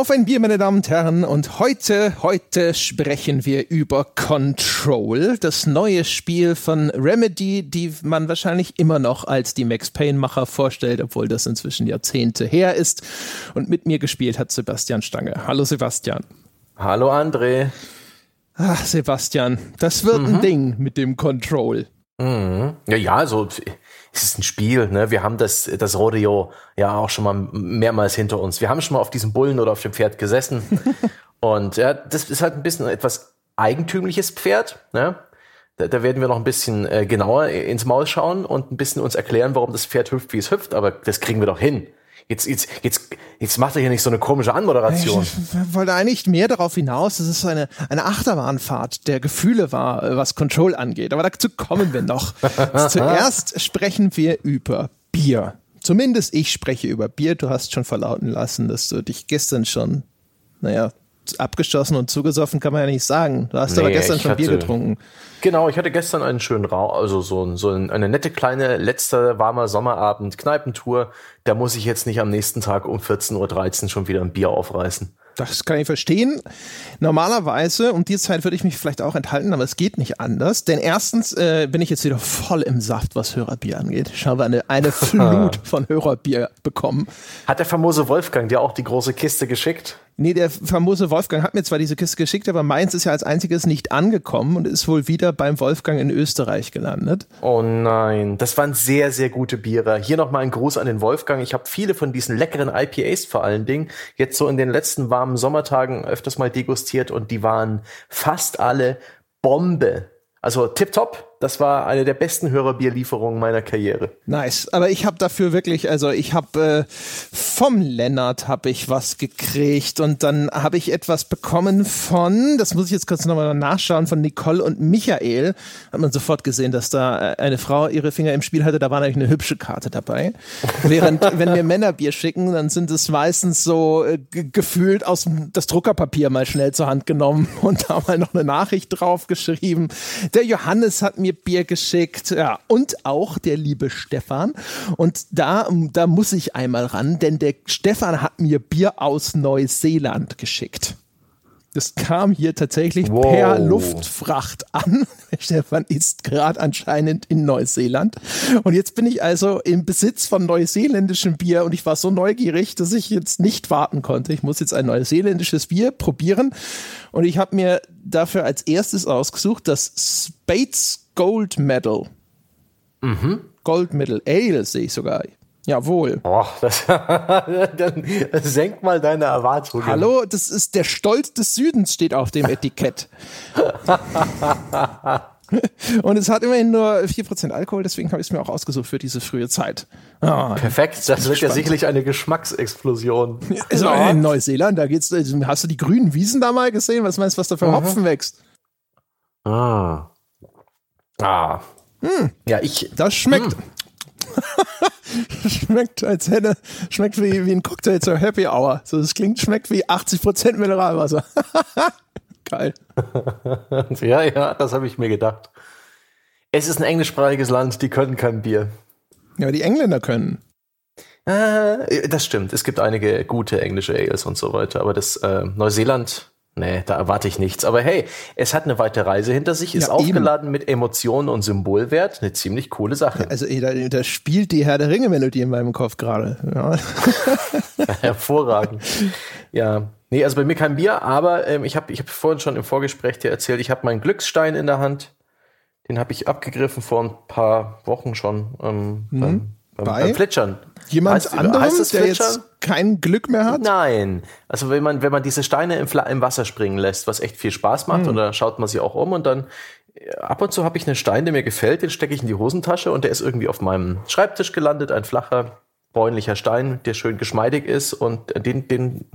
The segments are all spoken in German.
Auf ein Bier, meine Damen und Herren. Und heute, heute sprechen wir über Control, das neue Spiel von Remedy, die man wahrscheinlich immer noch als die Max Payne-Macher vorstellt, obwohl das inzwischen Jahrzehnte her ist. Und mit mir gespielt hat Sebastian Stange. Hallo Sebastian. Hallo André. Ach, Sebastian, das wird mhm. ein Ding mit dem Control. Mhm. Ja, ja, also es ist ein Spiel, ne? Wir haben das, das Rodeo ja auch schon mal mehrmals hinter uns. Wir haben schon mal auf diesem Bullen oder auf dem Pferd gesessen. und ja, das ist halt ein bisschen etwas eigentümliches Pferd, ne? Da, da werden wir noch ein bisschen äh, genauer ins Maul schauen und ein bisschen uns erklären, warum das Pferd hüpft, wie es hüpft, aber das kriegen wir doch hin. Jetzt, jetzt, jetzt, jetzt macht er hier nicht so eine komische Anmoderation. Ich wollte eigentlich mehr darauf hinaus, dass es eine, eine Achterbahnfahrt der Gefühle war, was Control angeht. Aber dazu kommen wir noch. Zuerst sprechen wir über Bier. Zumindest ich spreche über Bier. Du hast schon verlauten lassen, dass du dich gestern schon, naja, abgeschossen und zugesoffen kann man ja nicht sagen. Du hast nee, aber gestern schon hatte, Bier getrunken. Genau, ich hatte gestern einen schönen Raum, also so, so eine nette kleine letzte warmer Sommerabend Kneipentour. Da muss ich jetzt nicht am nächsten Tag um 14.13 Uhr schon wieder ein Bier aufreißen. Das kann ich verstehen. Normalerweise, um die Zeit würde ich mich vielleicht auch enthalten, aber es geht nicht anders. Denn erstens äh, bin ich jetzt wieder voll im Saft, was Hörerbier angeht. Ich habe eine, eine Flut von Hörerbier bekommen. Hat der famose Wolfgang dir auch die große Kiste geschickt? Nee, der famose Wolfgang hat mir zwar diese Kiste geschickt, aber meins ist ja als einziges nicht angekommen und ist wohl wieder beim Wolfgang in Österreich gelandet. Oh nein, das waren sehr, sehr gute Biere. Hier nochmal ein Gruß an den Wolfgang. Ich habe viele von diesen leckeren IPAs vor allen Dingen jetzt so in den letzten warmen Sommertagen öfters mal degustiert und die waren fast alle Bombe. Also tipptopp. Das war eine der besten Hörerbierlieferungen meiner Karriere. Nice. Aber ich habe dafür wirklich, also ich habe äh, vom Lennart habe ich was gekriegt und dann habe ich etwas bekommen von, das muss ich jetzt kurz nochmal nachschauen, von Nicole und Michael. Hat man sofort gesehen, dass da äh, eine Frau ihre Finger im Spiel hatte. Da war nämlich eine hübsche Karte dabei. Während wenn wir Männerbier schicken, dann sind es meistens so äh, gefühlt aus dem, das Druckerpapier mal schnell zur Hand genommen und da mal noch eine Nachricht drauf geschrieben. Der Johannes hat mir Bier geschickt. Ja, und auch der liebe Stefan. Und da, da muss ich einmal ran, denn der Stefan hat mir Bier aus Neuseeland geschickt. Das kam hier tatsächlich wow. per Luftfracht an. Stefan ist gerade anscheinend in Neuseeland. Und jetzt bin ich also im Besitz von neuseeländischem Bier und ich war so neugierig, dass ich jetzt nicht warten konnte. Ich muss jetzt ein neuseeländisches Bier probieren. Und ich habe mir dafür als erstes ausgesucht das Spates Gold Medal. Mhm. Gold Medal Ale sehe ich sogar. Jawohl. Och, das, dann senk mal deine Erwartungen. Hallo, das ist der Stolz des Südens, steht auf dem Etikett. Und es hat immerhin nur 4% Alkohol, deswegen habe ich es mir auch ausgesucht für diese frühe Zeit. Oh, Perfekt, das wird ja sicherlich eine Geschmacksexplosion. Also in Neuseeland, da geht's, hast du die grünen Wiesen da mal gesehen? Was meinst du, was da für mhm. Hopfen wächst? Ah. Ah. Hm. Ja, ich. Das schmeckt. Hm. schmeckt, als hätte, schmeckt wie, wie ein Cocktail zur Happy Hour. So, das klingt, schmeckt wie 80% Mineralwasser. Geil. ja, ja, das habe ich mir gedacht. Es ist ein englischsprachiges Land, die können kein Bier. Ja, die Engländer können. Äh, das stimmt. Es gibt einige gute englische Ales und so weiter, aber das äh, Neuseeland Nee, da erwarte ich nichts. Aber hey, es hat eine weite Reise hinter sich, ist ja, aufgeladen eben. mit Emotionen und Symbolwert. Eine ziemlich coole Sache. Also da, da spielt die Herr der Ringe-Melodie in meinem Kopf gerade. Ja. Hervorragend. Ja. Nee, also bei mir kein Bier, aber ähm, ich habe ich hab vorhin schon im Vorgespräch dir erzählt, ich habe meinen Glücksstein in der Hand. Den habe ich abgegriffen vor ein paar Wochen schon. Ähm, mhm. beim, beim, beim Plätschern. Jemand heißt, anderem, heißt der jetzt kein Glück mehr hat? Nein. Also wenn man, wenn man diese Steine im, im Wasser springen lässt, was echt viel Spaß macht, hm. und dann schaut man sie auch um und dann äh, ab und zu habe ich einen Stein, der mir gefällt, den stecke ich in die Hosentasche und der ist irgendwie auf meinem Schreibtisch gelandet, ein flacher, bräunlicher Stein, der schön geschmeidig ist und den, den,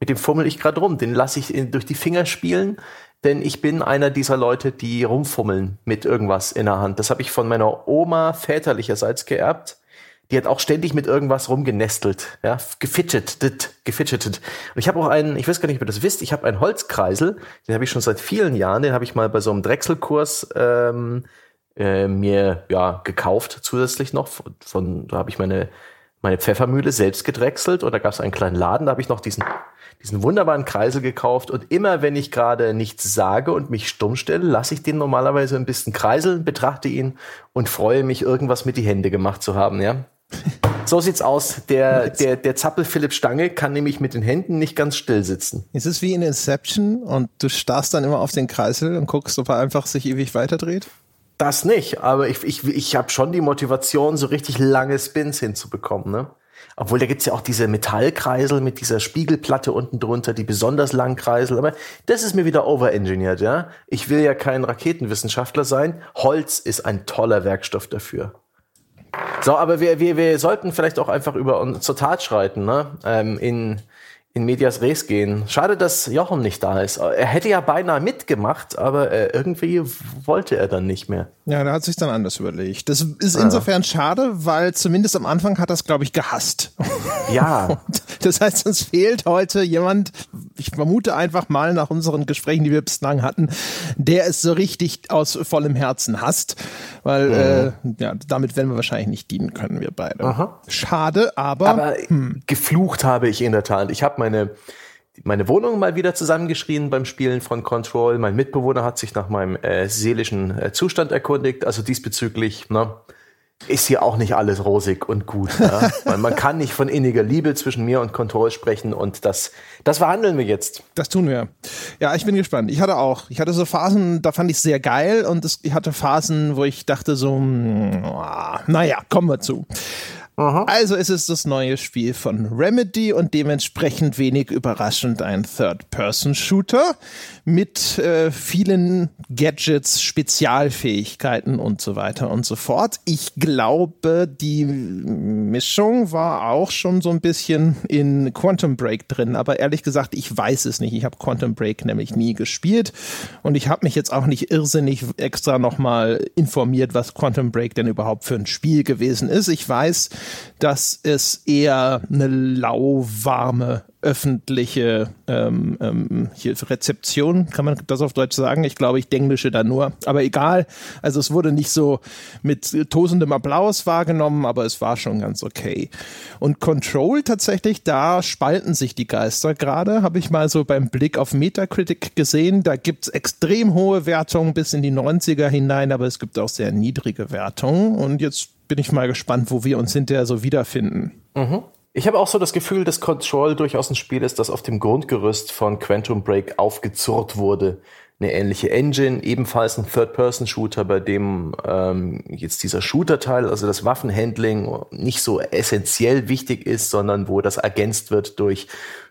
mit dem fummel ich gerade rum. Den lasse ich in, durch die Finger spielen, denn ich bin einer dieser Leute, die rumfummeln mit irgendwas in der Hand. Das habe ich von meiner Oma väterlicherseits geerbt die hat auch ständig mit irgendwas rumgenestelt, ja, gefidgetet, gefidgetet. Und ich habe auch einen, ich weiß gar nicht, ob ihr das wisst, ich habe einen Holzkreisel, den habe ich schon seit vielen Jahren, den habe ich mal bei so einem Drechselkurs ähm, äh, mir ja gekauft zusätzlich noch. Von, von da habe ich meine meine Pfeffermühle selbst gedrechselt und da gab es einen kleinen Laden, da habe ich noch diesen diesen wunderbaren Kreisel gekauft und immer wenn ich gerade nichts sage und mich stumm stelle, lasse ich den normalerweise ein bisschen kreiseln, betrachte ihn und freue mich, irgendwas mit die Hände gemacht zu haben, ja. So sieht's aus. Der, der, der Zappel Philipp Stange kann nämlich mit den Händen nicht ganz still sitzen. Es ist wie in Inception und du starrst dann immer auf den Kreisel und guckst, ob er einfach sich ewig weiterdreht? Das nicht, aber ich, ich, ich habe schon die Motivation, so richtig lange Spins hinzubekommen, ne? Obwohl, da gibt's ja auch diese Metallkreisel mit dieser Spiegelplatte unten drunter, die besonders langen Kreisel. Aber das ist mir wieder overengineert, ja. Ich will ja kein Raketenwissenschaftler sein. Holz ist ein toller Werkstoff dafür. So, aber wir, wir, wir sollten vielleicht auch einfach über uns zur Tat schreiten, ne? Ähm, in in Medias Res gehen. Schade, dass Jochen nicht da ist. Er hätte ja beinahe mitgemacht, aber äh, irgendwie wollte er dann nicht mehr. Ja, da hat sich dann anders überlegt. Das ist ah. insofern schade, weil zumindest am Anfang hat er es, glaube ich, gehasst. Ja. das heißt, uns fehlt heute jemand, ich vermute einfach mal nach unseren Gesprächen, die wir bislang hatten, der es so richtig aus vollem Herzen hasst, weil mhm. äh, ja, damit werden wir wahrscheinlich nicht dienen können, wir beide. Aha. Schade, aber. Aber hm. geflucht habe ich in der Tat. Ich habe meine meine Wohnung mal wieder zusammengeschrien beim Spielen von Control. Mein Mitbewohner hat sich nach meinem äh, seelischen äh, Zustand erkundigt. Also diesbezüglich, ne, ist hier auch nicht alles rosig und gut. Ja? Weil man kann nicht von inniger Liebe zwischen mir und Control sprechen und das, das verhandeln wir jetzt. Das tun wir. Ja, ich bin gespannt. Ich hatte auch, ich hatte so Phasen, da fand ich es sehr geil und es, ich hatte Phasen, wo ich dachte so, mh, hm, naja, kommen wir zu. Aha. Also es ist das neue Spiel von Remedy und dementsprechend wenig überraschend ein Third-Person-Shooter mit äh, vielen Gadgets, Spezialfähigkeiten und so weiter und so fort. Ich glaube, die Mischung war auch schon so ein bisschen in Quantum Break drin, aber ehrlich gesagt, ich weiß es nicht. Ich habe Quantum Break nämlich nie gespielt und ich habe mich jetzt auch nicht irrsinnig extra nochmal informiert, was Quantum Break denn überhaupt für ein Spiel gewesen ist. Ich weiß, dass es eher eine lauwarme öffentliche ähm, ähm, hier Rezeption, kann man das auf Deutsch sagen? Ich glaube, ich denglische da nur. Aber egal. Also es wurde nicht so mit tosendem Applaus wahrgenommen, aber es war schon ganz okay. Und Control tatsächlich, da spalten sich die Geister gerade. Habe ich mal so beim Blick auf Metacritic gesehen. Da gibt's extrem hohe Wertungen bis in die 90er hinein, aber es gibt auch sehr niedrige Wertungen. Und jetzt bin ich mal gespannt, wo wir uns hinterher so wiederfinden. Mhm. Ich habe auch so das Gefühl, dass Control durchaus ein Spiel ist, das auf dem Grundgerüst von Quantum Break aufgezurrt wurde. Eine ähnliche Engine, ebenfalls ein Third-Person-Shooter, bei dem ähm, jetzt dieser Shooter-Teil, also das Waffenhandling, nicht so essentiell wichtig ist, sondern wo das ergänzt wird durch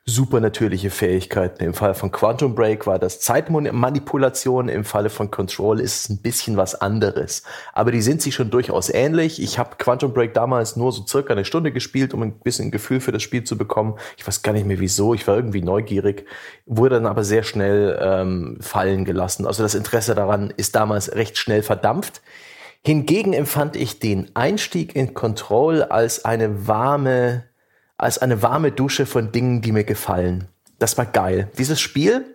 supernatürliche Fähigkeiten. Im Fall von Quantum Break war das Zeitmanipulation, im Falle von Control ist es ein bisschen was anderes. Aber die sind sich schon durchaus ähnlich. Ich habe Quantum Break damals nur so circa eine Stunde gespielt, um ein bisschen Gefühl für das Spiel zu bekommen. Ich weiß gar nicht mehr wieso, ich war irgendwie neugierig, wurde dann aber sehr schnell ähm, fallen gelassen. Also das Interesse daran ist damals recht schnell verdampft. Hingegen empfand ich den Einstieg in Control als eine warme als eine warme Dusche von Dingen, die mir gefallen. Das war geil. Dieses Spiel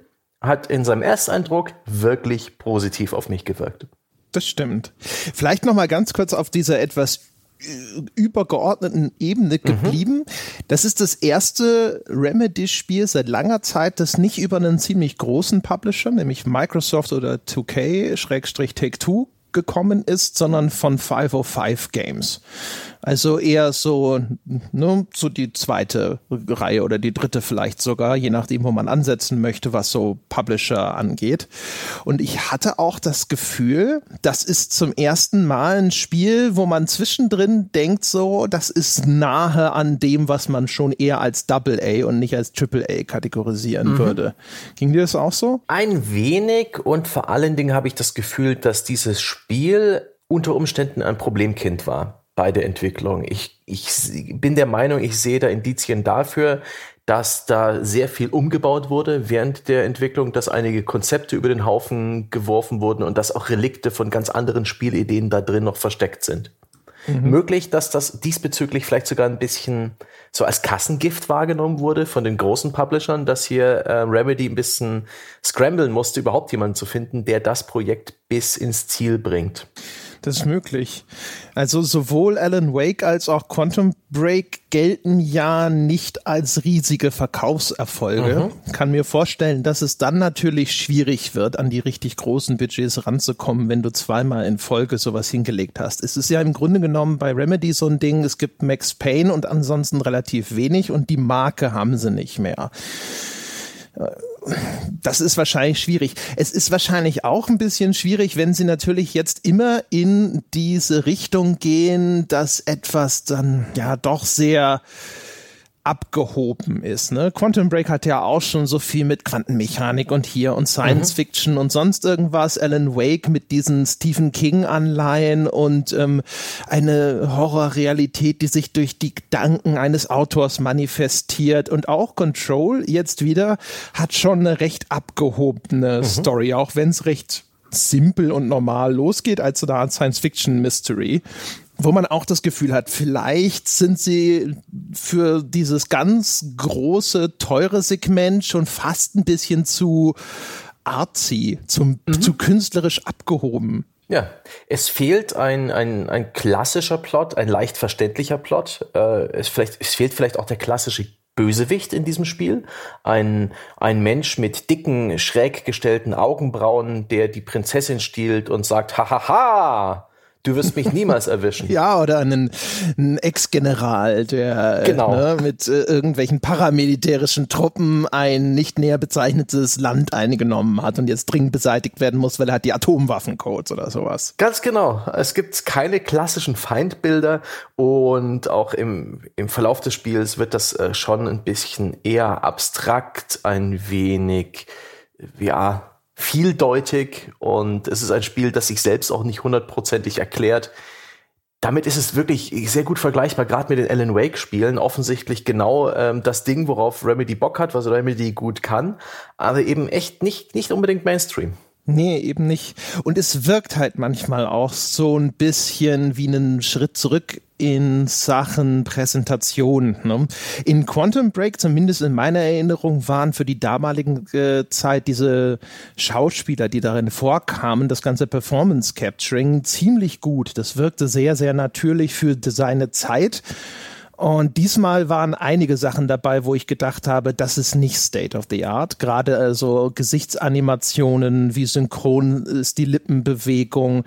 hat in seinem Ersteindruck wirklich positiv auf mich gewirkt. Das stimmt. Vielleicht noch mal ganz kurz auf dieser etwas übergeordneten Ebene mhm. geblieben. Mhm. Das ist das erste Remedy-Spiel seit langer Zeit, das nicht über einen ziemlich großen Publisher, nämlich Microsoft oder 2K-Take-Two gekommen ist, sondern von 505 Games. Also eher so, ne, so die zweite Reihe oder die dritte vielleicht sogar, je nachdem, wo man ansetzen möchte, was so Publisher angeht. Und ich hatte auch das Gefühl, das ist zum ersten Mal ein Spiel, wo man zwischendrin denkt so, das ist nahe an dem, was man schon eher als Double A und nicht als Triple A kategorisieren mhm. würde. Ging dir das auch so? Ein wenig und vor allen Dingen habe ich das Gefühl, dass dieses Spiel unter Umständen ein Problemkind war bei der Entwicklung. Ich, ich bin der Meinung, ich sehe da Indizien dafür, dass da sehr viel umgebaut wurde während der Entwicklung, dass einige Konzepte über den Haufen geworfen wurden und dass auch Relikte von ganz anderen Spielideen da drin noch versteckt sind. Mhm. Möglich, dass das diesbezüglich vielleicht sogar ein bisschen so als Kassengift wahrgenommen wurde von den großen Publishern, dass hier äh, Remedy ein bisschen scramblen musste, überhaupt jemanden zu finden, der das Projekt bis ins Ziel bringt. Das ist möglich. Also sowohl Alan Wake als auch Quantum Break gelten ja nicht als riesige Verkaufserfolge. Mhm. Kann mir vorstellen, dass es dann natürlich schwierig wird, an die richtig großen Budgets ranzukommen, wenn du zweimal in Folge sowas hingelegt hast. Es ist ja im Grunde genommen bei Remedy so ein Ding, es gibt Max Payne und ansonsten relativ wenig und die Marke haben sie nicht mehr das ist wahrscheinlich schwierig. Es ist wahrscheinlich auch ein bisschen schwierig, wenn sie natürlich jetzt immer in diese Richtung gehen, dass etwas dann ja doch sehr abgehoben ist. Ne? Quantum Break hat ja auch schon so viel mit Quantenmechanik und hier und Science mhm. Fiction und sonst irgendwas. Alan Wake mit diesen Stephen King Anleihen und ähm, eine Horrorrealität, die sich durch die Gedanken eines Autors manifestiert. Und auch Control jetzt wieder hat schon eine recht abgehobene mhm. Story, auch wenn es recht simpel und normal losgeht als so eine Art Science Fiction Mystery wo man auch das Gefühl hat, vielleicht sind sie für dieses ganz große, teure Segment schon fast ein bisschen zu artsy, zum, mhm. zu künstlerisch abgehoben. Ja, es fehlt ein, ein, ein klassischer Plot, ein leicht verständlicher Plot. Äh, es, vielleicht, es fehlt vielleicht auch der klassische Bösewicht in diesem Spiel. Ein, ein Mensch mit dicken, schräg gestellten Augenbrauen, der die Prinzessin stiehlt und sagt, hahaha, Du wirst mich niemals erwischen. ja, oder einen, einen Ex-General, der genau. ne, mit äh, irgendwelchen paramilitärischen Truppen ein nicht näher bezeichnetes Land eingenommen hat und jetzt dringend beseitigt werden muss, weil er hat die Atomwaffencodes oder sowas. Ganz genau. Es gibt keine klassischen Feindbilder und auch im, im Verlauf des Spiels wird das äh, schon ein bisschen eher abstrakt, ein wenig, ja, vieldeutig und es ist ein Spiel, das sich selbst auch nicht hundertprozentig erklärt. Damit ist es wirklich sehr gut vergleichbar, gerade mit den Alan Wake Spielen. Offensichtlich genau ähm, das Ding, worauf Remedy Bock hat, was Remedy gut kann, aber eben echt nicht, nicht unbedingt Mainstream. Nee, eben nicht. Und es wirkt halt manchmal auch so ein bisschen wie einen Schritt zurück in Sachen Präsentation. Ne? In Quantum Break, zumindest in meiner Erinnerung, waren für die damalige äh, Zeit diese Schauspieler, die darin vorkamen, das ganze Performance Capturing ziemlich gut. Das wirkte sehr, sehr natürlich für seine Zeit. Und diesmal waren einige Sachen dabei, wo ich gedacht habe, das ist nicht State of the Art. Gerade also Gesichtsanimationen, wie synchron ist die Lippenbewegung,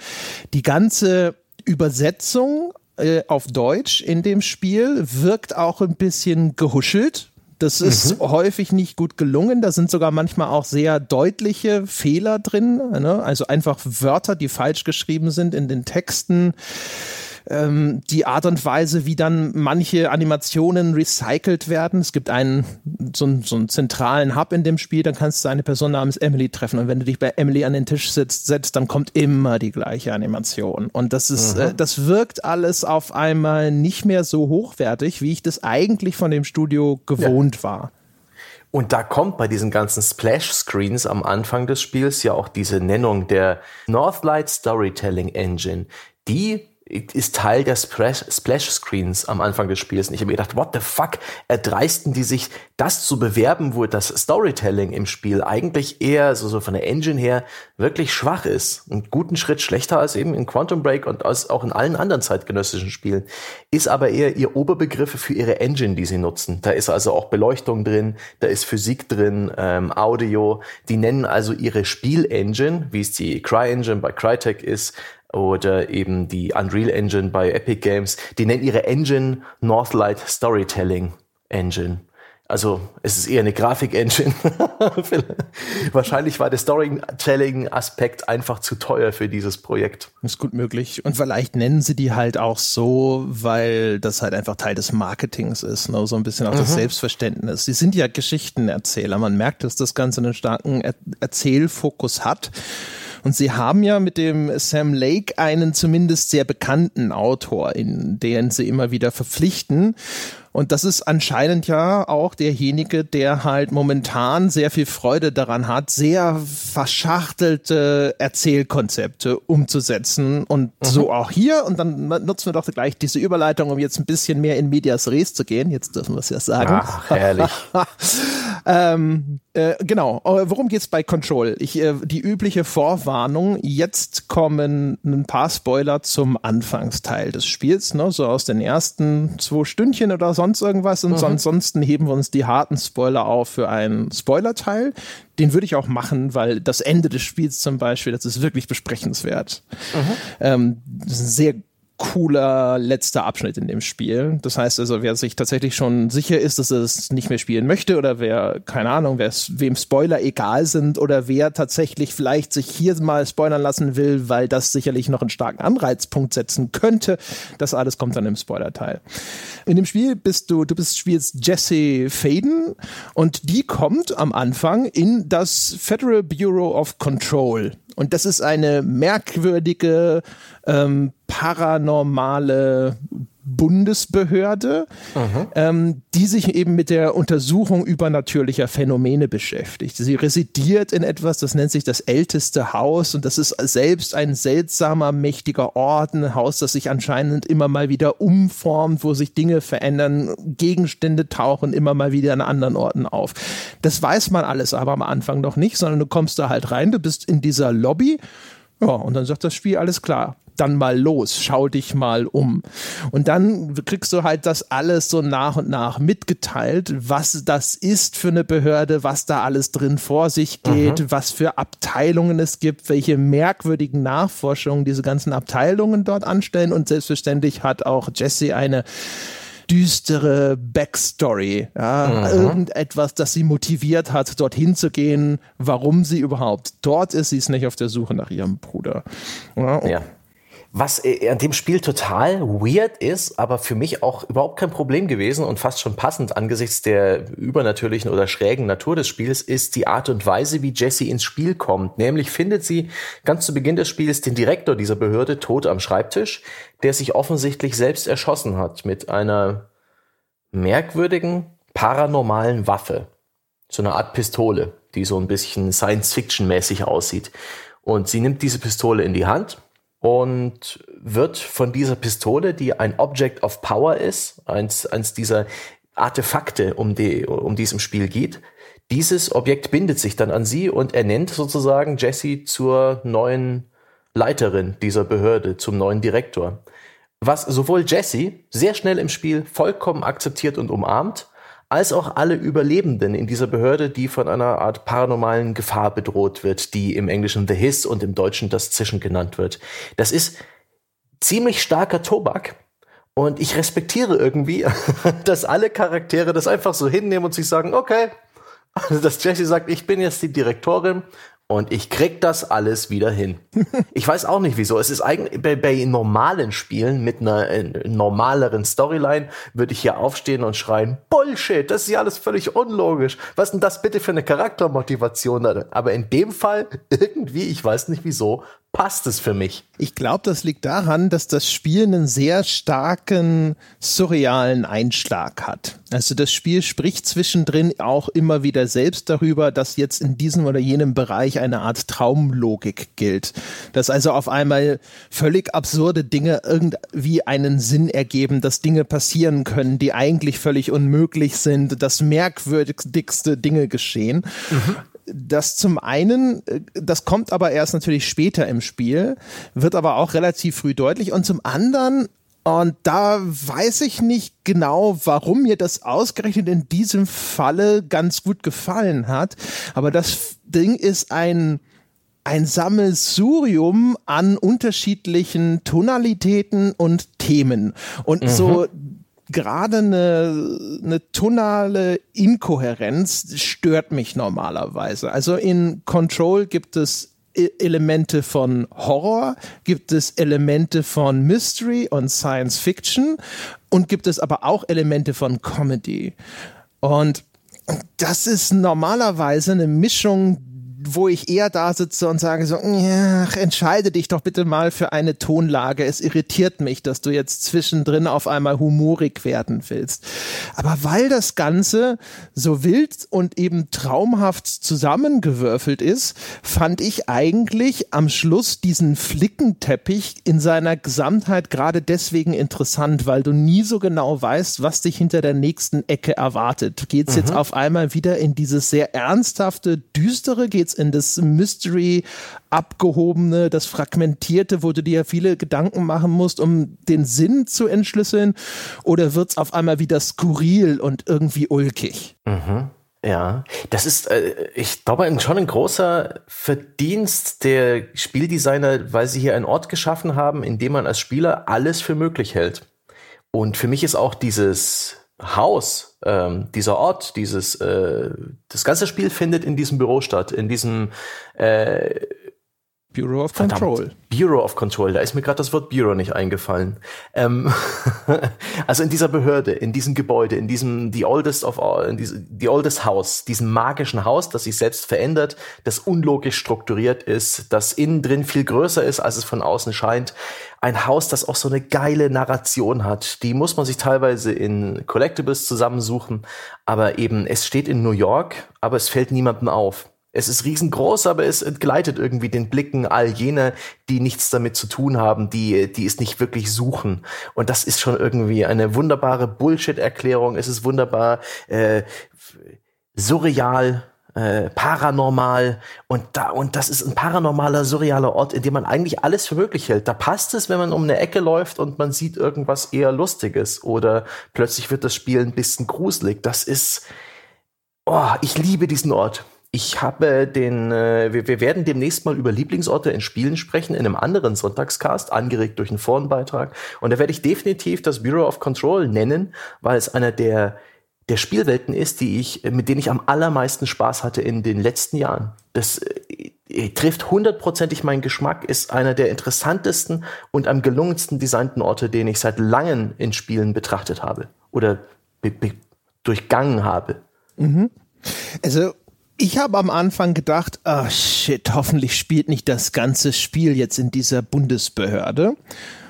die ganze Übersetzung äh, auf Deutsch in dem Spiel wirkt auch ein bisschen gehuschelt. Das ist mhm. häufig nicht gut gelungen. Da sind sogar manchmal auch sehr deutliche Fehler drin. Ne? Also einfach Wörter, die falsch geschrieben sind in den Texten ähm, die Art und Weise, wie dann manche Animationen recycelt werden. Es gibt einen so, einen so einen zentralen Hub in dem Spiel, dann kannst du eine Person namens Emily treffen und wenn du dich bei Emily an den Tisch sitzt, setzt, dann kommt immer die gleiche Animation und das ist, äh, das wirkt alles auf einmal nicht mehr so hochwertig, wie ich das eigentlich von dem Studio gewohnt ja. war. Und da kommt bei diesen ganzen Splash-Screens am Anfang des Spiels ja auch diese Nennung der Northlight Storytelling Engine. Die ist Teil der Splash Screens am Anfang des Spiels. Und ich habe mir gedacht, what the fuck, erdreisten die sich, das zu bewerben, wo das Storytelling im Spiel eigentlich eher so, so von der Engine her wirklich schwach ist. Einen guten Schritt schlechter als eben in Quantum Break und als auch in allen anderen zeitgenössischen Spielen. Ist aber eher ihr Oberbegriffe für ihre Engine, die sie nutzen. Da ist also auch Beleuchtung drin, da ist Physik drin, ähm, Audio. Die nennen also ihre Spielengine, wie es die CryEngine bei Crytek ist, oder eben die Unreal Engine bei Epic Games, die nennen ihre Engine Northlight Storytelling Engine. Also es ist eher eine Grafik-Engine. Wahrscheinlich war der Storytelling-Aspekt einfach zu teuer für dieses Projekt. Ist gut möglich. Und vielleicht nennen sie die halt auch so, weil das halt einfach Teil des Marketings ist, ne? so ein bisschen auch mhm. das Selbstverständnis. Sie sind ja Geschichtenerzähler. Man merkt, dass das Ganze einen starken er Erzählfokus hat. Und sie haben ja mit dem Sam Lake einen zumindest sehr bekannten Autor, in den sie immer wieder verpflichten. Und das ist anscheinend ja auch derjenige, der halt momentan sehr viel Freude daran hat, sehr verschachtelte Erzählkonzepte umzusetzen. Und mhm. so auch hier. Und dann nutzen wir doch gleich diese Überleitung, um jetzt ein bisschen mehr in Medias Res zu gehen. Jetzt dürfen wir es ja sagen. Ach, herrlich. Ähm, äh, genau, worum geht's bei Control? Ich, äh, die übliche Vorwarnung, jetzt kommen ein paar Spoiler zum Anfangsteil des Spiels, ne? so aus den ersten zwei Stündchen oder sonst irgendwas und mhm. ansonsten heben wir uns die harten Spoiler auf für einen Spoilerteil. Den würde ich auch machen, weil das Ende des Spiels zum Beispiel, das ist wirklich besprechenswert. Mhm. Ähm, sehr cooler letzter Abschnitt in dem Spiel. Das heißt also, wer sich tatsächlich schon sicher ist, dass er es nicht mehr spielen möchte oder wer, keine Ahnung, wer wem Spoiler egal sind oder wer tatsächlich vielleicht sich hier mal spoilern lassen will, weil das sicherlich noch einen starken Anreizpunkt setzen könnte, das alles kommt dann im Spoiler-Teil. In dem Spiel bist du, du bist spielst Jesse Faden und die kommt am Anfang in das Federal Bureau of Control. Und das ist eine merkwürdige, ähm, paranormale Bundesbehörde, ähm, die sich eben mit der Untersuchung übernatürlicher Phänomene beschäftigt. Sie residiert in etwas, das nennt sich das älteste Haus und das ist selbst ein seltsamer, mächtiger Ort, ein Haus, das sich anscheinend immer mal wieder umformt, wo sich Dinge verändern, Gegenstände tauchen immer mal wieder an anderen Orten auf. Das weiß man alles aber am Anfang noch nicht, sondern du kommst da halt rein, du bist in dieser Lobby ja, und dann sagt das Spiel, alles klar, dann mal los, schau dich mal um. Und dann kriegst du halt das alles so nach und nach mitgeteilt, was das ist für eine Behörde, was da alles drin vor sich geht, mhm. was für Abteilungen es gibt, welche merkwürdigen Nachforschungen diese ganzen Abteilungen dort anstellen. Und selbstverständlich hat auch Jesse eine düstere Backstory, ja, mhm. irgendetwas, das sie motiviert hat, dorthin zu gehen, warum sie überhaupt dort ist. Sie ist nicht auf der Suche nach ihrem Bruder. Ja. ja. Was äh, an dem Spiel total weird ist, aber für mich auch überhaupt kein Problem gewesen und fast schon passend angesichts der übernatürlichen oder schrägen Natur des Spiels, ist die Art und Weise, wie Jessie ins Spiel kommt. Nämlich findet sie ganz zu Beginn des Spiels den Direktor dieser Behörde tot am Schreibtisch, der sich offensichtlich selbst erschossen hat mit einer merkwürdigen, paranormalen Waffe. So eine Art Pistole, die so ein bisschen Science-Fiction-mäßig aussieht. Und sie nimmt diese Pistole in die Hand und wird von dieser Pistole, die ein Object of Power ist, eins, eins dieser Artefakte, um die, um die es im Spiel geht, dieses Objekt bindet sich dann an sie und ernennt sozusagen Jesse zur neuen Leiterin dieser Behörde, zum neuen Direktor. Was sowohl Jesse sehr schnell im Spiel vollkommen akzeptiert und umarmt, als auch alle Überlebenden in dieser Behörde, die von einer Art paranormalen Gefahr bedroht wird, die im Englischen The Hiss und im Deutschen das Zischen genannt wird. Das ist ziemlich starker Tobak. Und ich respektiere irgendwie, dass alle Charaktere das einfach so hinnehmen und sich sagen, okay, dass Jesse sagt, ich bin jetzt die Direktorin und ich krieg das alles wieder hin. Ich weiß auch nicht wieso. Es ist eigentlich bei, bei normalen Spielen mit einer äh, normaleren Storyline würde ich hier aufstehen und schreien, Bullshit, das ist ja alles völlig unlogisch. Was denn das bitte für eine Charaktermotivation? Aber in dem Fall irgendwie, ich weiß nicht wieso, passt es für mich. Ich glaube, das liegt daran, dass das Spiel einen sehr starken surrealen Einschlag hat. Also das Spiel spricht zwischendrin auch immer wieder selbst darüber, dass jetzt in diesem oder jenem Bereich eine Art Traumlogik gilt. Dass also auf einmal völlig absurde Dinge irgendwie einen Sinn ergeben, dass Dinge passieren können, die eigentlich völlig unmöglich sind, dass merkwürdigste Dinge geschehen. Mhm das zum einen, äh, das kommt aber erst natürlich später im Spiel, wird aber auch relativ früh deutlich und zum anderen und da weiß ich nicht genau, warum mir das ausgerechnet in diesem Falle ganz gut gefallen hat. Aber das Ding ist ein, ein Sammelsurium an unterschiedlichen Tonalitäten und Themen. Und mhm. so gerade eine, eine tonale Inkohärenz stört mich normalerweise. Also in Control gibt es e-, Elemente von Horror, gibt es Elemente von Mystery und Science Fiction und gibt es aber auch Elemente von Comedy. Und das ist normalerweise eine Mischung, wo ich eher da sitze und sage so, ja, entscheide dich doch bitte mal für eine Tonlage. Es irritiert mich, dass du jetzt zwischendrin auf einmal humorig werden willst. Aber weil das Ganze so wild und eben traumhaft zusammengewürfelt ist, fand ich eigentlich am Schluss diesen Flickenteppich in seiner Gesamtheit gerade deswegen interessant, weil du nie so genau weißt, was dich hinter der nächsten Ecke erwartet. Geht's mhm. jetzt auf einmal wieder in dieses sehr ernsthafte, düstere? Geht's in das Mystery abgehobene, das fragmentierte, wo du dir viele Gedanken machen musst, um den Sinn zu entschlüsseln? Oder wird's auf einmal wieder skurril und irgendwie ulkig? Mhm. Ja, das ist, äh, ich glaube, schon ein großer Verdienst der Spieldesigner, weil sie hier einen Ort geschaffen haben, in dem man als Spieler alles für möglich hält. Und für mich ist auch dieses Haus, ähm, dieser Ort, dieses, äh, das ganze Spiel findet in diesem Büro statt, in diesem äh, Bureau of Verdammt. Control. Bureau of Control, da ist mir gerade das Wort Bureau nicht eingefallen. Ähm, also in dieser Behörde, in diesem Gebäude, in diesem the oldest of all, in diese, the oldest House, diesem magischen Haus, das sich selbst verändert, das unlogisch strukturiert ist, das innen drin viel größer ist, als es von außen scheint. Ein Haus, das auch so eine geile Narration hat. Die muss man sich teilweise in Collectibles zusammensuchen, aber eben, es steht in New York, aber es fällt niemandem auf. Es ist riesengroß, aber es entgleitet irgendwie den Blicken all jener, die nichts damit zu tun haben, die, die es nicht wirklich suchen. Und das ist schon irgendwie eine wunderbare Bullshit-Erklärung. Es ist wunderbar äh, surreal, äh, paranormal und da und das ist ein paranormaler surrealer Ort, in dem man eigentlich alles für möglich hält. Da passt es, wenn man um eine Ecke läuft und man sieht irgendwas eher lustiges oder plötzlich wird das Spiel ein bisschen gruselig. Das ist oh, ich liebe diesen Ort. Ich habe den, äh, wir, werden demnächst mal über Lieblingsorte in Spielen sprechen, in einem anderen Sonntagscast, angeregt durch einen Forenbeitrag. Und da werde ich definitiv das Bureau of Control nennen, weil es einer der, der Spielwelten ist, die ich, mit denen ich am allermeisten Spaß hatte in den letzten Jahren. Das äh, trifft hundertprozentig meinen Geschmack, ist einer der interessantesten und am gelungensten designten Orte, den ich seit langem in Spielen betrachtet habe oder durchgangen habe. Mhm. Also ich habe am Anfang gedacht, ah oh shit, hoffentlich spielt nicht das ganze Spiel jetzt in dieser Bundesbehörde.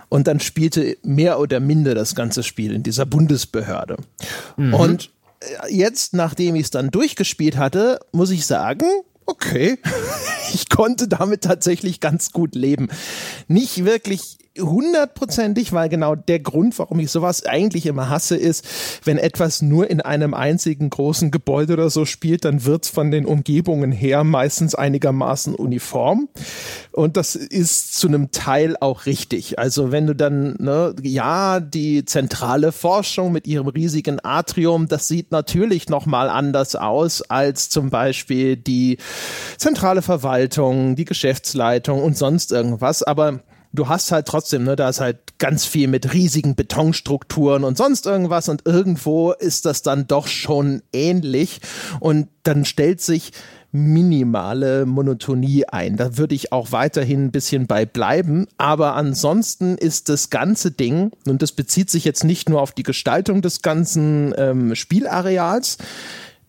Und dann spielte mehr oder minder das ganze Spiel in dieser Bundesbehörde. Mhm. Und äh, jetzt, nachdem ich es dann durchgespielt hatte, muss ich sagen, okay, ich konnte damit tatsächlich ganz gut leben. Nicht wirklich hundertprozentig, weil genau der Grund, warum ich sowas eigentlich immer hasse, ist, wenn etwas nur in einem einzigen großen Gebäude oder so spielt, dann wird's von den Umgebungen her meistens einigermaßen uniform. Und das ist zu einem Teil auch richtig. Also wenn du dann, ne, ja, die zentrale Forschung mit ihrem riesigen Atrium, das sieht natürlich nochmal anders aus als zum Beispiel die zentrale Verwaltung, die Geschäftsleitung und sonst irgendwas. Aber du hast halt trotzdem, ne, da ist halt ganz viel mit riesigen Betonstrukturen und sonst irgendwas und irgendwo ist das dann doch schon ähnlich und dann stellt sich minimale Monotonie ein. Da würde ich auch weiterhin ein bisschen bei bleiben. Aber ansonsten ist das ganze Ding, und das bezieht sich jetzt nicht nur auf die Gestaltung des ganzen ähm, Spielareals,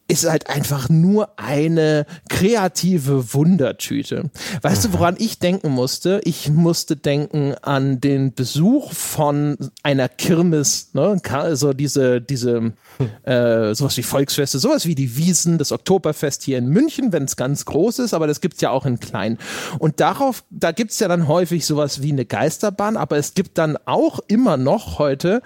ist halt einfach nur eine kreative Wundertüte. Weißt mhm. du, woran ich denken musste? Ich musste denken an den Besuch von einer Kirmes, ne? also diese, diese, äh, sowas wie Volksfeste, sowas wie die Wiesen, das Oktoberfest hier in München, wenn es ganz groß ist, aber das gibt's ja auch in klein. Und darauf, da gibt's ja dann häufig sowas wie eine Geisterbahn, aber es gibt dann auch immer noch heute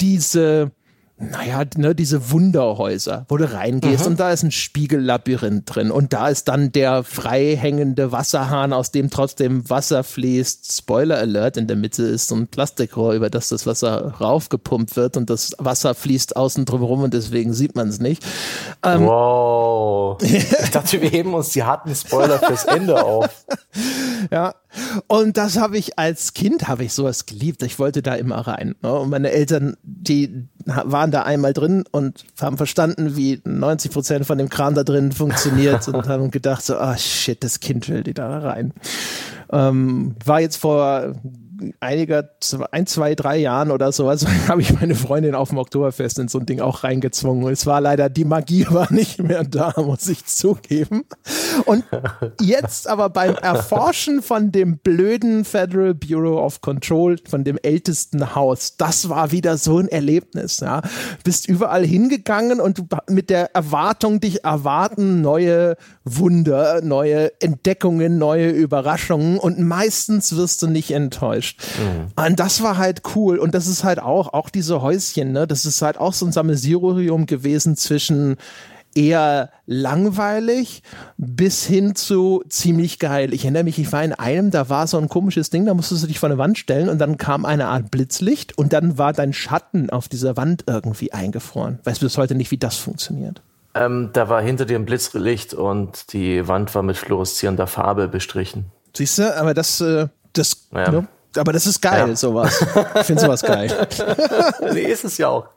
diese naja, ne, diese Wunderhäuser, wo du reingehst mhm. und da ist ein Spiegellabyrinth drin und da ist dann der frei hängende Wasserhahn, aus dem trotzdem Wasser fließt. Spoiler Alert, in der Mitte ist so ein Plastikrohr, über das das Wasser raufgepumpt wird und das Wasser fließt außen drum rum und deswegen sieht man es nicht. Ähm, wow. ich dachte, wir heben uns die harten Spoiler fürs Ende auf. Ja, und das habe ich als Kind, habe ich sowas geliebt. Ich wollte da immer rein. Ne? Und meine Eltern, die waren da einmal drin und haben verstanden, wie 90 Prozent von dem Kram da drin funktioniert und haben gedacht so, ah oh shit, das Kind will die da rein. Ähm, war jetzt vor einiger, ein, zwei, drei Jahren oder sowas, habe ich meine Freundin auf dem Oktoberfest in so ein Ding auch reingezwungen. Es war leider, die Magie war nicht mehr da, muss ich zugeben. Und jetzt aber beim Erforschen von dem blöden Federal Bureau of Control, von dem ältesten Haus, das war wieder so ein Erlebnis. Ja. Bist überall hingegangen und du mit der Erwartung, dich erwarten neue Wunder, neue Entdeckungen, neue Überraschungen und meistens wirst du nicht enttäuscht. Mhm. Und das war halt cool. Und das ist halt auch, auch diese Häuschen, ne, das ist halt auch so ein Sammelsurium gewesen zwischen eher langweilig bis hin zu ziemlich geil. Ich erinnere mich, ich war in einem, da war so ein komisches Ding, da musstest du dich vor eine Wand stellen und dann kam eine Art Blitzlicht und dann war dein Schatten auf dieser Wand irgendwie eingefroren. Weißt du bis heute nicht, wie das funktioniert? Ähm, da war hinter dir ein Blitzlicht und die Wand war mit fluoreszierender Farbe bestrichen. Siehst du, aber das, äh, das, ja. ne? Aber das ist geil, ja. sowas. Ich finde sowas geil. nee, ist es ja auch.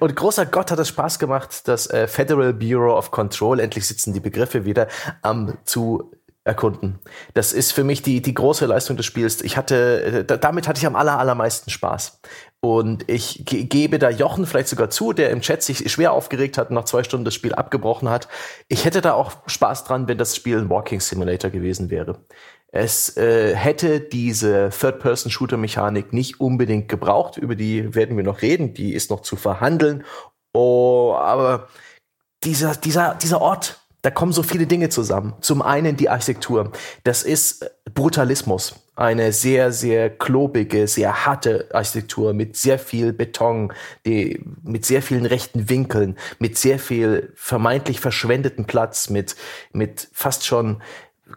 Und großer Gott hat es Spaß gemacht, das äh, Federal Bureau of Control, endlich sitzen die Begriffe wieder, ähm, zu erkunden. Das ist für mich die, die große Leistung des Spiels. Ich hatte, äh, damit hatte ich am aller, allermeisten Spaß. Und ich ge gebe da Jochen vielleicht sogar zu, der im Chat sich schwer aufgeregt hat und nach zwei Stunden das Spiel abgebrochen hat. Ich hätte da auch Spaß dran, wenn das Spiel ein Walking Simulator gewesen wäre. Es äh, hätte diese Third-Person-Shooter-Mechanik nicht unbedingt gebraucht. Über die werden wir noch reden. Die ist noch zu verhandeln. Oh, aber dieser, dieser, dieser Ort, da kommen so viele Dinge zusammen. Zum einen die Architektur. Das ist Brutalismus. Eine sehr, sehr klobige, sehr harte Architektur mit sehr viel Beton, die, mit sehr vielen rechten Winkeln, mit sehr viel vermeintlich verschwendeten Platz, mit, mit fast schon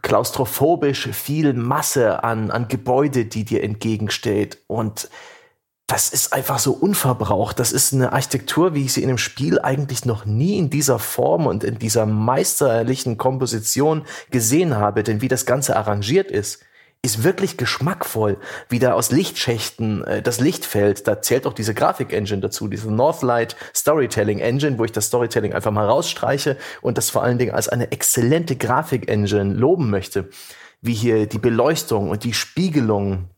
klaustrophobisch viel Masse an, an Gebäude, die dir entgegensteht. Und das ist einfach so unverbraucht. Das ist eine Architektur, wie ich sie in dem Spiel eigentlich noch nie in dieser Form und in dieser meisterlichen Komposition gesehen habe. Denn wie das Ganze arrangiert ist, ist wirklich geschmackvoll, wie da aus Lichtschächten äh, das Licht fällt. Da zählt auch diese Grafik-Engine dazu, diese Northlight Storytelling Engine, wo ich das Storytelling einfach mal rausstreiche und das vor allen Dingen als eine exzellente Grafik-Engine loben möchte. Wie hier die Beleuchtung und die Spiegelung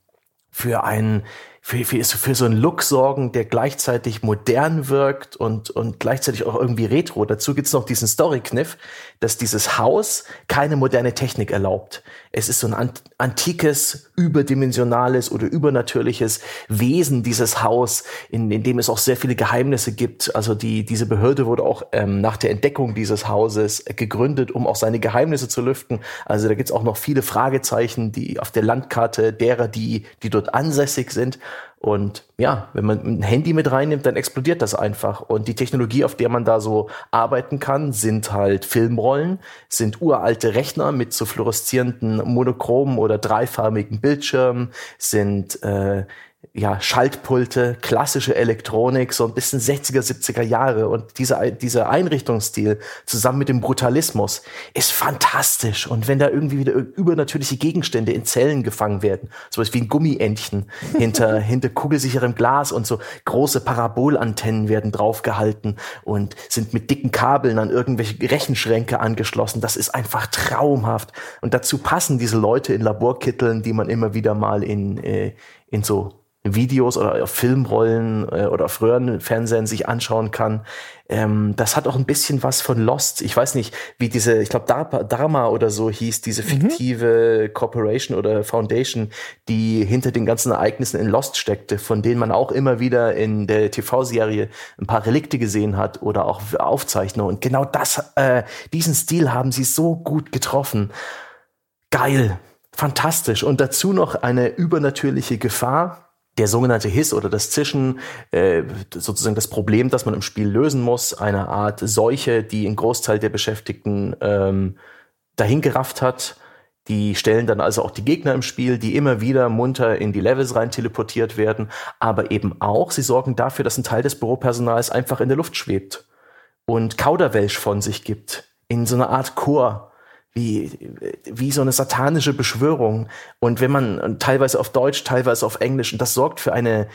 für einen für, für, für so einen Look sorgen, der gleichzeitig modern wirkt und, und gleichzeitig auch irgendwie retro. Dazu gibt's noch diesen Story-Kniff, dass dieses Haus keine moderne Technik erlaubt. Es ist so ein antikes, überdimensionales oder übernatürliches Wesen, dieses Haus, in, in dem es auch sehr viele Geheimnisse gibt. Also die, diese Behörde wurde auch ähm, nach der Entdeckung dieses Hauses gegründet, um auch seine Geheimnisse zu lüften. Also da gibt's auch noch viele Fragezeichen, die auf der Landkarte derer, die, die dort ansässig sind. Und ja, wenn man ein Handy mit reinnimmt, dann explodiert das einfach. Und die Technologie, auf der man da so arbeiten kann, sind halt Filmrollen, sind uralte Rechner mit so fluoreszierenden monochromen oder dreifarbigen Bildschirmen, sind äh, ja, Schaltpulte, klassische Elektronik, so ein bisschen 60er, 70er Jahre. Und dieser, dieser Einrichtungsstil zusammen mit dem Brutalismus ist fantastisch. Und wenn da irgendwie wieder übernatürliche Gegenstände in Zellen gefangen werden, sowas wie ein Gummientchen hinter, hinter kugelsicherem Glas und so große Parabolantennen werden draufgehalten und sind mit dicken Kabeln an irgendwelche Rechenschränke angeschlossen. Das ist einfach traumhaft. Und dazu passen diese Leute in Laborkitteln, die man immer wieder mal in, äh, in so Videos oder auf Filmrollen äh, oder auf Röhrenfernsehen sich anschauen kann. Ähm, das hat auch ein bisschen was von Lost. Ich weiß nicht, wie diese, ich glaube Dharma oder so hieß, diese mhm. fiktive mhm. Corporation oder Foundation, die hinter den ganzen Ereignissen in Lost steckte, von denen man auch immer wieder in der TV-Serie ein paar Relikte gesehen hat oder auch Aufzeichnungen. Und genau das, äh, diesen Stil haben sie so gut getroffen. Geil. Fantastisch. Und dazu noch eine übernatürliche Gefahr, der sogenannte Hiss oder das Zischen, äh, sozusagen das Problem, das man im Spiel lösen muss, eine Art Seuche, die einen Großteil der Beschäftigten ähm, dahingerafft hat. Die stellen dann also auch die Gegner im Spiel, die immer wieder munter in die Levels rein teleportiert werden, aber eben auch, sie sorgen dafür, dass ein Teil des Büropersonals einfach in der Luft schwebt und Kauderwelsch von sich gibt, in so einer Art Chor wie, wie so eine satanische Beschwörung. Und wenn man teilweise auf Deutsch, teilweise auf Englisch, und das sorgt für eine,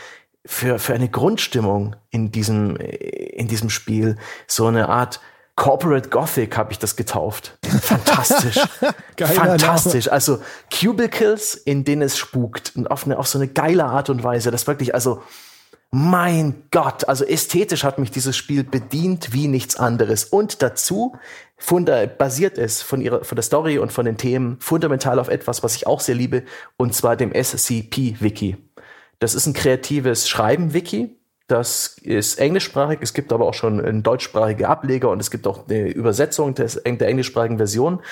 für, für eine Grundstimmung in diesem, in diesem Spiel, so eine Art Corporate Gothic habe ich das getauft. Fantastisch. Fantastisch. Also Cubicles, in denen es spukt. Und auf, eine, auf so eine geile Art und Weise. Das wirklich, also mein Gott, also ästhetisch hat mich dieses Spiel bedient wie nichts anderes. Und dazu funda basiert es von, ihrer, von der Story und von den Themen fundamental auf etwas, was ich auch sehr liebe, und zwar dem SCP-Wiki. Das ist ein kreatives Schreiben-Wiki. Das ist englischsprachig, es gibt aber auch schon einen deutschsprachige Ableger und es gibt auch eine Übersetzung des, der englischsprachigen Version,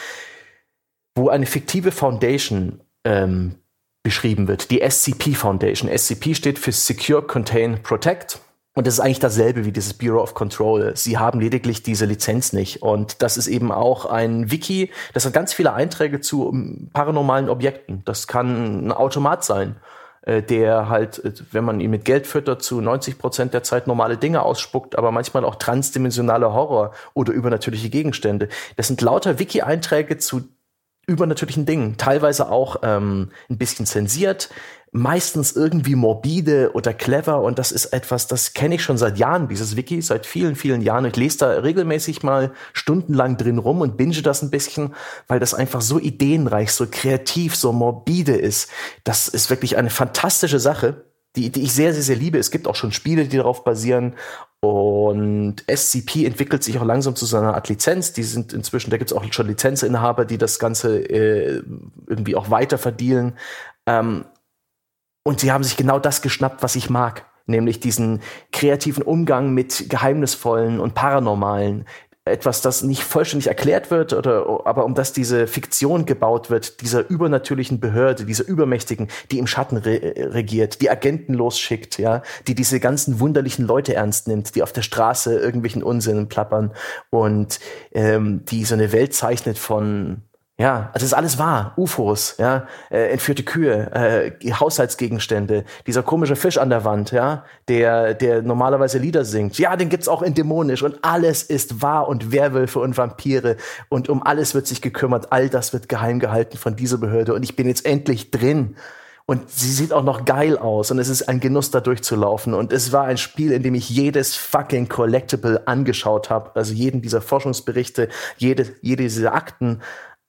wo eine fiktive Foundation ähm, beschrieben wird, die SCP Foundation. SCP steht für Secure, Contain, Protect. Und das ist eigentlich dasselbe wie dieses Bureau of Control. Sie haben lediglich diese Lizenz nicht. Und das ist eben auch ein Wiki, das hat ganz viele Einträge zu paranormalen Objekten. Das kann ein Automat sein, äh, der halt, äh, wenn man ihn mit Geld füttert, zu 90 Prozent der Zeit normale Dinge ausspuckt, aber manchmal auch transdimensionaler Horror oder übernatürliche Gegenstände. Das sind lauter Wiki-Einträge zu übernatürlichen Dingen, teilweise auch ähm, ein bisschen zensiert, meistens irgendwie morbide oder clever und das ist etwas, das kenne ich schon seit Jahren, dieses Wiki, seit vielen, vielen Jahren. Ich lese da regelmäßig mal stundenlang drin rum und binge das ein bisschen, weil das einfach so ideenreich, so kreativ, so morbide ist. Das ist wirklich eine fantastische Sache die, die ich sehr, sehr, sehr liebe. Es gibt auch schon Spiele, die darauf basieren. Und SCP entwickelt sich auch langsam zu so einer Art Lizenz. Die sind inzwischen, da gibt es auch schon Lizenzinhaber, die das Ganze äh, irgendwie auch weiter verdienen. Ähm, und sie haben sich genau das geschnappt, was ich mag nämlich diesen kreativen Umgang mit geheimnisvollen und paranormalen, etwas, das nicht vollständig erklärt wird, oder, aber um das diese Fiktion gebaut wird, dieser übernatürlichen Behörde, dieser übermächtigen, die im Schatten re regiert, die Agenten losschickt, ja, die diese ganzen wunderlichen Leute ernst nimmt, die auf der Straße irgendwelchen Unsinn plappern und ähm, die so eine Welt zeichnet von ja, also ist alles wahr. UFOs, ja, äh, entführte Kühe, äh, Haushaltsgegenstände, dieser komische Fisch an der Wand, ja, der, der normalerweise Lieder singt. Ja, den gibt's auch in dämonisch und alles ist wahr und Werwölfe und Vampire und um alles wird sich gekümmert. All das wird geheim gehalten von dieser Behörde und ich bin jetzt endlich drin. Und sie sieht auch noch geil aus und es ist ein Genuss, da durchzulaufen. Und es war ein Spiel, in dem ich jedes fucking Collectible angeschaut habe. Also jeden dieser Forschungsberichte, jede, jede dieser Akten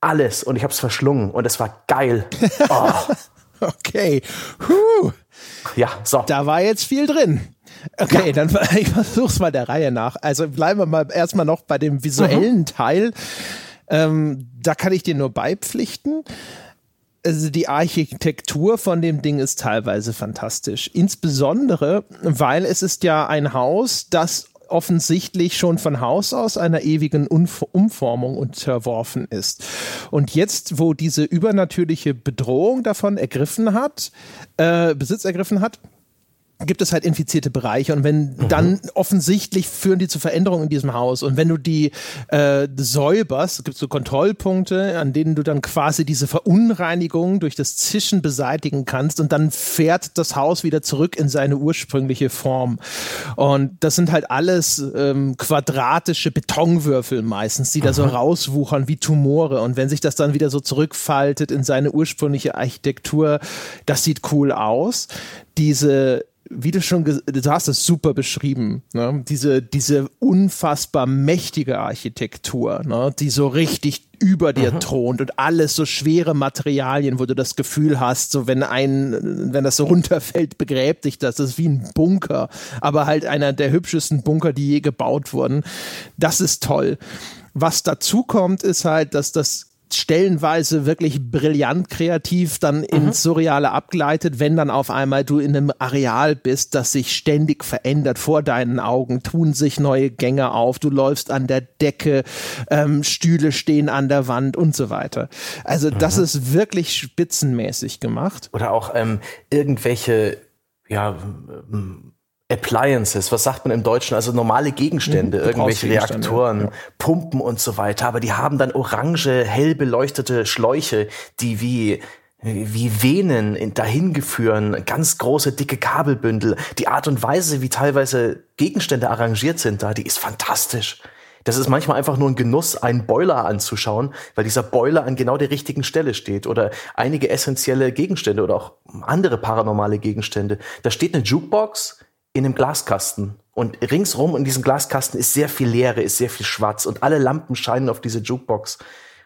alles und ich habe es verschlungen und es war geil. Oh. okay. Huh. Ja, so. Da war jetzt viel drin. Okay, ja. dann ich versuch's mal der Reihe nach. Also bleiben wir mal erstmal noch bei dem visuellen mhm. Teil. Ähm, da kann ich dir nur beipflichten. Also die Architektur von dem Ding ist teilweise fantastisch. Insbesondere, weil es ist ja ein Haus, das offensichtlich schon von Haus aus einer ewigen Umf Umformung unterworfen ist. Und jetzt, wo diese übernatürliche Bedrohung davon ergriffen hat, äh, Besitz ergriffen hat, gibt es halt infizierte Bereiche und wenn mhm. dann offensichtlich führen die zu Veränderungen in diesem Haus und wenn du die äh, säuberst, es gibt so Kontrollpunkte, an denen du dann quasi diese Verunreinigung durch das Zischen beseitigen kannst und dann fährt das Haus wieder zurück in seine ursprüngliche Form und das sind halt alles ähm, quadratische Betonwürfel meistens, die mhm. da so rauswuchern wie Tumore und wenn sich das dann wieder so zurückfaltet in seine ursprüngliche Architektur, das sieht cool aus. Diese wie du schon, du hast es super beschrieben, ne? diese, diese unfassbar mächtige Architektur, ne? die so richtig über dir mhm. thront und alles so schwere Materialien, wo du das Gefühl hast, so wenn ein, wenn das so runterfällt, begräbt dich das. Das ist wie ein Bunker, aber halt einer der hübschesten Bunker, die je gebaut wurden. Das ist toll. Was dazu kommt, ist halt, dass das stellenweise wirklich brillant kreativ dann mhm. ins Surreale abgleitet, wenn dann auf einmal du in einem Areal bist, das sich ständig verändert vor deinen Augen, tun sich neue Gänge auf, du läufst an der Decke, ähm, Stühle stehen an der Wand und so weiter. Also mhm. das ist wirklich spitzenmäßig gemacht. Oder auch ähm, irgendwelche ja, Appliances, was sagt man im Deutschen? Also normale Gegenstände, mhm, irgendwelche Reaktoren, ja. Pumpen und so weiter. Aber die haben dann orange, hell beleuchtete Schläuche, die wie wie Venen dahin geführen, ganz große, dicke Kabelbündel. Die Art und Weise, wie teilweise Gegenstände arrangiert sind da, die ist fantastisch. Das ist manchmal einfach nur ein Genuss, einen Boiler anzuschauen, weil dieser Boiler an genau der richtigen Stelle steht oder einige essentielle Gegenstände oder auch andere paranormale Gegenstände. Da steht eine Jukebox, in einem Glaskasten. Und ringsrum in diesem Glaskasten ist sehr viel Leere, ist sehr viel Schwarz und alle Lampen scheinen auf diese Jukebox.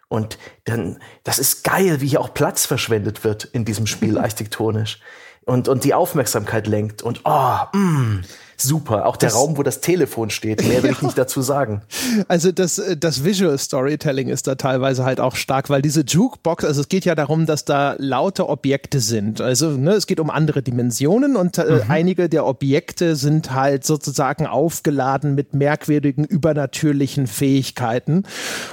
Und dann, das ist geil, wie hier auch Platz verschwendet wird in diesem Spiel architektonisch. Und, und die Aufmerksamkeit lenkt. Und oh, mm, super. Auch der das, Raum, wo das Telefon steht. Mehr will ich nicht dazu sagen. Also das, äh, das Visual Storytelling ist da teilweise halt auch stark, weil diese Jukebox, also es geht ja darum, dass da laute Objekte sind. Also ne, es geht um andere Dimensionen und äh, mhm. einige der Objekte sind halt sozusagen aufgeladen mit merkwürdigen übernatürlichen Fähigkeiten.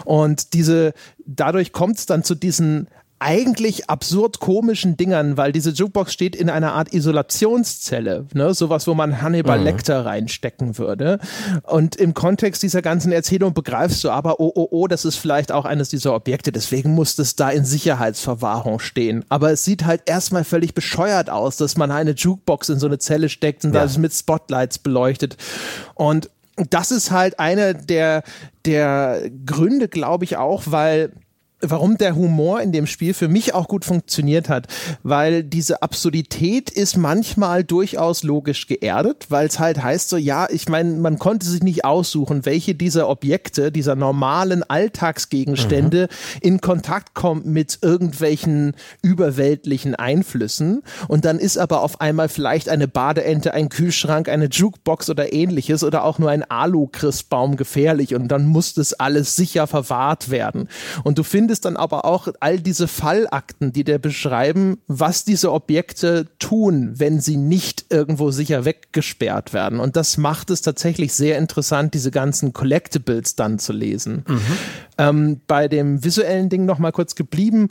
Und diese dadurch kommt es dann zu diesen eigentlich absurd komischen Dingern, weil diese Jukebox steht in einer Art Isolationszelle, ne? sowas, wo man Hannibal mhm. Lecter reinstecken würde. Und im Kontext dieser ganzen Erzählung begreifst du aber, oh, oh, oh, das ist vielleicht auch eines dieser Objekte, deswegen muss es da in Sicherheitsverwahrung stehen. Aber es sieht halt erstmal völlig bescheuert aus, dass man eine Jukebox in so eine Zelle steckt und ja. das mit Spotlights beleuchtet. Und das ist halt einer der, der Gründe, glaube ich, auch, weil warum der Humor in dem Spiel für mich auch gut funktioniert hat, weil diese Absurdität ist manchmal durchaus logisch geerdet, weil es halt heißt so, ja, ich meine, man konnte sich nicht aussuchen, welche dieser Objekte, dieser normalen Alltagsgegenstände mhm. in Kontakt kommt mit irgendwelchen überweltlichen Einflüssen. Und dann ist aber auf einmal vielleicht eine Badeente, ein Kühlschrank, eine Jukebox oder ähnliches oder auch nur ein Alu-Christbaum gefährlich und dann muss das alles sicher verwahrt werden. Und du findest findest dann aber auch all diese Fallakten, die dir beschreiben, was diese Objekte tun, wenn sie nicht irgendwo sicher weggesperrt werden. Und das macht es tatsächlich sehr interessant, diese ganzen Collectibles dann zu lesen. Mhm. Ähm, bei dem visuellen Ding noch mal kurz geblieben.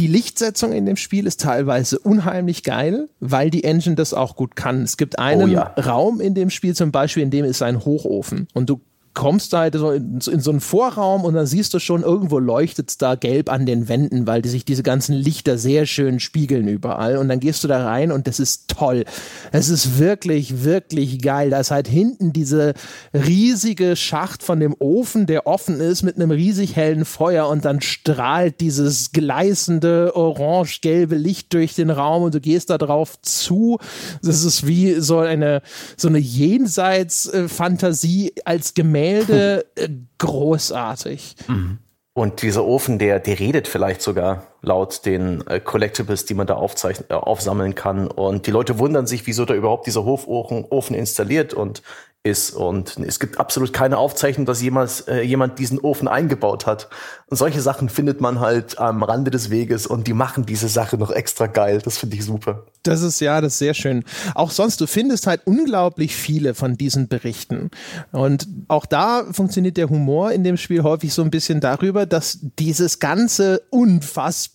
Die Lichtsetzung in dem Spiel ist teilweise unheimlich geil, weil die Engine das auch gut kann. Es gibt einen oh ja. Raum in dem Spiel zum Beispiel, in dem ist ein Hochofen und du kommst da halt so in, in, so einen Vorraum und dann siehst du schon, irgendwo leuchtet es da gelb an den Wänden, weil die sich diese ganzen Lichter sehr schön spiegeln überall. Und dann gehst du da rein und das ist toll. Es ist wirklich, wirklich geil. Da ist halt hinten diese riesige Schacht von dem Ofen, der offen ist mit einem riesig hellen Feuer und dann strahlt dieses gleißende orange-gelbe Licht durch den Raum und du gehst da drauf zu. Das ist wie so eine, so eine Jenseits-Fantasie als Gemälde Gemälde äh, großartig. Mhm. Und dieser Ofen, der, der redet vielleicht sogar laut den äh, Collectibles, die man da äh, aufsammeln kann. Und die Leute wundern sich, wieso da überhaupt dieser Hofofen Ofen installiert und ist. Und es gibt absolut keine Aufzeichnung, dass jemals äh, jemand diesen Ofen eingebaut hat. Und solche Sachen findet man halt am Rande des Weges und die machen diese Sache noch extra geil. Das finde ich super. Das ist ja, das ist sehr schön. Auch sonst, du findest halt unglaublich viele von diesen Berichten. Und auch da funktioniert der Humor in dem Spiel häufig so ein bisschen darüber, dass dieses ganze unfassbar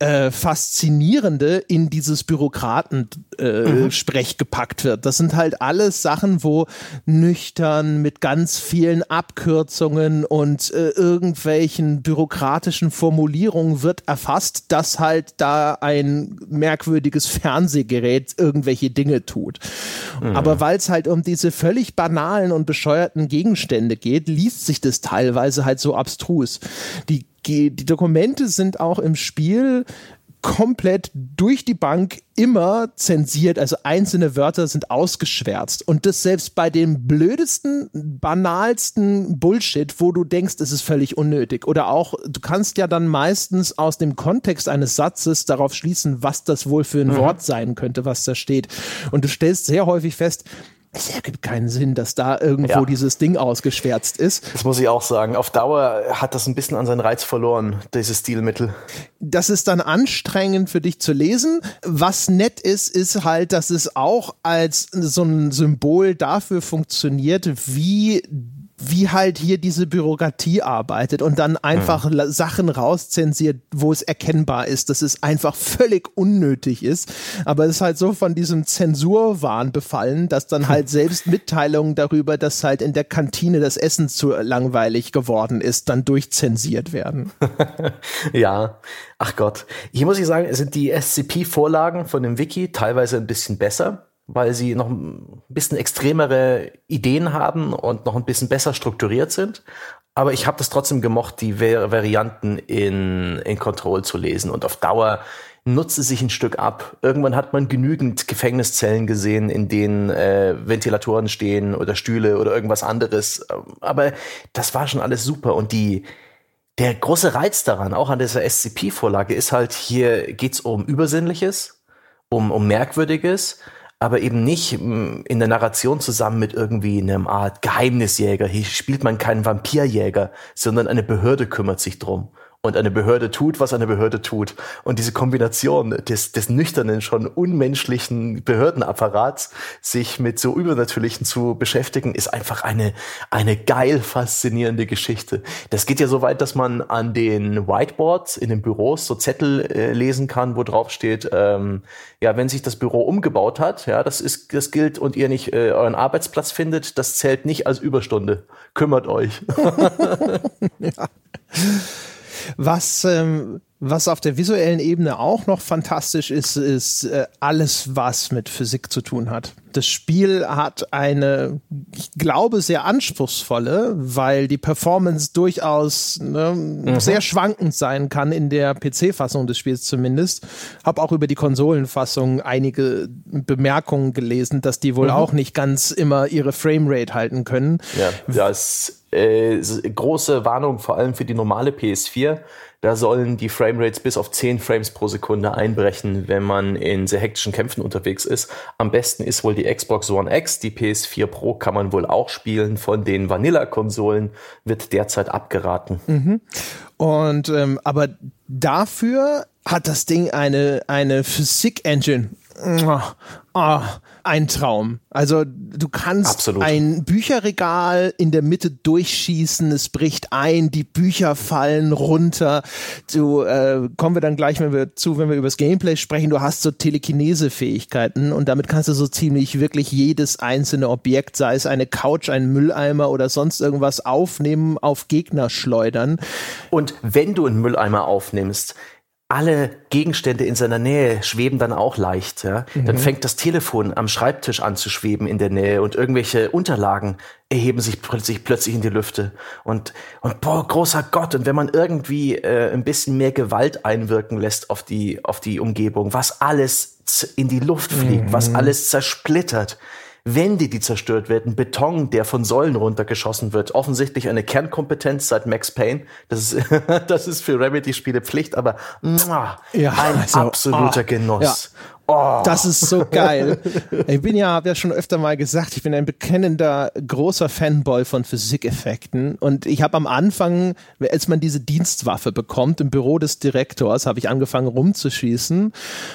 äh, Faszinierende in dieses Bürokratensprech äh, mhm. gepackt wird. Das sind halt alles Sachen, wo nüchtern mit ganz vielen Abkürzungen und äh, irgendwelchen bürokratischen Formulierungen wird erfasst, dass halt da ein merkwürdiges Fernsehgerät irgendwelche Dinge tut. Mhm. Aber weil es halt um diese völlig banalen und bescheuerten Gegenstände geht, liest sich das teilweise halt so abstrus. Die die, Dokumente sind auch im Spiel komplett durch die Bank immer zensiert, also einzelne Wörter sind ausgeschwärzt. Und das selbst bei dem blödesten, banalsten Bullshit, wo du denkst, es ist völlig unnötig. Oder auch, du kannst ja dann meistens aus dem Kontext eines Satzes darauf schließen, was das wohl für ein mhm. Wort sein könnte, was da steht. Und du stellst sehr häufig fest, es ergibt keinen Sinn, dass da irgendwo ja. dieses Ding ausgeschwärzt ist. Das muss ich auch sagen. Auf Dauer hat das ein bisschen an seinen Reiz verloren, dieses Stilmittel. Das ist dann anstrengend für dich zu lesen. Was nett ist, ist halt, dass es auch als so ein Symbol dafür funktioniert, wie wie halt hier diese Bürokratie arbeitet und dann einfach mhm. Sachen rauszensiert, wo es erkennbar ist, dass es einfach völlig unnötig ist. Aber es ist halt so von diesem Zensurwahn befallen, dass dann halt selbst Mitteilungen darüber, dass halt in der Kantine das Essen zu langweilig geworden ist, dann durchzensiert werden. ja, ach Gott. Hier muss ich sagen, sind die SCP-Vorlagen von dem Wiki teilweise ein bisschen besser weil sie noch ein bisschen extremere Ideen haben und noch ein bisschen besser strukturiert sind. Aber ich habe das trotzdem gemocht, die Varianten in, in Control zu lesen. Und auf Dauer nutze sich ein Stück ab. Irgendwann hat man genügend Gefängniszellen gesehen, in denen äh, Ventilatoren stehen oder Stühle oder irgendwas anderes. Aber das war schon alles super. Und die, der große Reiz daran, auch an dieser SCP-Vorlage, ist halt, hier geht's um Übersinnliches, um, um Merkwürdiges, aber eben nicht mm, in der Narration zusammen mit irgendwie einem Art Geheimnisjäger. Hier spielt man keinen Vampirjäger, sondern eine Behörde kümmert sich drum und eine Behörde tut, was eine Behörde tut. Und diese Kombination des, des nüchternen, schon unmenschlichen Behördenapparats, sich mit so Übernatürlichen zu beschäftigen, ist einfach eine, eine geil faszinierende Geschichte. Das geht ja so weit, dass man an den Whiteboards in den Büros so Zettel äh, lesen kann, wo drauf steht, ähm, ja, wenn sich das Büro umgebaut hat, ja, das ist, das gilt und ihr nicht äh, euren Arbeitsplatz findet, das zählt nicht als Überstunde. Kümmert euch. ja. Was, ähm, was auf der visuellen Ebene auch noch fantastisch ist, ist äh, alles, was mit Physik zu tun hat. Das Spiel hat eine, ich glaube, sehr anspruchsvolle, weil die Performance durchaus ne, mhm. sehr schwankend sein kann in der PC-Fassung des Spiels zumindest. Hab auch über die Konsolenfassung einige Bemerkungen gelesen, dass die wohl mhm. auch nicht ganz immer ihre Framerate halten können. Ja, das äh, große Warnung vor allem für die normale PS4. Da sollen die Framerates bis auf 10 Frames pro Sekunde einbrechen, wenn man in sehr hektischen Kämpfen unterwegs ist. Am besten ist wohl die Xbox One X. Die PS4 Pro kann man wohl auch spielen. Von den Vanilla-Konsolen wird derzeit abgeraten. Mhm. Und ähm, aber dafür hat das Ding eine, eine Physik-Engine. Oh, oh, ein Traum. Also du kannst Absolut. ein Bücherregal in der Mitte durchschießen, es bricht ein, die Bücher fallen runter. Du äh, kommen wir dann gleich, wenn wir zu, wenn wir über das Gameplay sprechen. Du hast so Telekinese-Fähigkeiten und damit kannst du so ziemlich wirklich jedes einzelne Objekt, sei es eine Couch, ein Mülleimer oder sonst irgendwas aufnehmen, auf Gegner schleudern. Und wenn du einen Mülleimer aufnimmst, alle Gegenstände in seiner Nähe schweben dann auch leicht. Ja? Mhm. Dann fängt das Telefon am Schreibtisch an zu schweben in der Nähe und irgendwelche Unterlagen erheben sich plötzlich, plötzlich in die Lüfte. Und, und boah, großer Gott, und wenn man irgendwie äh, ein bisschen mehr Gewalt einwirken lässt auf die, auf die Umgebung, was alles in die Luft fliegt, mhm. was alles zersplittert, Wände, die zerstört werden, Beton, der von Säulen runtergeschossen wird. Offensichtlich eine Kernkompetenz seit Max Payne. Das ist, das ist für Remedy-Spiele Pflicht, aber muah, ja, ein also, absoluter oh, Genuss. Ja. Oh. Das ist so geil. Ich bin ja, habe ja schon öfter mal gesagt, ich bin ein bekennender großer Fanboy von Physikeffekten und ich habe am Anfang, als man diese Dienstwaffe bekommt im Büro des Direktors, habe ich angefangen rumzuschießen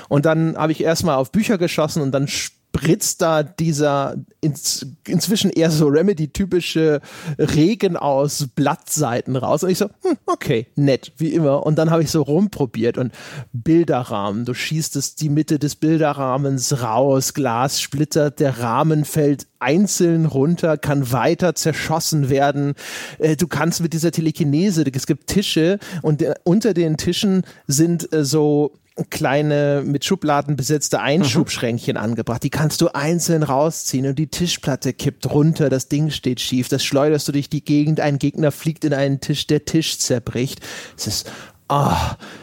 und dann habe ich erstmal auf Bücher geschossen und dann spritzt da dieser ins, inzwischen eher so Remedy-typische Regen aus Blattseiten raus. Und ich so, hm, okay, nett, wie immer. Und dann habe ich so rumprobiert und Bilderrahmen. Du schießt es die Mitte des Bilderrahmens raus, Glas splittert, der Rahmen fällt einzeln runter, kann weiter zerschossen werden. Äh, du kannst mit dieser Telekinese, es gibt Tische und äh, unter den Tischen sind äh, so kleine mit Schubladen besetzte Einschubschränkchen mhm. angebracht. Die kannst du einzeln rausziehen und die Tischplatte kippt runter, das Ding steht schief, das schleuderst du durch die Gegend, ein Gegner fliegt in einen Tisch, der Tisch zerbricht. Es ist Oh,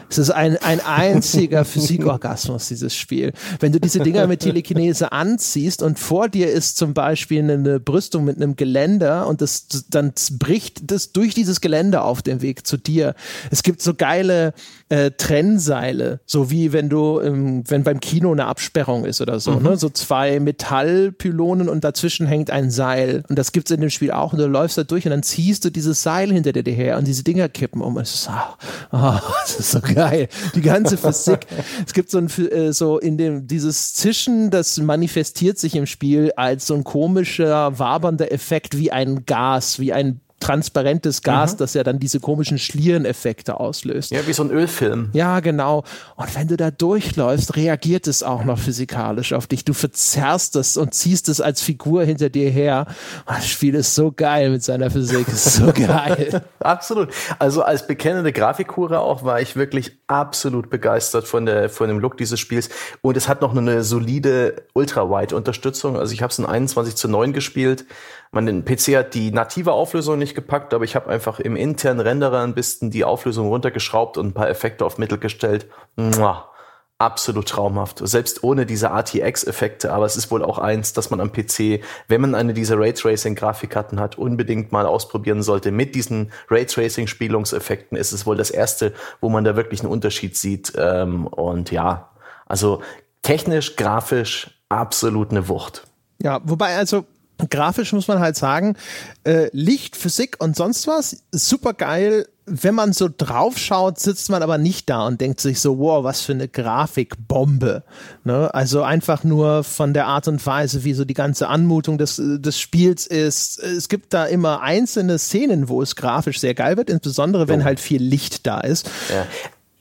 es ist ein, ein einziger Physikorgasmus, dieses Spiel. Wenn du diese Dinger mit Telekinese anziehst und vor dir ist zum Beispiel eine Brüstung mit einem Geländer und das, dann bricht das durch dieses Geländer auf dem Weg zu dir. Es gibt so geile äh, Trennseile, so wie wenn du, ähm, wenn beim Kino eine Absperrung ist oder so, mhm. ne? so zwei Metallpylonen und dazwischen hängt ein Seil und das gibt's in dem Spiel auch und du läufst da durch und dann ziehst du dieses Seil hinter dir her und diese Dinger kippen um. Es ist, oh, oh, das ist so geil. Die ganze Physik. es gibt so ein, äh, so in dem, dieses Zischen, das manifestiert sich im Spiel als so ein komischer, wabernder Effekt wie ein Gas, wie ein transparentes Gas, mhm. das ja dann diese komischen Schliereneffekte auslöst. Ja, wie so ein Ölfilm. Ja, genau. Und wenn du da durchläufst, reagiert es auch noch physikalisch auf dich. Du verzerrst es und ziehst es als Figur hinter dir her. Oh, das Spiel ist so geil mit seiner Physik. ist so geil. absolut. Also als bekennende Grafikhure auch war ich wirklich absolut begeistert von der von dem Look dieses Spiels und es hat noch eine solide Ultra-Wide-Unterstützung. Also ich habe es in 21 zu 9 gespielt man PC hat die native Auflösung nicht gepackt, aber ich habe einfach im internen Renderer ein bisschen die Auflösung runtergeschraubt und ein paar Effekte auf Mittel gestellt. Mua. absolut traumhaft. Selbst ohne diese RTX-Effekte. Aber es ist wohl auch eins, dass man am PC, wenn man eine dieser Raytracing-Grafikkarten hat, unbedingt mal ausprobieren sollte. Mit diesen Raytracing-Spielungseffekten ist es wohl das erste, wo man da wirklich einen Unterschied sieht. Ähm, und ja, also technisch, grafisch absolut eine Wucht. Ja, wobei also grafisch muss man halt sagen, äh, Licht, Physik und sonst was, super geil. Wenn man so drauf schaut, sitzt man aber nicht da und denkt sich so, wow, was für eine Grafikbombe. Ne? Also einfach nur von der Art und Weise, wie so die ganze Anmutung des, des Spiels ist. Es gibt da immer einzelne Szenen, wo es grafisch sehr geil wird, insbesondere wenn halt viel Licht da ist. Ja.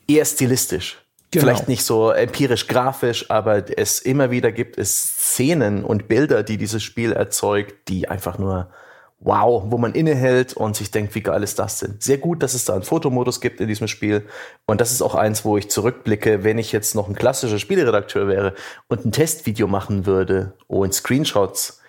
Eher stilistisch. Genau. Vielleicht nicht so empirisch grafisch, aber es immer wieder gibt es Szenen und Bilder, die dieses Spiel erzeugt, die einfach nur wow, wo man innehält und sich denkt, wie geil ist das denn? Sehr gut, dass es da einen Fotomodus gibt in diesem Spiel. Und das ist auch eins, wo ich zurückblicke, wenn ich jetzt noch ein klassischer Spieleredakteur wäre und ein Testvideo machen würde und Screenshots,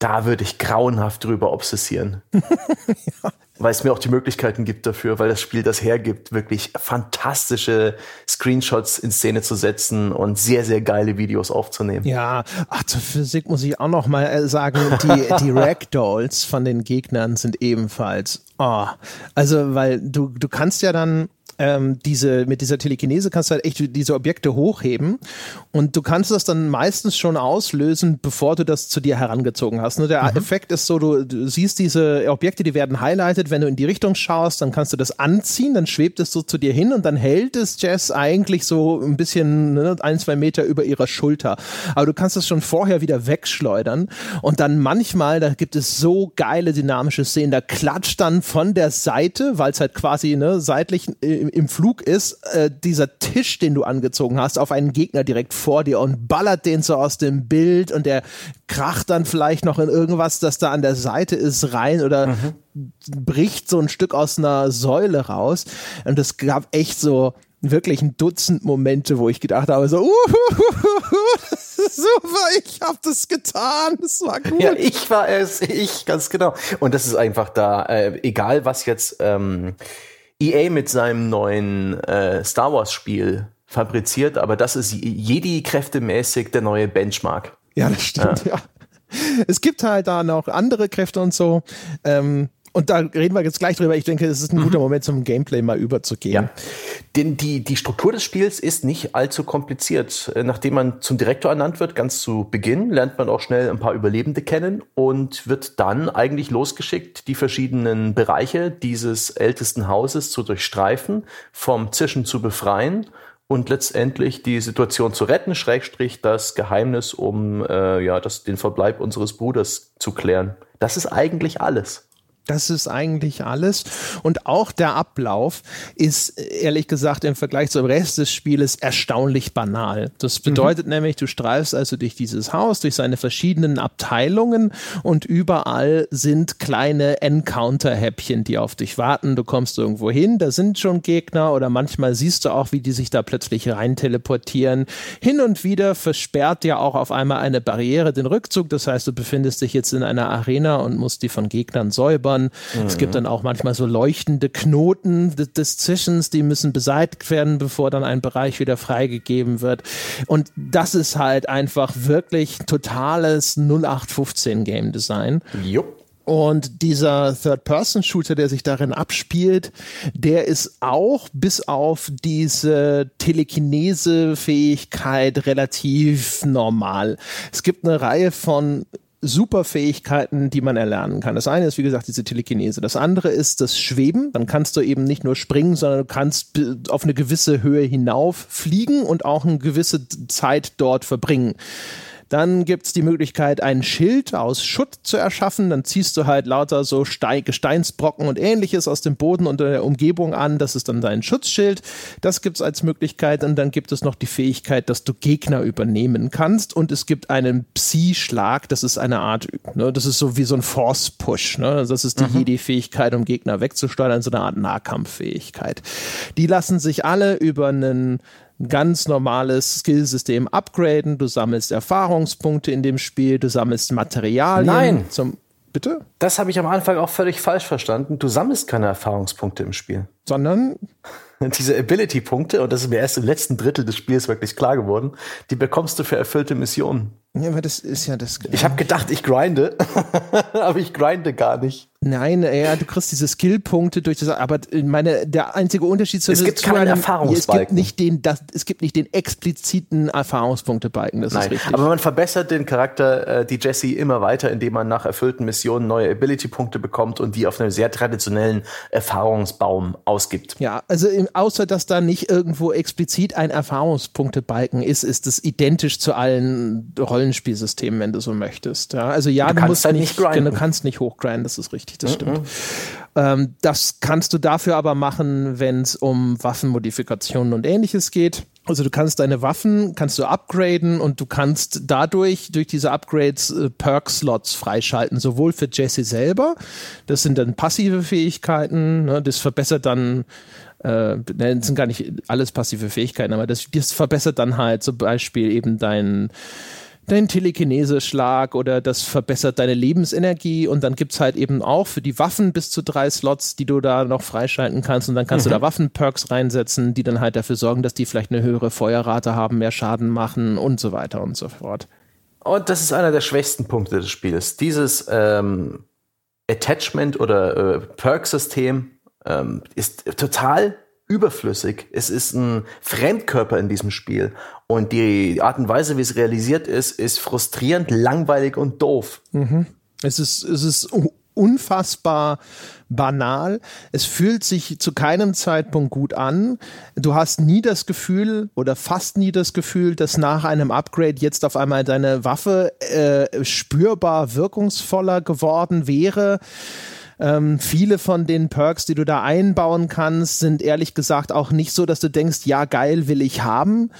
da würde ich grauenhaft drüber obsessieren. ja weil es mir auch die Möglichkeiten gibt dafür, weil das Spiel das hergibt, wirklich fantastische Screenshots in Szene zu setzen und sehr, sehr geile Videos aufzunehmen. Ja, ach, zur Physik muss ich auch noch mal äh, sagen, die, die Ragdolls von den Gegnern sind ebenfalls, oh, also, weil du, du kannst ja dann ähm, diese, mit dieser Telekinese kannst du halt echt diese Objekte hochheben und du kannst das dann meistens schon auslösen, bevor du das zu dir herangezogen hast. Ne? Der mhm. Effekt ist so, du, du, siehst diese Objekte, die werden highlighted, wenn du in die Richtung schaust, dann kannst du das anziehen, dann schwebt es so zu dir hin und dann hält es Jess eigentlich so ein bisschen ne, ein, zwei Meter über ihrer Schulter. Aber du kannst es schon vorher wieder wegschleudern und dann manchmal, da gibt es so geile dynamische Szenen, da klatscht dann von der Seite, weil es halt quasi ne, seitlich äh, im Flug ist, äh, dieser Tisch, den du angezogen hast, auf einen Gegner direkt vor dir und ballert den so aus dem Bild und der kracht dann vielleicht noch in irgendwas, das da an der Seite ist, rein oder mhm. bricht so ein Stück aus einer Säule raus. Und es gab echt so wirklich ein Dutzend Momente, wo ich gedacht habe, so, uh, super, ich habe das getan, das war gut. Ja, ich war es, ich, ganz genau. Und das ist einfach da, äh, egal was jetzt ähm, EA mit seinem neuen äh, Star Wars Spiel fabriziert, aber das ist Jedi kräftemäßig der neue Benchmark. Ja, das stimmt, ja. ja. Es gibt halt da noch andere Kräfte und so. Ähm, und da reden wir jetzt gleich drüber. Ich denke, es ist ein mhm. guter Moment, zum Gameplay mal überzugehen. Ja. Denn die, die Struktur des Spiels ist nicht allzu kompliziert. Äh, nachdem man zum Direktor ernannt wird, ganz zu Beginn, lernt man auch schnell ein paar Überlebende kennen und wird dann eigentlich losgeschickt, die verschiedenen Bereiche dieses ältesten Hauses zu durchstreifen, vom Zischen zu befreien und letztendlich die Situation zu retten, Schrägstrich das Geheimnis um äh, ja, das, den Verbleib unseres Bruders zu klären. Das ist eigentlich alles. Das ist eigentlich alles. Und auch der Ablauf ist, ehrlich gesagt, im Vergleich zum Rest des Spieles erstaunlich banal. Das mhm. bedeutet mhm. nämlich, du streifst also durch dieses Haus, durch seine verschiedenen Abteilungen und überall sind kleine Encounter-Häppchen, die auf dich warten. Du kommst irgendwo hin, da sind schon Gegner oder manchmal siehst du auch, wie die sich da plötzlich rein teleportieren. Hin und wieder versperrt dir auch auf einmal eine Barriere den Rückzug. Das heißt, du befindest dich jetzt in einer Arena und musst die von Gegnern säubern Mauern. Mhm. Es gibt dann auch manchmal so leuchtende Knoten des, des Zischens, die müssen beseitigt werden, bevor dann ein Bereich wieder freigegeben wird. Und das ist halt einfach wirklich totales 0815 Game Design. Jupp. Und dieser Third-Person-Shooter, der sich darin abspielt, der ist auch bis auf diese Telekinese-Fähigkeit relativ normal. Es gibt eine Reihe von Superfähigkeiten, die man erlernen kann. Das eine ist, wie gesagt, diese Telekinese. Das andere ist das Schweben. Dann kannst du eben nicht nur springen, sondern du kannst auf eine gewisse Höhe hinauf fliegen und auch eine gewisse Zeit dort verbringen. Dann gibt's die Möglichkeit, ein Schild aus Schutt zu erschaffen. Dann ziehst du halt lauter so Stein, Gesteinsbrocken und ähnliches aus dem Boden und der Umgebung an. Das ist dann dein Schutzschild. Das gibt's als Möglichkeit. Und dann gibt es noch die Fähigkeit, dass du Gegner übernehmen kannst. Und es gibt einen Psi-Schlag. Das ist eine Art, ne, das ist so wie so ein Force-Push. Ne? Das ist die mhm. Jedi-Fähigkeit, um Gegner wegzusteuern. So eine Art Nahkampffähigkeit. Die lassen sich alle über einen ganz normales Skillsystem upgraden. Du sammelst Erfahrungspunkte in dem Spiel, du sammelst Materialien. Nein. Zum Bitte? Das habe ich am Anfang auch völlig falsch verstanden. Du sammelst keine Erfahrungspunkte im Spiel. Sondern? diese Ability-Punkte, und das ist mir erst im letzten Drittel des Spiels wirklich klar geworden, die bekommst du für erfüllte Missionen. Ja, aber das ist ja das. Ich habe gedacht, ich grinde, aber ich grinde gar nicht. Nein, ja, du kriegst diese Skillpunkte durch das, aber meine, der einzige Unterschied zu es gibt keinen Erfahrungsbalken. Es gibt nicht den, das, es gibt nicht den expliziten Erfahrungspunktebalken. Das Nein, ist richtig. Aber man verbessert den Charakter, äh, die Jesse immer weiter, indem man nach erfüllten Missionen neue Ability-Punkte bekommt und die auf einem sehr traditionellen Erfahrungsbaum ausgibt. Ja, also im, außer dass da nicht irgendwo explizit ein Erfahrungspunktebalken ist, ist es identisch zu allen Rollenspielsystemen, wenn du so möchtest. Ja, also ja, du, du musst nicht, grinden. du kannst nicht hochgrinden, das ist richtig das stimmt. Mhm. Ähm, das kannst du dafür aber machen, wenn es um Waffenmodifikationen und ähnliches geht. Also du kannst deine Waffen, kannst du upgraden und du kannst dadurch, durch diese Upgrades, äh, Perk-Slots freischalten, sowohl für Jesse selber, das sind dann passive Fähigkeiten, ne, das verbessert dann äh, das sind gar nicht alles passive Fähigkeiten, aber das, das verbessert dann halt zum Beispiel eben deinen dein Telekinese-Schlag oder das verbessert deine Lebensenergie und dann gibt es halt eben auch für die Waffen bis zu drei Slots, die du da noch freischalten kannst und dann kannst mhm. du da Waffenperks reinsetzen, die dann halt dafür sorgen, dass die vielleicht eine höhere Feuerrate haben, mehr Schaden machen und so weiter und so fort. Und das ist einer der schwächsten Punkte des Spiels. Dieses ähm, Attachment oder äh, Perk-System ähm, ist total überflüssig. Es ist ein Fremdkörper in diesem Spiel. Und die Art und Weise, wie es realisiert ist, ist frustrierend, langweilig und doof. Mhm. Es ist, es ist unfassbar banal. Es fühlt sich zu keinem Zeitpunkt gut an. Du hast nie das Gefühl oder fast nie das Gefühl, dass nach einem Upgrade jetzt auf einmal deine Waffe äh, spürbar wirkungsvoller geworden wäre. Ähm, viele von den Perks, die du da einbauen kannst, sind ehrlich gesagt auch nicht so, dass du denkst, ja, geil, will ich haben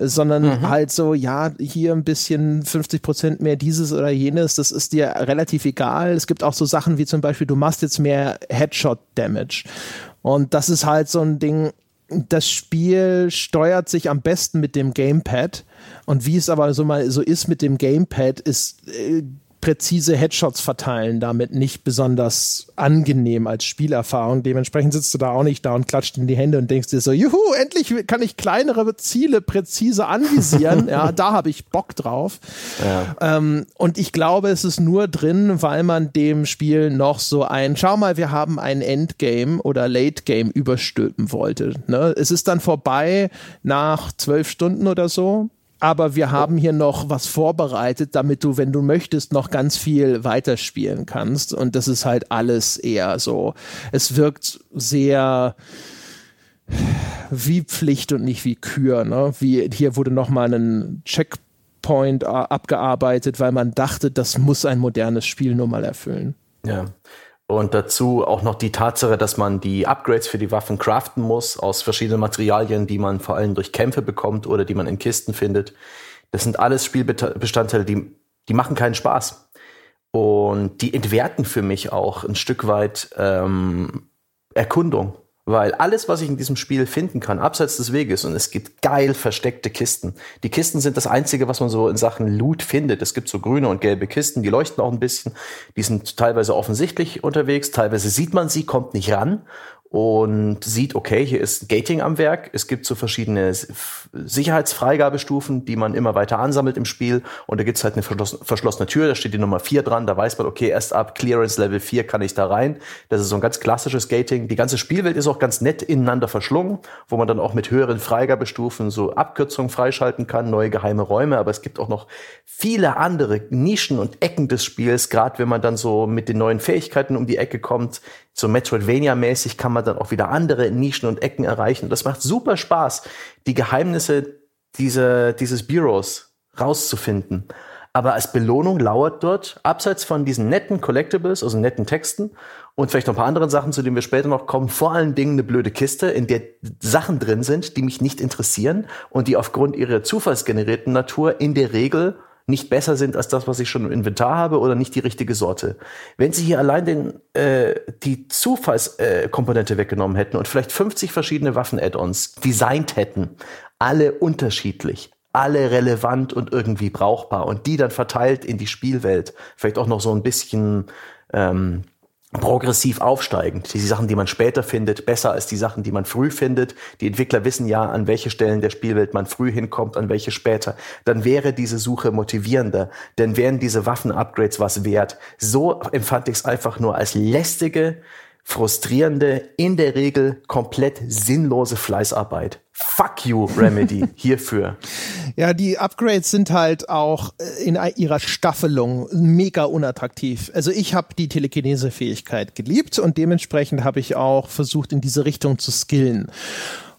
sondern mhm. halt so, ja, hier ein bisschen 50 Prozent mehr dieses oder jenes, das ist dir relativ egal. Es gibt auch so Sachen wie zum Beispiel, du machst jetzt mehr Headshot-Damage. Und das ist halt so ein Ding, das Spiel steuert sich am besten mit dem Gamepad. Und wie es aber so mal so ist mit dem Gamepad, ist äh, präzise Headshots verteilen damit nicht besonders angenehm als Spielerfahrung. Dementsprechend sitzt du da auch nicht da und klatscht in die Hände und denkst dir so, juhu, endlich kann ich kleinere Ziele präzise anvisieren. ja, da habe ich Bock drauf. Ja. Ähm, und ich glaube, es ist nur drin, weil man dem Spiel noch so ein, schau mal, wir haben ein Endgame oder Late Game überstülpen wollte. Ne? Es ist dann vorbei nach zwölf Stunden oder so aber wir haben hier noch was vorbereitet, damit du, wenn du möchtest, noch ganz viel weiterspielen kannst. Und das ist halt alles eher so. Es wirkt sehr wie Pflicht und nicht wie Kür. Ne? Wie hier wurde noch mal ein Checkpoint abgearbeitet, weil man dachte, das muss ein modernes Spiel nur mal erfüllen. Ja. Und dazu auch noch die Tatsache, dass man die Upgrades für die Waffen craften muss aus verschiedenen Materialien, die man vor allem durch Kämpfe bekommt oder die man in Kisten findet. Das sind alles Spielbestandteile, die, die machen keinen Spaß. Und die entwerten für mich auch ein Stück weit ähm, Erkundung. Weil alles, was ich in diesem Spiel finden kann, abseits des Weges, und es gibt geil versteckte Kisten. Die Kisten sind das Einzige, was man so in Sachen Loot findet. Es gibt so grüne und gelbe Kisten, die leuchten auch ein bisschen. Die sind teilweise offensichtlich unterwegs, teilweise sieht man sie, kommt nicht ran und sieht, okay, hier ist Gating am Werk. Es gibt so verschiedene Sicherheitsfreigabestufen, die man immer weiter ansammelt im Spiel. Und da gibt's halt eine verschlossene Tür, da steht die Nummer 4 dran. Da weiß man, okay, erst ab Clearance Level 4 kann ich da rein. Das ist so ein ganz klassisches Gating. Die ganze Spielwelt ist auch ganz nett ineinander verschlungen, wo man dann auch mit höheren Freigabestufen so Abkürzungen freischalten kann, neue geheime Räume. Aber es gibt auch noch viele andere Nischen und Ecken des Spiels, gerade wenn man dann so mit den neuen Fähigkeiten um die Ecke kommt so Metroidvania-mäßig kann man dann auch wieder andere Nischen und Ecken erreichen. Und das macht super Spaß, die Geheimnisse diese, dieses Bureaus rauszufinden. Aber als Belohnung lauert dort, abseits von diesen netten Collectibles, also netten Texten und vielleicht noch ein paar anderen Sachen, zu denen wir später noch kommen, vor allen Dingen eine blöde Kiste, in der Sachen drin sind, die mich nicht interessieren und die aufgrund ihrer zufallsgenerierten Natur in der Regel nicht besser sind als das, was ich schon im Inventar habe oder nicht die richtige Sorte. Wenn sie hier allein den, äh, die Zufallskomponente weggenommen hätten und vielleicht 50 verschiedene Waffen-Add-ons designt hätten, alle unterschiedlich, alle relevant und irgendwie brauchbar und die dann verteilt in die Spielwelt, vielleicht auch noch so ein bisschen ähm, progressiv aufsteigend. Die Sachen, die man später findet, besser als die Sachen, die man früh findet. Die Entwickler wissen ja, an welche Stellen der Spielwelt man früh hinkommt, an welche später. Dann wäre diese Suche motivierender, denn wären diese Waffen-Upgrades was wert. So empfand ich es einfach nur als lästige, frustrierende, in der Regel komplett sinnlose Fleißarbeit. Fuck you, Remedy, hierfür. Ja, die Upgrades sind halt auch äh, in ihrer Staffelung mega unattraktiv. Also ich habe die Telekinese-Fähigkeit geliebt und dementsprechend habe ich auch versucht, in diese Richtung zu skillen.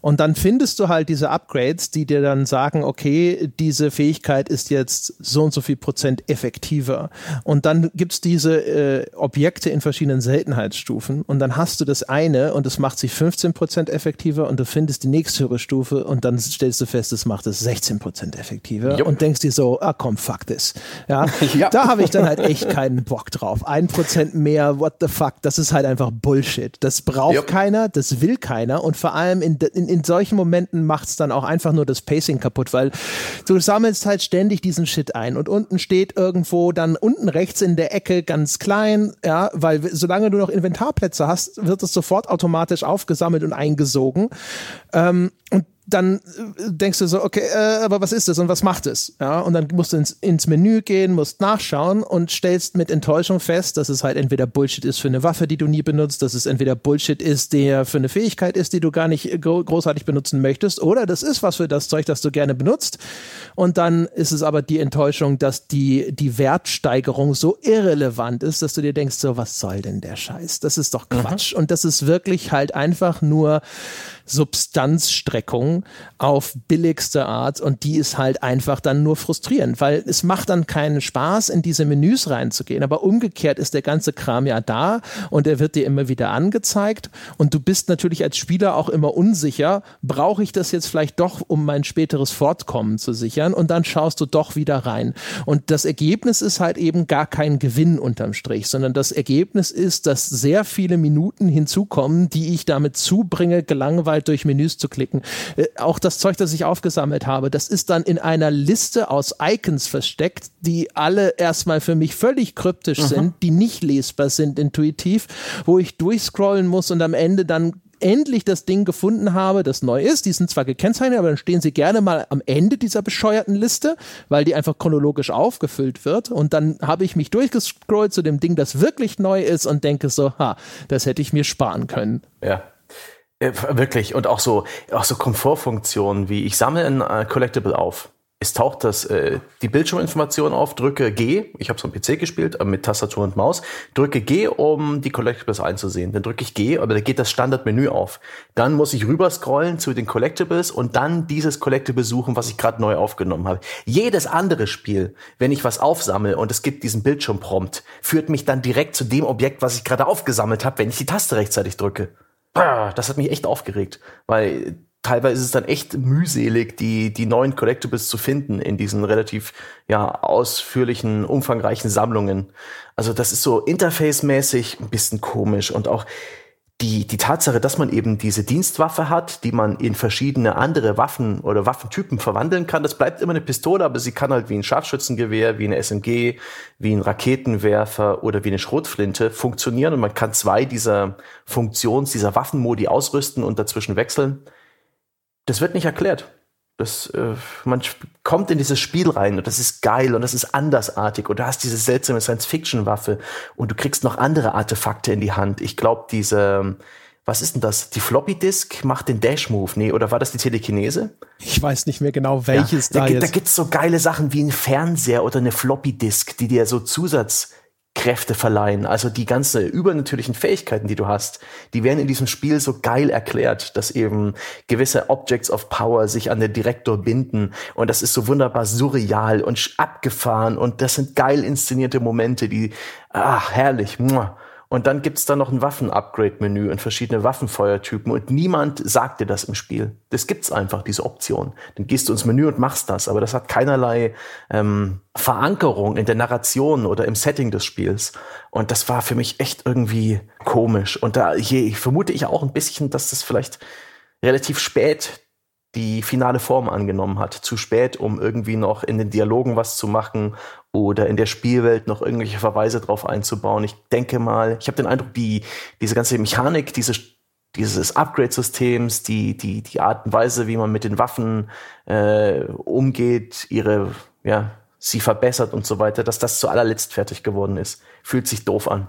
Und dann findest du halt diese Upgrades, die dir dann sagen, okay, diese Fähigkeit ist jetzt so und so viel Prozent effektiver. Und dann gibt's diese äh, Objekte in verschiedenen Seltenheitsstufen und dann hast du das eine und es macht sie 15 Prozent effektiver und du findest die nächsthöhere Stufe und dann stellst du fest, es macht es 16 Prozent effektiver Jupp. und denkst dir so, ah komm, fuck this. Ja, ja. da habe ich dann halt echt keinen Bock drauf. Ein Prozent mehr, what the fuck, das ist halt einfach Bullshit. Das braucht Jupp. keiner, das will keiner und vor allem in, in in solchen Momenten macht es dann auch einfach nur das Pacing kaputt, weil du sammelst halt ständig diesen Shit ein und unten steht irgendwo dann unten rechts in der Ecke ganz klein, ja, weil solange du noch Inventarplätze hast, wird es sofort automatisch aufgesammelt und eingesogen. Ähm, und dann äh, denkst du so, okay, äh, aber was ist das und was macht es? Ja, und dann musst du ins, ins Menü gehen, musst nachschauen und stellst mit Enttäuschung fest, dass es halt entweder Bullshit ist für eine Waffe, die du nie benutzt, dass es entweder Bullshit ist, der für eine Fähigkeit ist, die du gar nicht großartig benutzen möchtest, oder das ist was für das Zeug, das du gerne benutzt. Und dann ist es aber die Enttäuschung, dass die, die Wertsteigerung so irrelevant ist, dass du dir denkst, so, was soll denn der Scheiß? Das ist doch mhm. Quatsch. Mhm. Und das ist wirklich halt einfach nur Substanzstreckung auf billigste Art und die ist halt einfach dann nur frustrierend, weil es macht dann keinen Spaß, in diese Menüs reinzugehen. Aber umgekehrt ist der ganze Kram ja da und er wird dir immer wieder angezeigt und du bist natürlich als Spieler auch immer unsicher, brauche ich das jetzt vielleicht doch, um mein späteres Fortkommen zu sichern und dann schaust du doch wieder rein. Und das Ergebnis ist halt eben gar kein Gewinn unterm Strich, sondern das Ergebnis ist, dass sehr viele Minuten hinzukommen, die ich damit zubringe, gelangweilt durch Menüs zu klicken. Äh, auch das Zeug, das ich aufgesammelt habe, das ist dann in einer Liste aus Icons versteckt, die alle erstmal für mich völlig kryptisch mhm. sind, die nicht lesbar sind intuitiv, wo ich durchscrollen muss und am Ende dann endlich das Ding gefunden habe, das neu ist. Die sind zwar gekennzeichnet, aber dann stehen sie gerne mal am Ende dieser bescheuerten Liste, weil die einfach chronologisch aufgefüllt wird. Und dann habe ich mich durchgescrollt zu dem Ding, das wirklich neu ist und denke so, ha, das hätte ich mir sparen können. Ja. Äh, wirklich. Und auch so, auch so Komfortfunktionen wie ich sammle ein äh, Collectible auf. Es taucht das, äh, die Bildschirminformation auf, drücke G, ich habe es am PC gespielt, äh, mit Tastatur und Maus, drücke G, um die Collectibles einzusehen. Dann drücke ich G, aber da geht das Standardmenü auf. Dann muss ich rüber scrollen zu den Collectibles und dann dieses Collectible suchen, was ich gerade neu aufgenommen habe. Jedes andere Spiel, wenn ich was aufsammle und es gibt diesen Bildschirmprompt, führt mich dann direkt zu dem Objekt, was ich gerade aufgesammelt habe, wenn ich die Taste rechtzeitig drücke das hat mich echt aufgeregt, weil teilweise ist es dann echt mühselig, die, die neuen Collectibles zu finden in diesen relativ, ja, ausführlichen, umfangreichen Sammlungen. Also das ist so interface-mäßig ein bisschen komisch und auch die, die Tatsache, dass man eben diese Dienstwaffe hat, die man in verschiedene andere Waffen oder Waffentypen verwandeln kann, das bleibt immer eine Pistole, aber sie kann halt wie ein Scharfschützengewehr, wie eine SMG, wie ein Raketenwerfer oder wie eine Schrotflinte funktionieren und man kann zwei dieser Funktions-, dieser Waffenmodi ausrüsten und dazwischen wechseln. Das wird nicht erklärt. Das, äh, man kommt in dieses Spiel rein und das ist geil und das ist andersartig und du hast diese seltsame Science-Fiction-Waffe und du kriegst noch andere Artefakte in die Hand. Ich glaube, diese, was ist denn das? Die Floppy-Disk macht den Dash-Move, nee, oder war das die Telekinese? Ich weiß nicht mehr genau, welches ja, da, da, da gibt's so geile Sachen wie ein Fernseher oder eine Floppy-Disk, die dir so Zusatz Kräfte verleihen. Also die ganze übernatürlichen Fähigkeiten, die du hast, die werden in diesem Spiel so geil erklärt, dass eben gewisse Objects of Power sich an den Direktor binden und das ist so wunderbar surreal und abgefahren und das sind geil inszenierte Momente, die, ah, herrlich. Muah. Und dann gibt's da noch ein Waffen-Upgrade-Menü und verschiedene Waffenfeuertypen und niemand sagt dir das im Spiel. Das gibt's einfach, diese Option. Dann gehst du ins Menü und machst das, aber das hat keinerlei ähm, Verankerung in der Narration oder im Setting des Spiels. Und das war für mich echt irgendwie komisch. Und da je, vermute ich auch ein bisschen, dass das vielleicht relativ spät die finale Form angenommen hat. Zu spät, um irgendwie noch in den Dialogen was zu machen oder in der Spielwelt noch irgendwelche Verweise drauf einzubauen. Ich denke mal, ich habe den Eindruck, die, diese ganze Mechanik, diese dieses Upgrade-Systems, die, die, die Art und Weise, wie man mit den Waffen äh, umgeht, ihre, ja, sie verbessert und so weiter, dass das zu allerletzt fertig geworden ist. Fühlt sich doof an.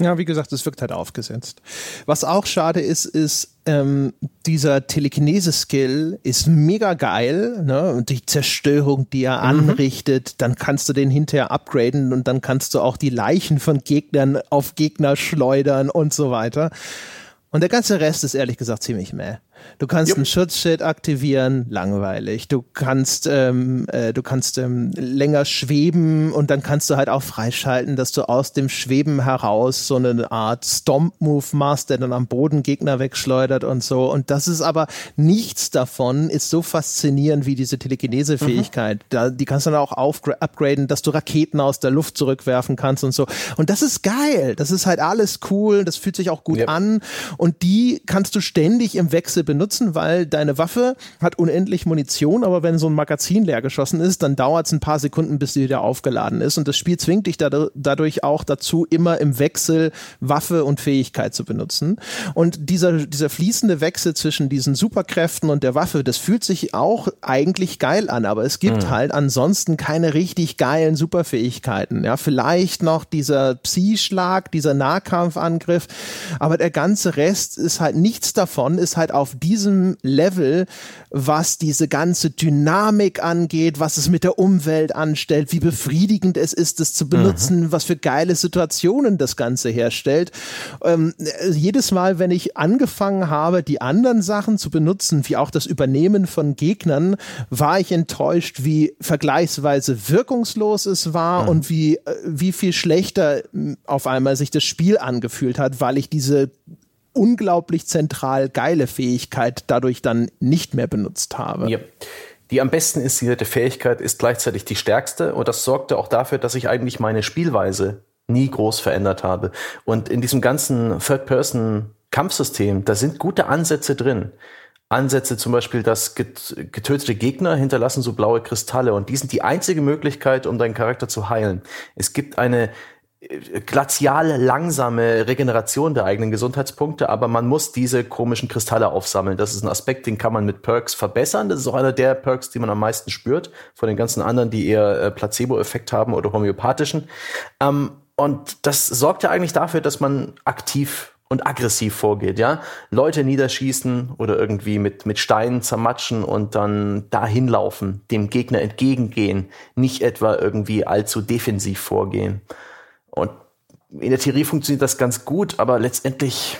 Ja, wie gesagt, es wirkt halt aufgesetzt. Was auch schade ist, ist, ähm, dieser Telekinese-Skill ist mega geil, ne? Und die Zerstörung, die er mhm. anrichtet, dann kannst du den hinterher upgraden und dann kannst du auch die Leichen von Gegnern auf Gegner schleudern und so weiter. Und der ganze Rest ist ehrlich gesagt ziemlich meh. Du kannst yep. ein Schutzschild aktivieren, langweilig. Du kannst, ähm, äh, du kannst ähm, länger schweben und dann kannst du halt auch freischalten, dass du aus dem Schweben heraus so eine Art Stomp-Move machst, der dann am Boden Gegner wegschleudert und so. Und das ist aber nichts davon ist so faszinierend wie diese Telekinese-Fähigkeit. Mhm. Da, die kannst du dann auch upgraden, dass du Raketen aus der Luft zurückwerfen kannst und so. Und das ist geil. Das ist halt alles cool. Das fühlt sich auch gut yep. an. Und die kannst du ständig im Wechsel benutzen, weil deine Waffe hat unendlich Munition, aber wenn so ein Magazin leer geschossen ist, dann dauert es ein paar Sekunden, bis sie wieder aufgeladen ist. Und das Spiel zwingt dich dadurch auch dazu, immer im Wechsel Waffe und Fähigkeit zu benutzen. Und dieser, dieser fließende Wechsel zwischen diesen Superkräften und der Waffe, das fühlt sich auch eigentlich geil an, aber es gibt mhm. halt ansonsten keine richtig geilen Superfähigkeiten. Ja, vielleicht noch dieser Psi-Schlag, dieser Nahkampfangriff, aber der ganze Rest ist halt nichts davon, ist halt auf diesem Level, was diese ganze Dynamik angeht, was es mit der Umwelt anstellt, wie befriedigend es ist, das zu benutzen, mhm. was für geile Situationen das Ganze herstellt. Ähm, jedes Mal, wenn ich angefangen habe, die anderen Sachen zu benutzen, wie auch das Übernehmen von Gegnern, war ich enttäuscht, wie vergleichsweise wirkungslos es war mhm. und wie, äh, wie viel schlechter auf einmal sich das Spiel angefühlt hat, weil ich diese unglaublich zentral geile Fähigkeit dadurch dann nicht mehr benutzt habe. Ja. Die am besten inszenierte Fähigkeit ist gleichzeitig die stärkste und das sorgte auch dafür, dass ich eigentlich meine Spielweise nie groß verändert habe. Und in diesem ganzen Third-Person-Kampfsystem, da sind gute Ansätze drin. Ansätze zum Beispiel, dass getötete Gegner hinterlassen so blaue Kristalle und die sind die einzige Möglichkeit, um deinen Charakter zu heilen. Es gibt eine glazial langsame Regeneration der eigenen Gesundheitspunkte, aber man muss diese komischen Kristalle aufsammeln. Das ist ein Aspekt, den kann man mit Perks verbessern. Das ist auch einer der Perks, die man am meisten spürt, von den ganzen anderen, die eher äh, Placebo-Effekt haben oder homöopathischen. Ähm, und das sorgt ja eigentlich dafür, dass man aktiv und aggressiv vorgeht, ja. Leute niederschießen oder irgendwie mit, mit Steinen zermatschen und dann dahin laufen, dem Gegner entgegengehen, nicht etwa irgendwie allzu defensiv vorgehen. Und in der Theorie funktioniert das ganz gut, aber letztendlich,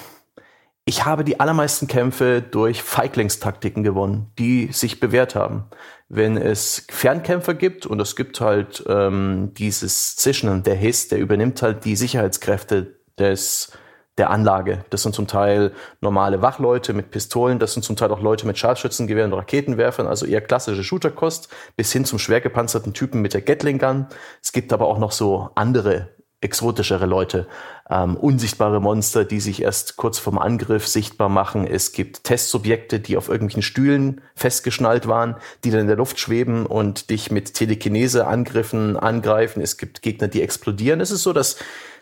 ich habe die allermeisten Kämpfe durch Feiglingstaktiken gewonnen, die sich bewährt haben. Wenn es Fernkämpfer gibt und es gibt halt ähm, dieses Zischen, der Hiss, der übernimmt halt die Sicherheitskräfte des der Anlage. Das sind zum Teil normale Wachleute mit Pistolen, das sind zum Teil auch Leute mit Scharfschützengewehren und Raketenwerfern, also eher klassische Shooterkost, bis hin zum schwer gepanzerten Typen mit der Gatling Gun. Es gibt aber auch noch so andere exotischere Leute, ähm, unsichtbare Monster, die sich erst kurz vorm Angriff sichtbar machen. Es gibt Testsubjekte, die auf irgendwelchen Stühlen festgeschnallt waren, die dann in der Luft schweben und dich mit Telekinese-Angriffen angreifen. Es gibt Gegner, die explodieren. Es ist so das,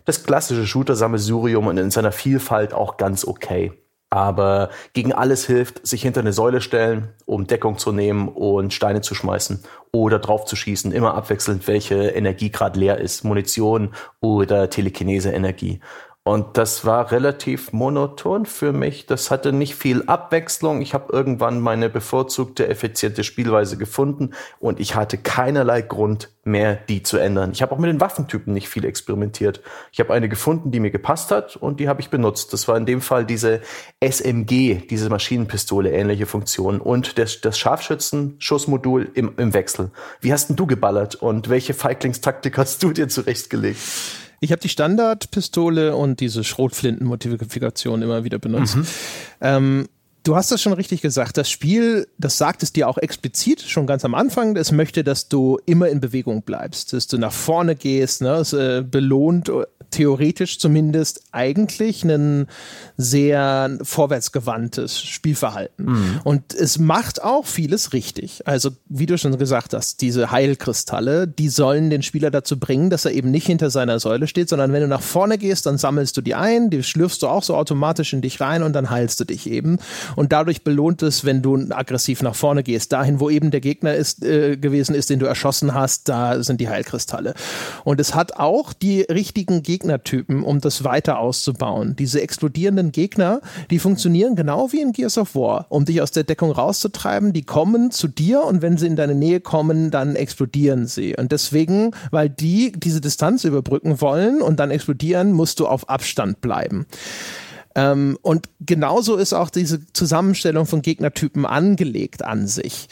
das klassische Shooter-Sammelsurium und in seiner Vielfalt auch ganz okay. Aber gegen alles hilft, sich hinter eine Säule stellen, um Deckung zu nehmen und Steine zu schmeißen oder drauf zu schießen, immer abwechselnd, welche Energie gerade leer ist, Munition oder Telekinese-Energie. Und das war relativ monoton für mich. Das hatte nicht viel Abwechslung. Ich habe irgendwann meine bevorzugte, effiziente Spielweise gefunden und ich hatte keinerlei Grund mehr, die zu ändern. Ich habe auch mit den Waffentypen nicht viel experimentiert. Ich habe eine gefunden, die mir gepasst hat und die habe ich benutzt. Das war in dem Fall diese SMG, diese Maschinenpistole, ähnliche Funktion und das, das Scharfschützen-Schussmodul im, im Wechsel. Wie hast denn du geballert und welche Feiglingstaktik hast du dir zurechtgelegt? Ich habe die Standardpistole und diese Schrotflinten-Modifikation immer wieder benutzt. Mhm. Ähm, du hast das schon richtig gesagt. Das Spiel, das sagt es dir auch explizit schon ganz am Anfang. Es möchte, dass du immer in Bewegung bleibst, dass du nach vorne gehst. Ne? Es äh, belohnt theoretisch zumindest eigentlich ein sehr vorwärtsgewandtes Spielverhalten. Mhm. Und es macht auch vieles richtig. Also, wie du schon gesagt hast, diese Heilkristalle, die sollen den Spieler dazu bringen, dass er eben nicht hinter seiner Säule steht, sondern wenn du nach vorne gehst, dann sammelst du die ein, die schlürfst du auch so automatisch in dich rein und dann heilst du dich eben. Und dadurch belohnt es, wenn du aggressiv nach vorne gehst. Dahin, wo eben der Gegner ist, äh, gewesen ist, den du erschossen hast, da sind die Heilkristalle. Und es hat auch die richtigen Gegnertypen, um das weiter auszubauen. Diese explodierenden Gegner, die funktionieren genau wie in Gears of War, um dich aus der Deckung rauszutreiben. Die kommen zu dir und wenn sie in deine Nähe kommen, dann explodieren sie. Und deswegen, weil die diese Distanz überbrücken wollen und dann explodieren, musst du auf Abstand bleiben. Ähm, und genauso ist auch diese Zusammenstellung von Gegnertypen angelegt an sich.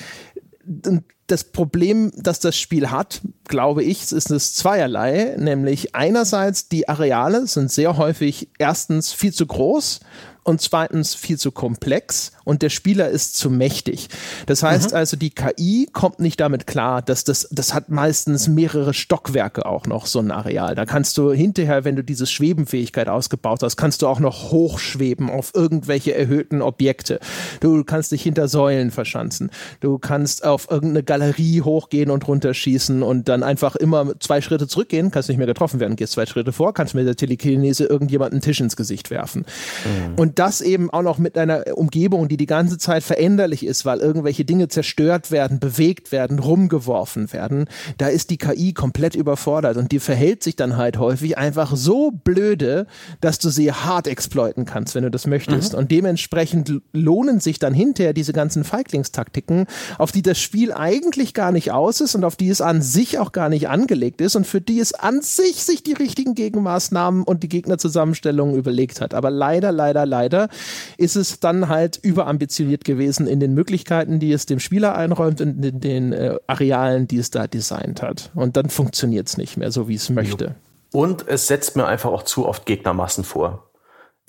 Das Problem, das das Spiel hat, glaube ich, ist es zweierlei, nämlich einerseits die Areale sind sehr häufig erstens viel zu groß und zweitens viel zu komplex und der Spieler ist zu mächtig. Das heißt mhm. also, die KI kommt nicht damit klar, dass das, das hat meistens mehrere Stockwerke auch noch, so ein Areal. Da kannst du hinterher, wenn du diese Schwebenfähigkeit ausgebaut hast, kannst du auch noch hochschweben auf irgendwelche erhöhten Objekte. Du kannst dich hinter Säulen verschanzen. Du kannst auf irgendeine Galerie hochgehen und runterschießen und dann einfach immer zwei Schritte zurückgehen, kannst nicht mehr getroffen werden, gehst zwei Schritte vor, kannst mit der Telekinese irgendjemanden Tisch ins Gesicht werfen. Mhm. Und das eben auch noch mit einer Umgebung, die die ganze Zeit veränderlich ist, weil irgendwelche Dinge zerstört werden, bewegt werden, rumgeworfen werden, da ist die KI komplett überfordert und die verhält sich dann halt häufig einfach so blöde, dass du sie hart exploiten kannst, wenn du das möchtest. Mhm. Und dementsprechend lohnen sich dann hinterher diese ganzen Feiglingstaktiken, auf die das Spiel eigentlich gar nicht aus ist und auf die es an sich auch gar nicht angelegt ist und für die es an sich sich die richtigen Gegenmaßnahmen und die Gegnerzusammenstellungen überlegt hat. Aber leider, leider, leider ist es dann halt über überambitioniert gewesen in den Möglichkeiten, die es dem Spieler einräumt und in den äh, Arealen, die es da designt hat. Und dann funktioniert es nicht mehr so, wie es möchte. Und es setzt mir einfach auch zu oft Gegnermassen vor.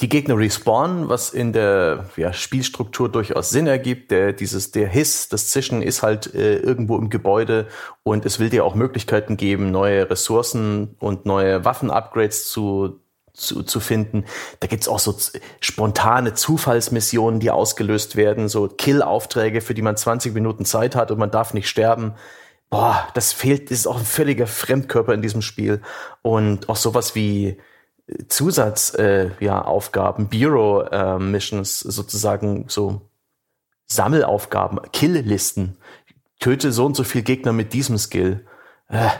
Die Gegner respawnen, was in der ja, Spielstruktur durchaus Sinn ergibt. Der, dieses, der Hiss, das Zischen ist halt äh, irgendwo im Gebäude und es will dir auch Möglichkeiten geben, neue Ressourcen und neue Waffen-Upgrades zu zu, zu finden. Da gibt's auch so spontane Zufallsmissionen, die ausgelöst werden, so Kill-Aufträge, für die man 20 Minuten Zeit hat und man darf nicht sterben. Boah, das fehlt, das ist auch ein völliger Fremdkörper in diesem Spiel. Und auch sowas wie Zusatzaufgaben, äh, ja, Bureau-Missions, äh, sozusagen so Sammelaufgaben, Kill-Listen. Töte so und so viel Gegner mit diesem Skill.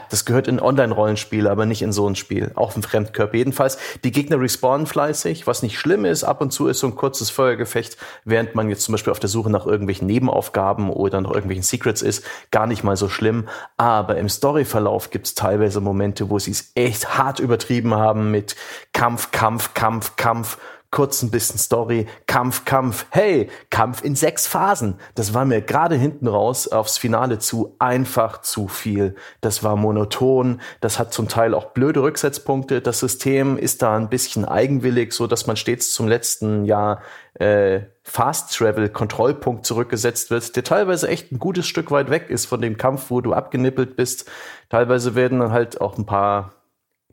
Das gehört in Online-Rollenspiele, aber nicht in so ein Spiel. Auch im Fremdkörper. Jedenfalls, die Gegner respawnen fleißig, was nicht schlimm ist. Ab und zu ist so ein kurzes Feuergefecht, während man jetzt zum Beispiel auf der Suche nach irgendwelchen Nebenaufgaben oder nach irgendwelchen Secrets ist. Gar nicht mal so schlimm. Aber im Storyverlauf gibt es teilweise Momente, wo sie es echt hart übertrieben haben mit Kampf, Kampf, Kampf, Kampf kurz ein bisschen Story, Kampf, Kampf, hey, Kampf in sechs Phasen. Das war mir gerade hinten raus aufs Finale zu einfach zu viel. Das war monoton, das hat zum Teil auch blöde Rücksetzpunkte. Das System ist da ein bisschen eigenwillig, so dass man stets zum letzten Jahr äh, Fast Travel Kontrollpunkt zurückgesetzt wird, der teilweise echt ein gutes Stück weit weg ist von dem Kampf, wo du abgenippelt bist. Teilweise werden dann halt auch ein paar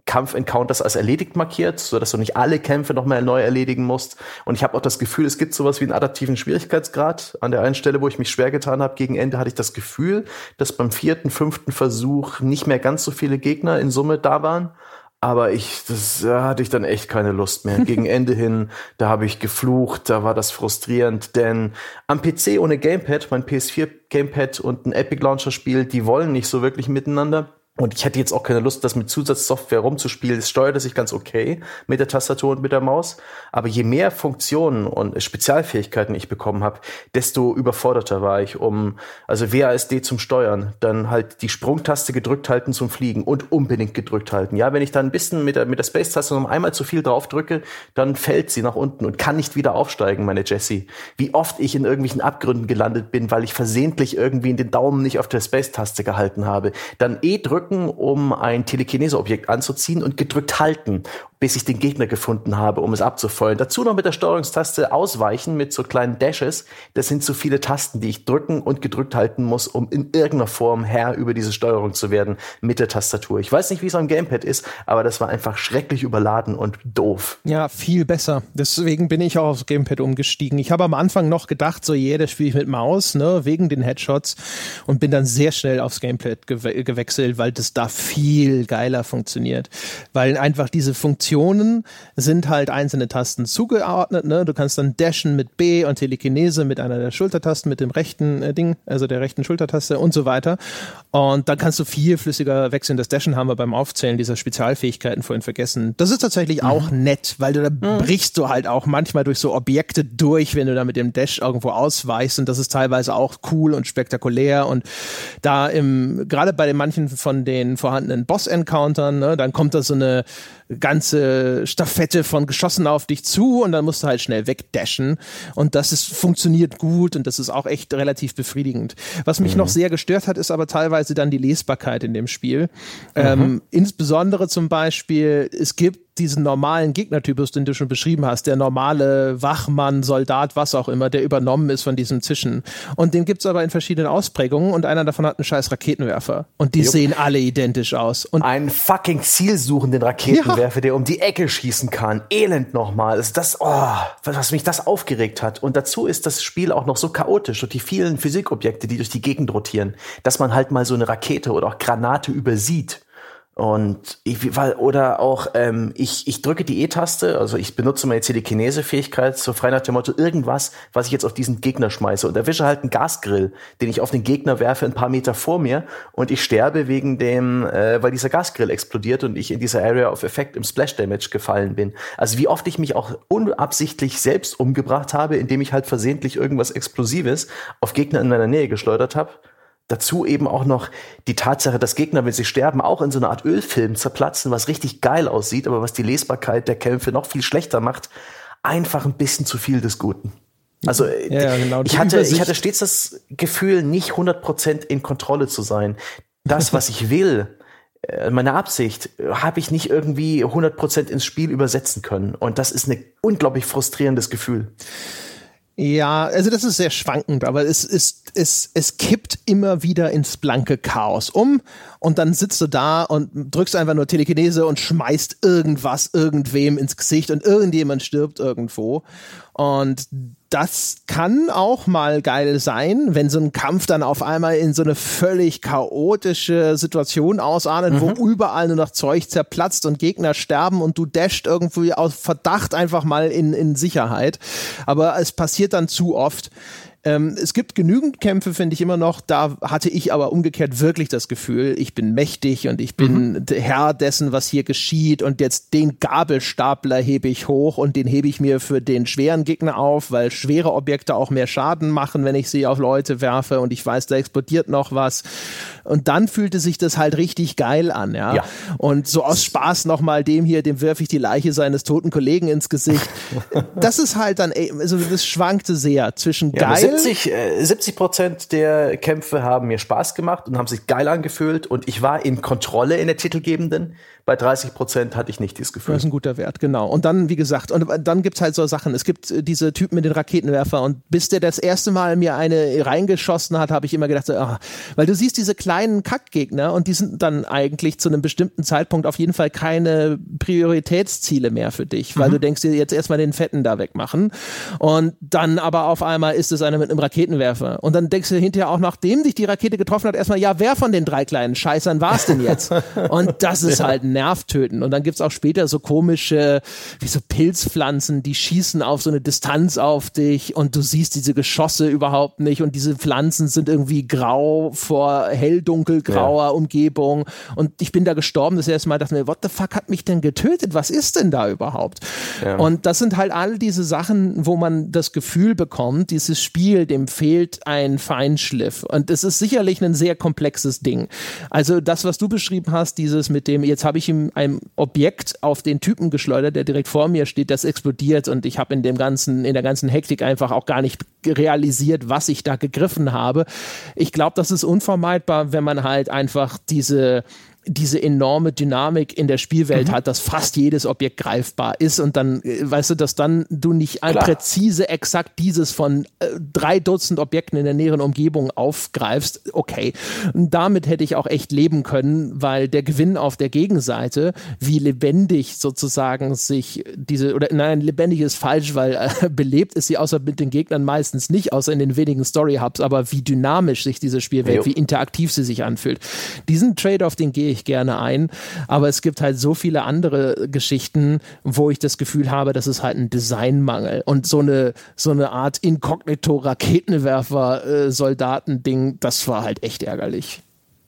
Kampf-Encounters als erledigt markiert, so dass du nicht alle Kämpfe nochmal neu erledigen musst. Und ich habe auch das Gefühl, es gibt sowas wie einen adaptiven Schwierigkeitsgrad. An der einen Stelle, wo ich mich schwer getan habe, gegen Ende hatte ich das Gefühl, dass beim vierten, fünften Versuch nicht mehr ganz so viele Gegner in Summe da waren. Aber ich, das da hatte ich dann echt keine Lust mehr. Gegen Ende hin, da habe ich geflucht, da war das frustrierend, denn am PC ohne Gamepad, mein PS4 Gamepad und ein Epic Launcher Spiel, die wollen nicht so wirklich miteinander. Und ich hätte jetzt auch keine Lust, das mit Zusatzsoftware rumzuspielen. Es steuerte sich ganz okay mit der Tastatur und mit der Maus. Aber je mehr Funktionen und Spezialfähigkeiten ich bekommen habe, desto überforderter war ich, um, also WASD zum Steuern, dann halt die Sprungtaste gedrückt halten zum Fliegen und unbedingt gedrückt halten. Ja, wenn ich dann ein bisschen mit der, mit der Space-Taste noch einmal zu viel drauf drücke, dann fällt sie nach unten und kann nicht wieder aufsteigen, meine Jessie. Wie oft ich in irgendwelchen Abgründen gelandet bin, weil ich versehentlich irgendwie in den Daumen nicht auf der Space-Taste gehalten habe. Dann eh drücken drücken, um ein Telekineseobjekt anzuziehen und gedrückt halten. bis ich den Gegner gefunden habe, um es abzufeuern. Dazu noch mit der Steuerungstaste ausweichen mit so kleinen Dashes. Das sind so viele Tasten, die ich drücken und gedrückt halten muss, um in irgendeiner Form Herr über diese Steuerung zu werden mit der Tastatur. Ich weiß nicht, wie es am Gamepad ist, aber das war einfach schrecklich überladen und doof. Ja, viel besser. Deswegen bin ich auch aufs Gamepad umgestiegen. Ich habe am Anfang noch gedacht, so jeder spiele ich mit Maus, ne, wegen den Headshots und bin dann sehr schnell aufs Gamepad gewe gewechselt, weil das da viel geiler funktioniert. Weil einfach diese Funktion Funktionen sind halt einzelne Tasten zugeordnet. Ne? Du kannst dann dashen mit B und Telekinese mit einer der Schultertasten, mit dem rechten äh, Ding, also der rechten Schultertaste und so weiter. Und dann kannst du viel flüssiger wechseln. Das Dashen haben wir beim Aufzählen dieser Spezialfähigkeiten vorhin vergessen. Das ist tatsächlich mhm. auch nett, weil du da mhm. brichst du halt auch manchmal durch so Objekte durch, wenn du da mit dem Dash irgendwo ausweichst. Und das ist teilweise auch cool und spektakulär. Und da im, gerade bei den manchen von den vorhandenen Boss-Encountern, ne, dann kommt da so eine ganze Staffette von Geschossen auf dich zu und dann musst du halt schnell wegdashen. Und das ist, funktioniert gut und das ist auch echt relativ befriedigend. Was mich mhm. noch sehr gestört hat, ist aber teilweise dann die Lesbarkeit in dem Spiel. Mhm. Ähm, insbesondere zum Beispiel, es gibt diesen normalen Gegnertypus, den du schon beschrieben hast, der normale Wachmann, Soldat, was auch immer, der übernommen ist von diesem Zischen. Und den gibt's aber in verschiedenen Ausprägungen und einer davon hat einen scheiß Raketenwerfer. Und die Jupp. sehen alle identisch aus. Und einen fucking zielsuchenden Raketenwerfer, ja. der um die Ecke schießen kann. Elend nochmal. Ist das, oh, was mich das aufgeregt hat. Und dazu ist das Spiel auch noch so chaotisch und die vielen Physikobjekte, die durch die Gegend rotieren, dass man halt mal so eine Rakete oder auch Granate übersieht. Und ich, weil, oder auch, ähm, ich, ich drücke die E-Taste, also ich benutze meine Telekinese-Fähigkeit, so frei nach dem Motto, irgendwas, was ich jetzt auf diesen Gegner schmeiße. Und erwische halt einen Gasgrill, den ich auf den Gegner werfe, ein paar Meter vor mir. Und ich sterbe wegen dem, äh, weil dieser Gasgrill explodiert und ich in dieser Area of Effect im Splash Damage gefallen bin. Also wie oft ich mich auch unabsichtlich selbst umgebracht habe, indem ich halt versehentlich irgendwas Explosives auf Gegner in meiner Nähe geschleudert habe Dazu eben auch noch die Tatsache, dass Gegner, wenn sie sterben, auch in so einer Art Ölfilm zerplatzen, was richtig geil aussieht, aber was die Lesbarkeit der Kämpfe noch viel schlechter macht. Einfach ein bisschen zu viel des Guten. Also ja, genau. ich, hatte, ich hatte stets das Gefühl, nicht 100% in Kontrolle zu sein. Das, was ich will, äh, meine Absicht, habe ich nicht irgendwie 100% ins Spiel übersetzen können. Und das ist ein unglaublich frustrierendes Gefühl. Ja, also das ist sehr schwankend, aber es ist, es, es kippt immer wieder ins blanke Chaos um und dann sitzt du da und drückst einfach nur Telekinese und schmeißt irgendwas irgendwem ins Gesicht und irgendjemand stirbt irgendwo. Und das kann auch mal geil sein, wenn so ein Kampf dann auf einmal in so eine völlig chaotische Situation ausartet, mhm. wo überall nur noch Zeug zerplatzt und Gegner sterben und du dasht irgendwie aus Verdacht einfach mal in, in Sicherheit. Aber es passiert dann zu oft. Ähm, es gibt genügend Kämpfe, finde ich immer noch. Da hatte ich aber umgekehrt wirklich das Gefühl, ich bin mächtig und ich bin mhm. Herr dessen, was hier geschieht. Und jetzt den Gabelstapler hebe ich hoch und den hebe ich mir für den schweren Gegner auf, weil schwere Objekte auch mehr Schaden machen, wenn ich sie auf Leute werfe und ich weiß, da explodiert noch was. Und dann fühlte sich das halt richtig geil an, ja. ja. Und so aus Spaß nochmal dem hier, dem werfe ich die Leiche seines toten Kollegen ins Gesicht. das ist halt dann, also das schwankte sehr zwischen ja, geil 70, äh, 70 Prozent der Kämpfe haben mir Spaß gemacht und haben sich geil angefühlt und ich war in Kontrolle in der Titelgebenden. Bei 30 Prozent hatte ich nicht dieses Gefühl. Das ist ein guter Wert, genau. Und dann, wie gesagt, und dann gibt's halt so Sachen. Es gibt äh, diese Typen mit den Raketenwerfer und bis der das erste Mal mir eine reingeschossen hat, habe ich immer gedacht, so, ach, weil du siehst diese kleinen Kackgegner und die sind dann eigentlich zu einem bestimmten Zeitpunkt auf jeden Fall keine Prioritätsziele mehr für dich, weil mhm. du denkst dir jetzt erstmal den Fetten da wegmachen und dann aber auf einmal ist es einer mit einem Raketenwerfer und dann denkst du hinterher auch, nachdem dich die Rakete getroffen hat, erstmal, ja, wer von den drei kleinen Scheißern war es denn jetzt? und das ist ja. Halt Nerv töten. Und dann gibt's auch später so komische, wie so Pilzpflanzen, die schießen auf so eine Distanz auf dich und du siehst diese Geschosse überhaupt nicht und diese Pflanzen sind irgendwie grau vor hell-dunkelgrauer ja. Umgebung. Und ich bin da gestorben das erste Mal, dachte mir, what the fuck hat mich denn getötet? Was ist denn da überhaupt? Ja. Und das sind halt all diese Sachen, wo man das Gefühl bekommt, dieses Spiel, dem fehlt ein Feinschliff. Und es ist sicherlich ein sehr komplexes Ding. Also das, was du beschrieben hast, dieses mit dem, jetzt habe ich ich ihm ein Objekt auf den Typen geschleudert, der direkt vor mir steht, das explodiert und ich habe in dem ganzen, in der ganzen Hektik einfach auch gar nicht realisiert, was ich da gegriffen habe. Ich glaube, das ist unvermeidbar, wenn man halt einfach diese diese enorme Dynamik in der Spielwelt mhm. hat, dass fast jedes Objekt greifbar ist und dann, äh, weißt du, dass dann du nicht Klar. präzise exakt dieses von äh, drei Dutzend Objekten in der näheren Umgebung aufgreifst, okay. Und damit hätte ich auch echt leben können, weil der Gewinn auf der Gegenseite, wie lebendig sozusagen sich diese, oder nein, lebendig ist falsch, weil äh, belebt ist sie außer mit den Gegnern meistens nicht, außer in den wenigen Story-Hubs, aber wie dynamisch sich diese Spielwelt, jo. wie interaktiv sie sich anfühlt. Diesen Trade-off, den gehe ich gerne ein. Aber es gibt halt so viele andere Geschichten, wo ich das Gefühl habe, das ist halt ein Designmangel. Und so eine, so eine Art Inkognito-Raketenwerfer-Soldaten-Ding, das war halt echt ärgerlich.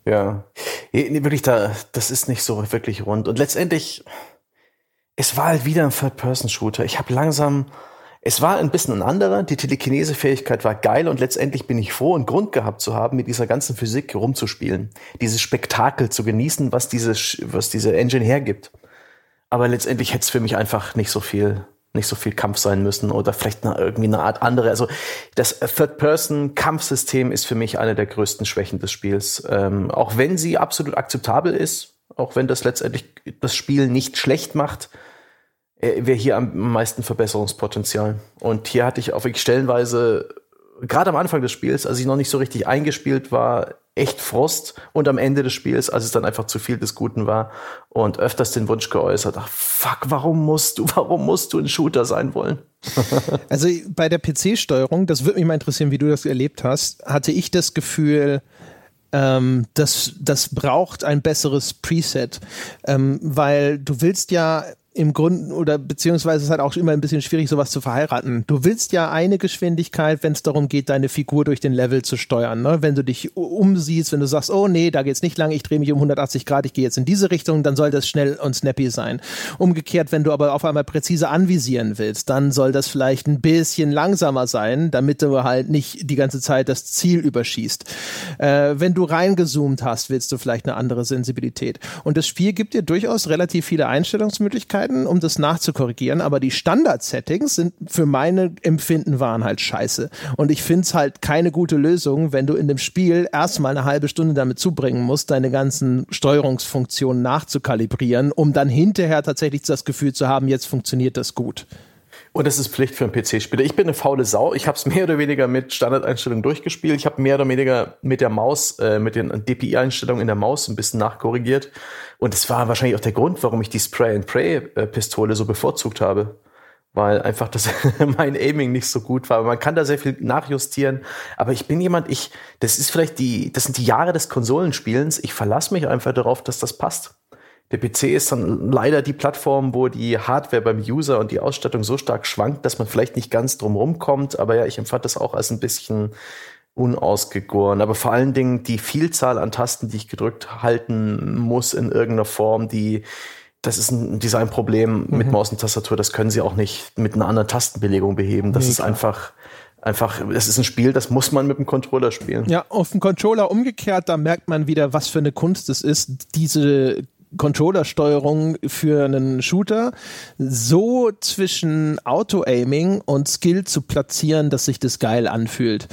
Ja, nee, wirklich, da, das ist nicht so wirklich rund. Und letztendlich, es war halt wieder ein Third-Person-Shooter. Ich habe langsam es war ein bisschen ein anderer. Die Telekinese-Fähigkeit war geil und letztendlich bin ich froh, einen Grund gehabt zu haben, mit dieser ganzen Physik rumzuspielen. Dieses Spektakel zu genießen, was diese, was diese Engine hergibt. Aber letztendlich hätte es für mich einfach nicht so viel, nicht so viel Kampf sein müssen oder vielleicht eine, irgendwie eine Art andere. Also das Third-Person-Kampfsystem ist für mich eine der größten Schwächen des Spiels. Ähm, auch wenn sie absolut akzeptabel ist, auch wenn das letztendlich das Spiel nicht schlecht macht, wäre hier am meisten Verbesserungspotenzial. Und hier hatte ich auf stellenweise, gerade am Anfang des Spiels, als ich noch nicht so richtig eingespielt war, echt Frost und am Ende des Spiels, als es dann einfach zu viel des Guten war und öfters den Wunsch geäußert, ach fuck, warum musst du, warum musst du ein Shooter sein wollen? also bei der PC-Steuerung, das würde mich mal interessieren, wie du das erlebt hast, hatte ich das Gefühl, ähm, das, das braucht ein besseres Preset, ähm, weil du willst ja im Grunde oder beziehungsweise es ist halt auch immer ein bisschen schwierig, sowas zu verheiraten. Du willst ja eine Geschwindigkeit, wenn es darum geht, deine Figur durch den Level zu steuern. Ne? Wenn du dich umsiehst, wenn du sagst, oh nee, da geht's nicht lang, ich drehe mich um 180 Grad, ich gehe jetzt in diese Richtung, dann soll das schnell und snappy sein. Umgekehrt, wenn du aber auf einmal präzise anvisieren willst, dann soll das vielleicht ein bisschen langsamer sein, damit du halt nicht die ganze Zeit das Ziel überschießt. Äh, wenn du reingezoomt hast, willst du vielleicht eine andere Sensibilität. Und das Spiel gibt dir durchaus relativ viele Einstellungsmöglichkeiten Möglichkeiten, um das nachzukorrigieren, aber die Standard-Settings sind für meine Empfinden waren halt scheiße. Und ich finde es halt keine gute Lösung, wenn du in dem Spiel erstmal eine halbe Stunde damit zubringen musst, deine ganzen Steuerungsfunktionen nachzukalibrieren, um dann hinterher tatsächlich das Gefühl zu haben, jetzt funktioniert das gut. Und das ist Pflicht für einen PC-Spieler. Ich bin eine faule Sau. Ich habe es mehr oder weniger mit Standardeinstellungen durchgespielt. Ich habe mehr oder weniger mit der Maus, äh, mit den DPI-Einstellungen in der Maus ein bisschen nachkorrigiert. Und das war wahrscheinlich auch der Grund, warum ich die Spray-and-Pray-Pistole so bevorzugt habe. Weil einfach das mein Aiming nicht so gut war. Man kann da sehr viel nachjustieren. Aber ich bin jemand, ich, das ist vielleicht die, das sind die Jahre des Konsolenspielens. Ich verlasse mich einfach darauf, dass das passt. Der PC ist dann leider die Plattform, wo die Hardware beim User und die Ausstattung so stark schwankt, dass man vielleicht nicht ganz drum rumkommt. Aber ja, ich empfand das auch als ein bisschen unausgegoren. Aber vor allen Dingen die Vielzahl an Tasten, die ich gedrückt halten muss in irgendeiner Form, die das ist ein Designproblem mhm. mit Maus und Tastatur. Das können sie auch nicht mit einer anderen Tastenbelegung beheben. Das nee, ist klar. einfach einfach, es ist ein Spiel, das muss man mit dem Controller spielen. Ja, auf dem Controller umgekehrt, da merkt man wieder, was für eine Kunst es ist, diese Controllersteuerung für einen Shooter so zwischen Auto-Aiming und Skill zu platzieren, dass sich das geil anfühlt.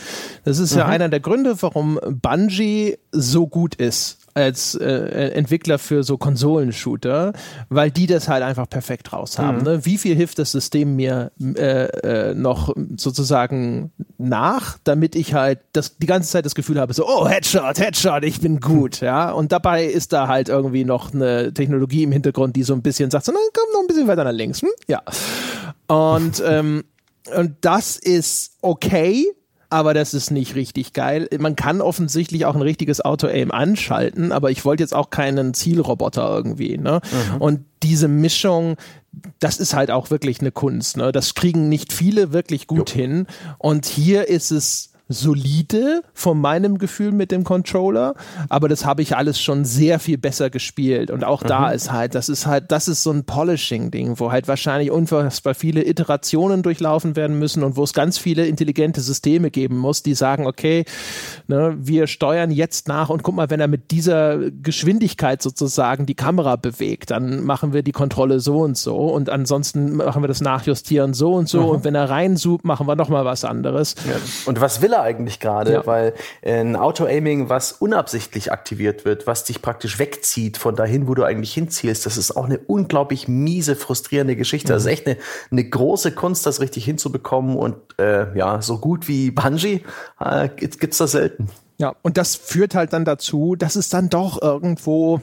Das ist mhm. ja einer der Gründe, warum Bungie so gut ist als äh, Entwickler für so Konsolenshooter, weil die das halt einfach perfekt raus haben. Mhm. Ne? Wie viel hilft das System mir äh, äh, noch sozusagen nach, damit ich halt das die ganze Zeit das Gefühl habe, so, oh, Headshot, Headshot, ich bin gut, ja. Und dabei ist da halt irgendwie noch eine Technologie im Hintergrund, die so ein bisschen sagt, so, dann komm noch ein bisschen weiter nach links, hm? ja. Und, ähm, und das ist okay, aber das ist nicht richtig geil. Man kann offensichtlich auch ein richtiges Auto-Aim anschalten, aber ich wollte jetzt auch keinen Zielroboter irgendwie. Ne? Mhm. Und diese Mischung, das ist halt auch wirklich eine Kunst. Ne? Das kriegen nicht viele wirklich gut jo. hin. Und hier ist es solide von meinem Gefühl mit dem Controller, aber das habe ich alles schon sehr viel besser gespielt. Und auch mhm. da ist halt, das ist halt, das ist so ein Polishing-Ding, wo halt wahrscheinlich unfassbar viele Iterationen durchlaufen werden müssen und wo es ganz viele intelligente Systeme geben muss, die sagen, okay, ne, wir steuern jetzt nach und guck mal, wenn er mit dieser Geschwindigkeit sozusagen die Kamera bewegt, dann machen wir die Kontrolle so und so und ansonsten machen wir das Nachjustieren so und so mhm. und wenn er reinzoomt, machen wir nochmal was anderes. Ja. Und was will er eigentlich gerade? Ja. Weil ein Auto-Aiming, was unabsichtlich aktiviert wird, was dich praktisch wegzieht von dahin, wo du eigentlich hinzielst, das ist auch eine unglaublich miese, frustrierende Geschichte. Mhm. Das ist echt eine, eine große Kunst, das richtig hinzubekommen und äh, ja, so gut wie Bungee äh, gibt's da selten. Ja, und das führt halt dann dazu, dass es dann doch irgendwo,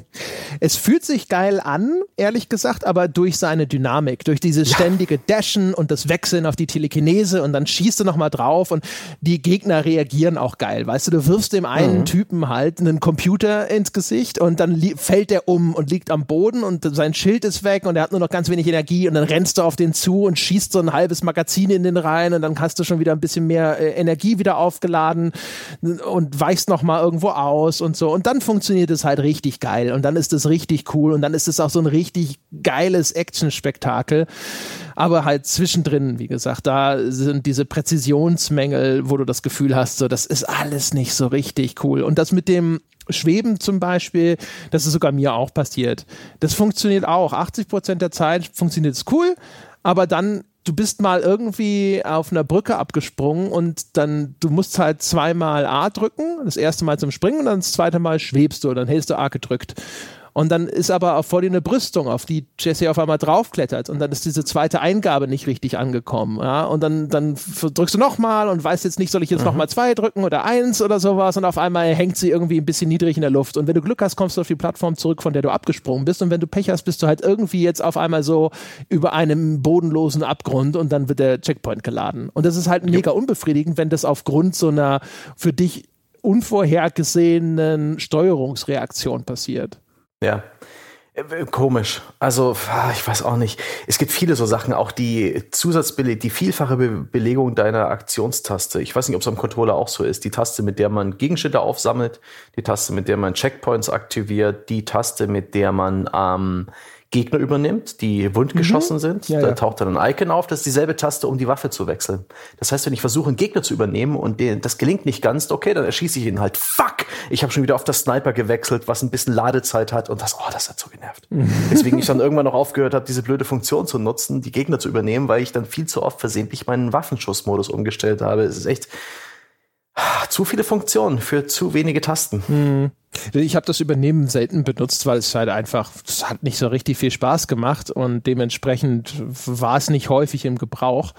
es fühlt sich geil an, ehrlich gesagt, aber durch seine Dynamik, durch dieses ständige Dashen und das Wechseln auf die Telekinese und dann schießt du nochmal drauf und die Gegner reagieren auch geil. Weißt du, du wirfst dem einen mhm. Typen halt einen Computer ins Gesicht und dann fällt der um und liegt am Boden und sein Schild ist weg und er hat nur noch ganz wenig Energie und dann rennst du auf den zu und schießt so ein halbes Magazin in den rein und dann hast du schon wieder ein bisschen mehr äh, Energie wieder aufgeladen und weichst noch irgendwo aus und so. Und dann funktioniert es halt richtig geil und dann ist es richtig cool und dann ist es auch so ein richtig geiles Action-Spektakel. Aber halt zwischendrin, wie gesagt, da sind diese Präzisionsmängel, wo du das Gefühl hast, so, das ist alles nicht so richtig cool. Und das mit dem Schweben zum Beispiel, das ist sogar mir auch passiert. Das funktioniert auch. 80 Prozent der Zeit funktioniert es cool, aber dann du bist mal irgendwie auf einer Brücke abgesprungen und dann, du musst halt zweimal A drücken, das erste Mal zum Springen und dann das zweite Mal schwebst du, dann hältst du A gedrückt. Und dann ist aber auch vor dir eine Brüstung, auf die Jesse auf einmal draufklettert. Und dann ist diese zweite Eingabe nicht richtig angekommen. Ja? Und dann, dann drückst du nochmal und weißt jetzt nicht, soll ich jetzt mhm. nochmal zwei drücken oder eins oder sowas. Und auf einmal hängt sie irgendwie ein bisschen niedrig in der Luft. Und wenn du Glück hast, kommst du auf die Plattform zurück, von der du abgesprungen bist. Und wenn du Pech hast, bist du halt irgendwie jetzt auf einmal so über einem bodenlosen Abgrund und dann wird der Checkpoint geladen. Und das ist halt mega unbefriedigend, wenn das aufgrund so einer für dich unvorhergesehenen Steuerungsreaktion passiert. Ja. Äh, komisch. Also, ah, ich weiß auch nicht. Es gibt viele so Sachen, auch die Zusatzbeleg, die vielfache Be Belegung deiner Aktionstaste. Ich weiß nicht, ob es am Controller auch so ist. Die Taste, mit der man Gegenstände aufsammelt, die Taste, mit der man Checkpoints aktiviert, die Taste, mit der man ähm, Gegner übernimmt, die wundgeschossen mhm. sind. Ja, da ja. taucht dann ein Icon auf. Das ist dieselbe Taste, um die Waffe zu wechseln. Das heißt, wenn ich versuche, einen Gegner zu übernehmen und den, das gelingt nicht ganz, okay, dann erschieße ich ihn halt. Fuck! Ich habe schon wieder auf das Sniper gewechselt, was ein bisschen Ladezeit hat und das, oh, das hat so genervt. Deswegen ich dann irgendwann noch aufgehört habe, diese blöde Funktion zu nutzen, die Gegner zu übernehmen, weil ich dann viel zu oft versehentlich meinen Waffenschussmodus umgestellt habe. Es ist echt zu viele Funktionen für zu wenige Tasten. Hm. Ich habe das Übernehmen selten benutzt, weil es halt einfach, es hat nicht so richtig viel Spaß gemacht und dementsprechend war es nicht häufig im Gebrauch.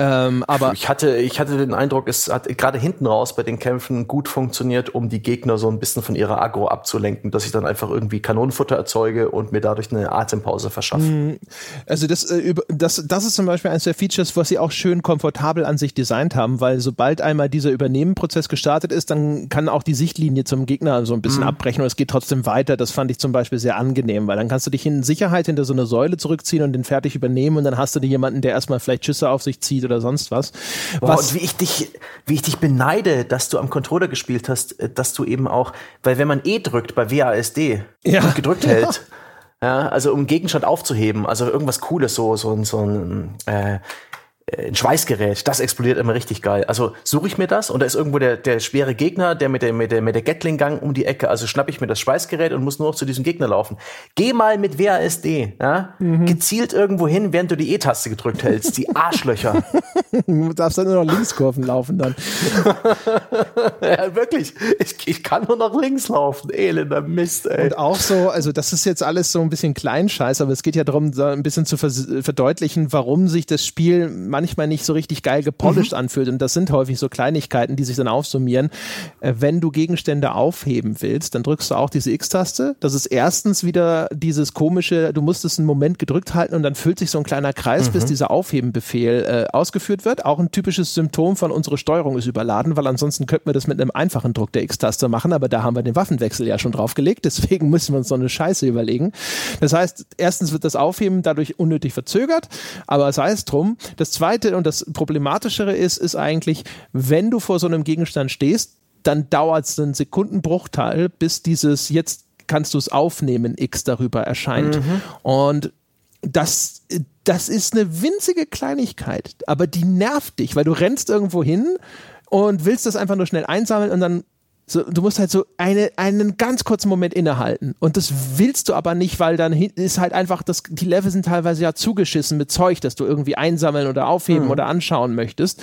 Ähm, aber ich hatte, ich hatte den Eindruck, es hat gerade hinten raus bei den Kämpfen gut funktioniert, um die Gegner so ein bisschen von ihrer Agro abzulenken, dass ich dann einfach irgendwie Kanonenfutter erzeuge und mir dadurch eine Atempause verschaffe. Mhm. Also das, äh, das, das ist zum Beispiel eines der Features, was sie auch schön komfortabel an sich designt haben, weil sobald einmal dieser Übernehmen-Prozess gestartet ist, dann kann auch die Sichtlinie zum Gegner so ein bisschen mhm. abbrechen und es geht trotzdem weiter. Das fand ich zum Beispiel sehr angenehm, weil dann kannst du dich in Sicherheit hinter so eine Säule zurückziehen und den fertig übernehmen und dann hast du dir jemanden, der erstmal vielleicht Schüsse auf sich zieht oder sonst was. Boah, was und wie ich dich, wie ich dich beneide, dass du am Controller gespielt hast, äh, dass du eben auch, weil wenn man E drückt bei WASD ja. und gedrückt hält, ja, also um Gegenstand aufzuheben, also irgendwas Cooles, so, so, so ein äh, ein Schweißgerät, das explodiert immer richtig geil. Also suche ich mir das und da ist irgendwo der, der schwere Gegner, der mit der, mit der, mit der Gatling-Gang um die Ecke. Also schnapp ich mir das Schweißgerät und muss nur noch zu diesem Gegner laufen. Geh mal mit WASD, ja? Mhm. gezielt irgendwo hin, während du die E-Taste gedrückt hältst. Die Arschlöcher. du darfst dann nur noch Linkskurven laufen dann. ja, wirklich. Ich, ich kann nur noch links laufen. Elender Mist, ey. Und auch so, also das ist jetzt alles so ein bisschen Kleinscheiß, aber es geht ja darum, so ein bisschen zu verdeutlichen, warum sich das Spiel manchmal nicht so richtig geil gepolished mhm. anfühlt. Und das sind häufig so Kleinigkeiten, die sich dann aufsummieren. Äh, wenn du Gegenstände aufheben willst, dann drückst du auch diese X-Taste. Das ist erstens wieder dieses komische, du musst es einen Moment gedrückt halten und dann füllt sich so ein kleiner Kreis, mhm. bis dieser Aufhebenbefehl äh, ausgeführt wird. Auch ein typisches Symptom von unserer Steuerung ist überladen, weil ansonsten könnten wir das mit einem einfachen Druck der X-Taste machen, aber da haben wir den Waffenwechsel ja schon draufgelegt, deswegen müssen wir uns so eine Scheiße überlegen. Das heißt, erstens wird das Aufheben dadurch unnötig verzögert, aber sei es drum. Das zweite zweite und das Problematischere ist, ist eigentlich, wenn du vor so einem Gegenstand stehst, dann dauert es einen Sekundenbruchteil, bis dieses jetzt kannst du es aufnehmen, X darüber erscheint. Mhm. Und das, das ist eine winzige Kleinigkeit, aber die nervt dich, weil du rennst irgendwo hin und willst das einfach nur schnell einsammeln und dann so, du musst halt so eine, einen ganz kurzen Moment innehalten. Und das willst du aber nicht, weil dann ist halt einfach, das, die Level sind teilweise ja zugeschissen mit Zeug, das du irgendwie einsammeln oder aufheben mhm. oder anschauen möchtest.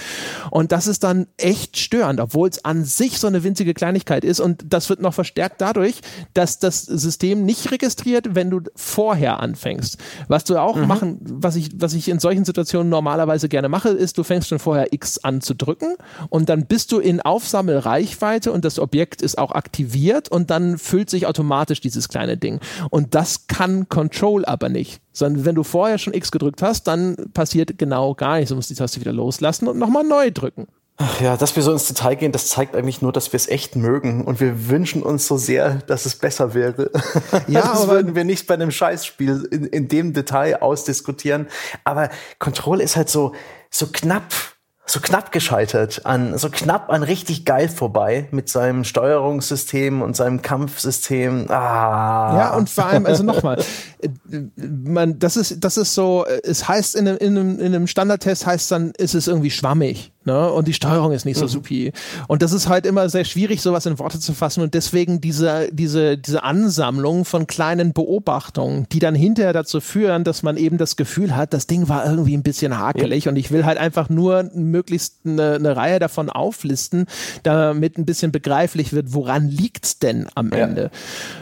Und das ist dann echt störend, obwohl es an sich so eine winzige Kleinigkeit ist. Und das wird noch verstärkt dadurch, dass das System nicht registriert, wenn du vorher anfängst. Was du auch mhm. machen, was ich, was ich in solchen Situationen normalerweise gerne mache, ist, du fängst schon vorher X an zu drücken und dann bist du in Aufsammelreichweite und das Objekt Objekt ist auch aktiviert und dann füllt sich automatisch dieses kleine Ding. Und das kann Control aber nicht. Sondern wenn du vorher schon X gedrückt hast, dann passiert genau gar nichts. Du musst die Taste wieder loslassen und nochmal neu drücken. Ach ja, dass wir so ins Detail gehen, das zeigt eigentlich nur, dass wir es echt mögen und wir wünschen uns so sehr, dass es besser wäre. Ja, das würden wir nicht bei einem Scheißspiel in, in dem Detail ausdiskutieren. Aber Control ist halt so, so knapp so knapp gescheitert an, so knapp an richtig geil vorbei mit seinem Steuerungssystem und seinem Kampfsystem. Ah. Ja, und vor allem, also nochmal, äh, man, das ist, das ist so, es heißt in einem, in einem, in einem Standardtest heißt dann, ist es irgendwie schwammig. Ne? Und die Steuerung ist nicht so mhm. supi. Und das ist halt immer sehr schwierig, sowas in Worte zu fassen. Und deswegen diese, diese, diese Ansammlung von kleinen Beobachtungen, die dann hinterher dazu führen, dass man eben das Gefühl hat, das Ding war irgendwie ein bisschen hakelig ja. und ich will halt einfach nur möglichst eine, eine Reihe davon auflisten, damit ein bisschen begreiflich wird, woran liegt's denn am Ende. Ja.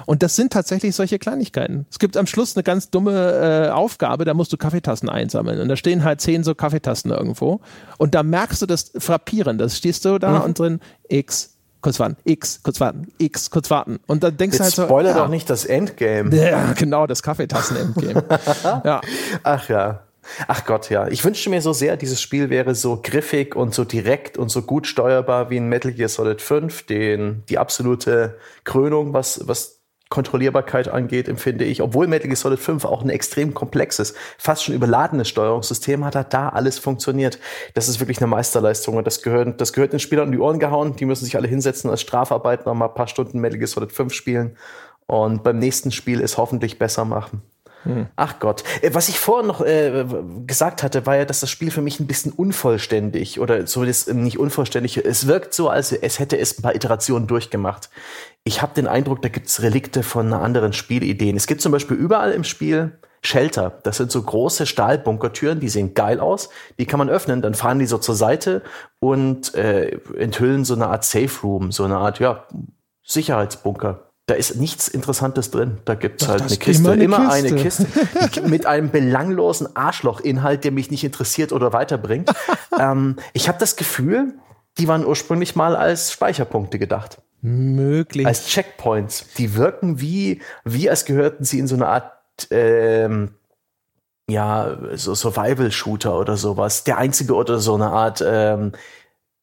Und das sind tatsächlich solche Kleinigkeiten. Es gibt am Schluss eine ganz dumme äh, Aufgabe, da musst du Kaffeetassen einsammeln. Und da stehen halt zehn so Kaffeetassen irgendwo. Und da merkst du, das frappierend. Das stehst du da mhm. und drin X, kurz warten, X, kurz warten, X, kurz warten. Und dann denkst Jetzt du halt so. Spoiler ja, doch nicht das Endgame. Ja, genau, das Kaffeetassen-Endgame. ja. Ach ja. Ach Gott, ja. Ich wünschte mir so sehr, dieses Spiel wäre so griffig und so direkt und so gut steuerbar wie in Metal Gear Solid 5, den, die absolute Krönung, was, was Kontrollierbarkeit angeht, empfinde ich, obwohl Metal Gear Solid 5 auch ein extrem komplexes, fast schon überladenes Steuerungssystem hat, hat da alles funktioniert. Das ist wirklich eine Meisterleistung und das gehört, das gehört den Spielern um die Ohren gehauen. Die müssen sich alle hinsetzen als Strafarbeit noch mal ein paar Stunden Metal Gear Solid 5 spielen und beim nächsten Spiel es hoffentlich besser machen. Hm. Ach Gott. Äh, was ich vorhin noch äh, gesagt hatte, war ja, dass das Spiel für mich ein bisschen unvollständig oder zumindest nicht unvollständig. Es wirkt so, als es hätte es ein paar Iterationen durchgemacht. Ich habe den Eindruck, da gibt's Relikte von anderen Spielideen. Es gibt zum Beispiel überall im Spiel Shelter. Das sind so große Stahlbunkertüren, die sehen geil aus. Die kann man öffnen, dann fahren die so zur Seite und äh, enthüllen so eine Art Safe Room, so eine Art ja Sicherheitsbunker da ist nichts Interessantes drin. Da gibt's Ach, halt eine Kiste, immer eine immer Kiste, eine Kiste mit einem belanglosen Arschloch-Inhalt, der mich nicht interessiert oder weiterbringt. ähm, ich habe das Gefühl, die waren ursprünglich mal als Speicherpunkte gedacht. Möglich. Als Checkpoints. Die wirken wie, wie als gehörten sie in so eine Art ähm, ja, so Survival-Shooter oder sowas. Der einzige oder so eine Art ähm,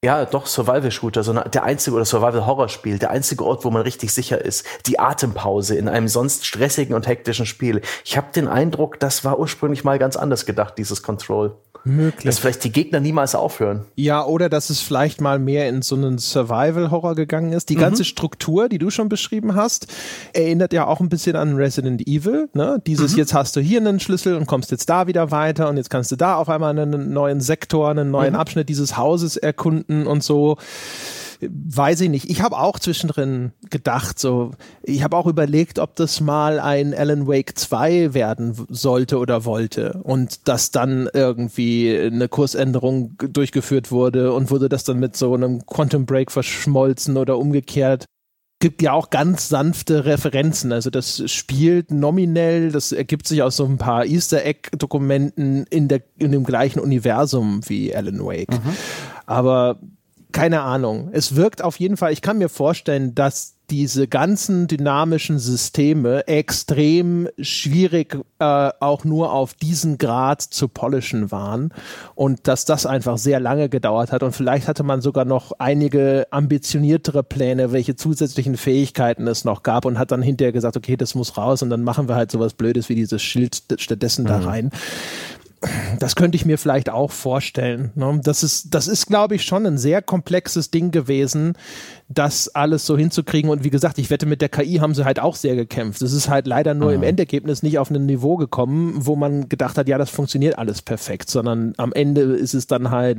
ja, doch, Survival-Shooter, so der einzige oder Survival-Horror-Spiel, der einzige Ort, wo man richtig sicher ist. Die Atempause in einem sonst stressigen und hektischen Spiel. Ich habe den Eindruck, das war ursprünglich mal ganz anders gedacht, dieses Control. Möglich. Dass vielleicht die Gegner niemals aufhören. Ja, oder dass es vielleicht mal mehr in so einen Survival-Horror gegangen ist. Die mhm. ganze Struktur, die du schon beschrieben hast, erinnert ja auch ein bisschen an Resident Evil. Ne? Dieses, mhm. jetzt hast du hier einen Schlüssel und kommst jetzt da wieder weiter und jetzt kannst du da auf einmal einen neuen Sektor, einen neuen mhm. Abschnitt dieses Hauses erkunden und so weiß ich nicht. Ich habe auch zwischendrin gedacht, so, ich habe auch überlegt, ob das mal ein Alan Wake 2 werden sollte oder wollte und dass dann irgendwie eine Kursänderung durchgeführt wurde und wurde das dann mit so einem Quantum Break verschmolzen oder umgekehrt gibt ja auch ganz sanfte Referenzen. Also das spielt nominell, das ergibt sich aus so ein paar Easter Egg-Dokumenten in, in dem gleichen Universum wie Alan Wake. Mhm. Aber keine Ahnung. Es wirkt auf jeden Fall, ich kann mir vorstellen, dass diese ganzen dynamischen Systeme extrem schwierig äh, auch nur auf diesen Grad zu polischen waren und dass das einfach sehr lange gedauert hat und vielleicht hatte man sogar noch einige ambitioniertere Pläne, welche zusätzlichen Fähigkeiten es noch gab und hat dann hinterher gesagt, okay, das muss raus und dann machen wir halt sowas Blödes wie dieses Schild stattdessen mhm. da rein das könnte ich mir vielleicht auch vorstellen. Ne? Das ist, das ist, glaube ich, schon ein sehr komplexes Ding gewesen, das alles so hinzukriegen. Und wie gesagt, ich wette, mit der KI haben sie halt auch sehr gekämpft. Es ist halt leider nur mhm. im Endergebnis nicht auf ein Niveau gekommen, wo man gedacht hat, ja, das funktioniert alles perfekt, sondern am Ende ist es dann halt,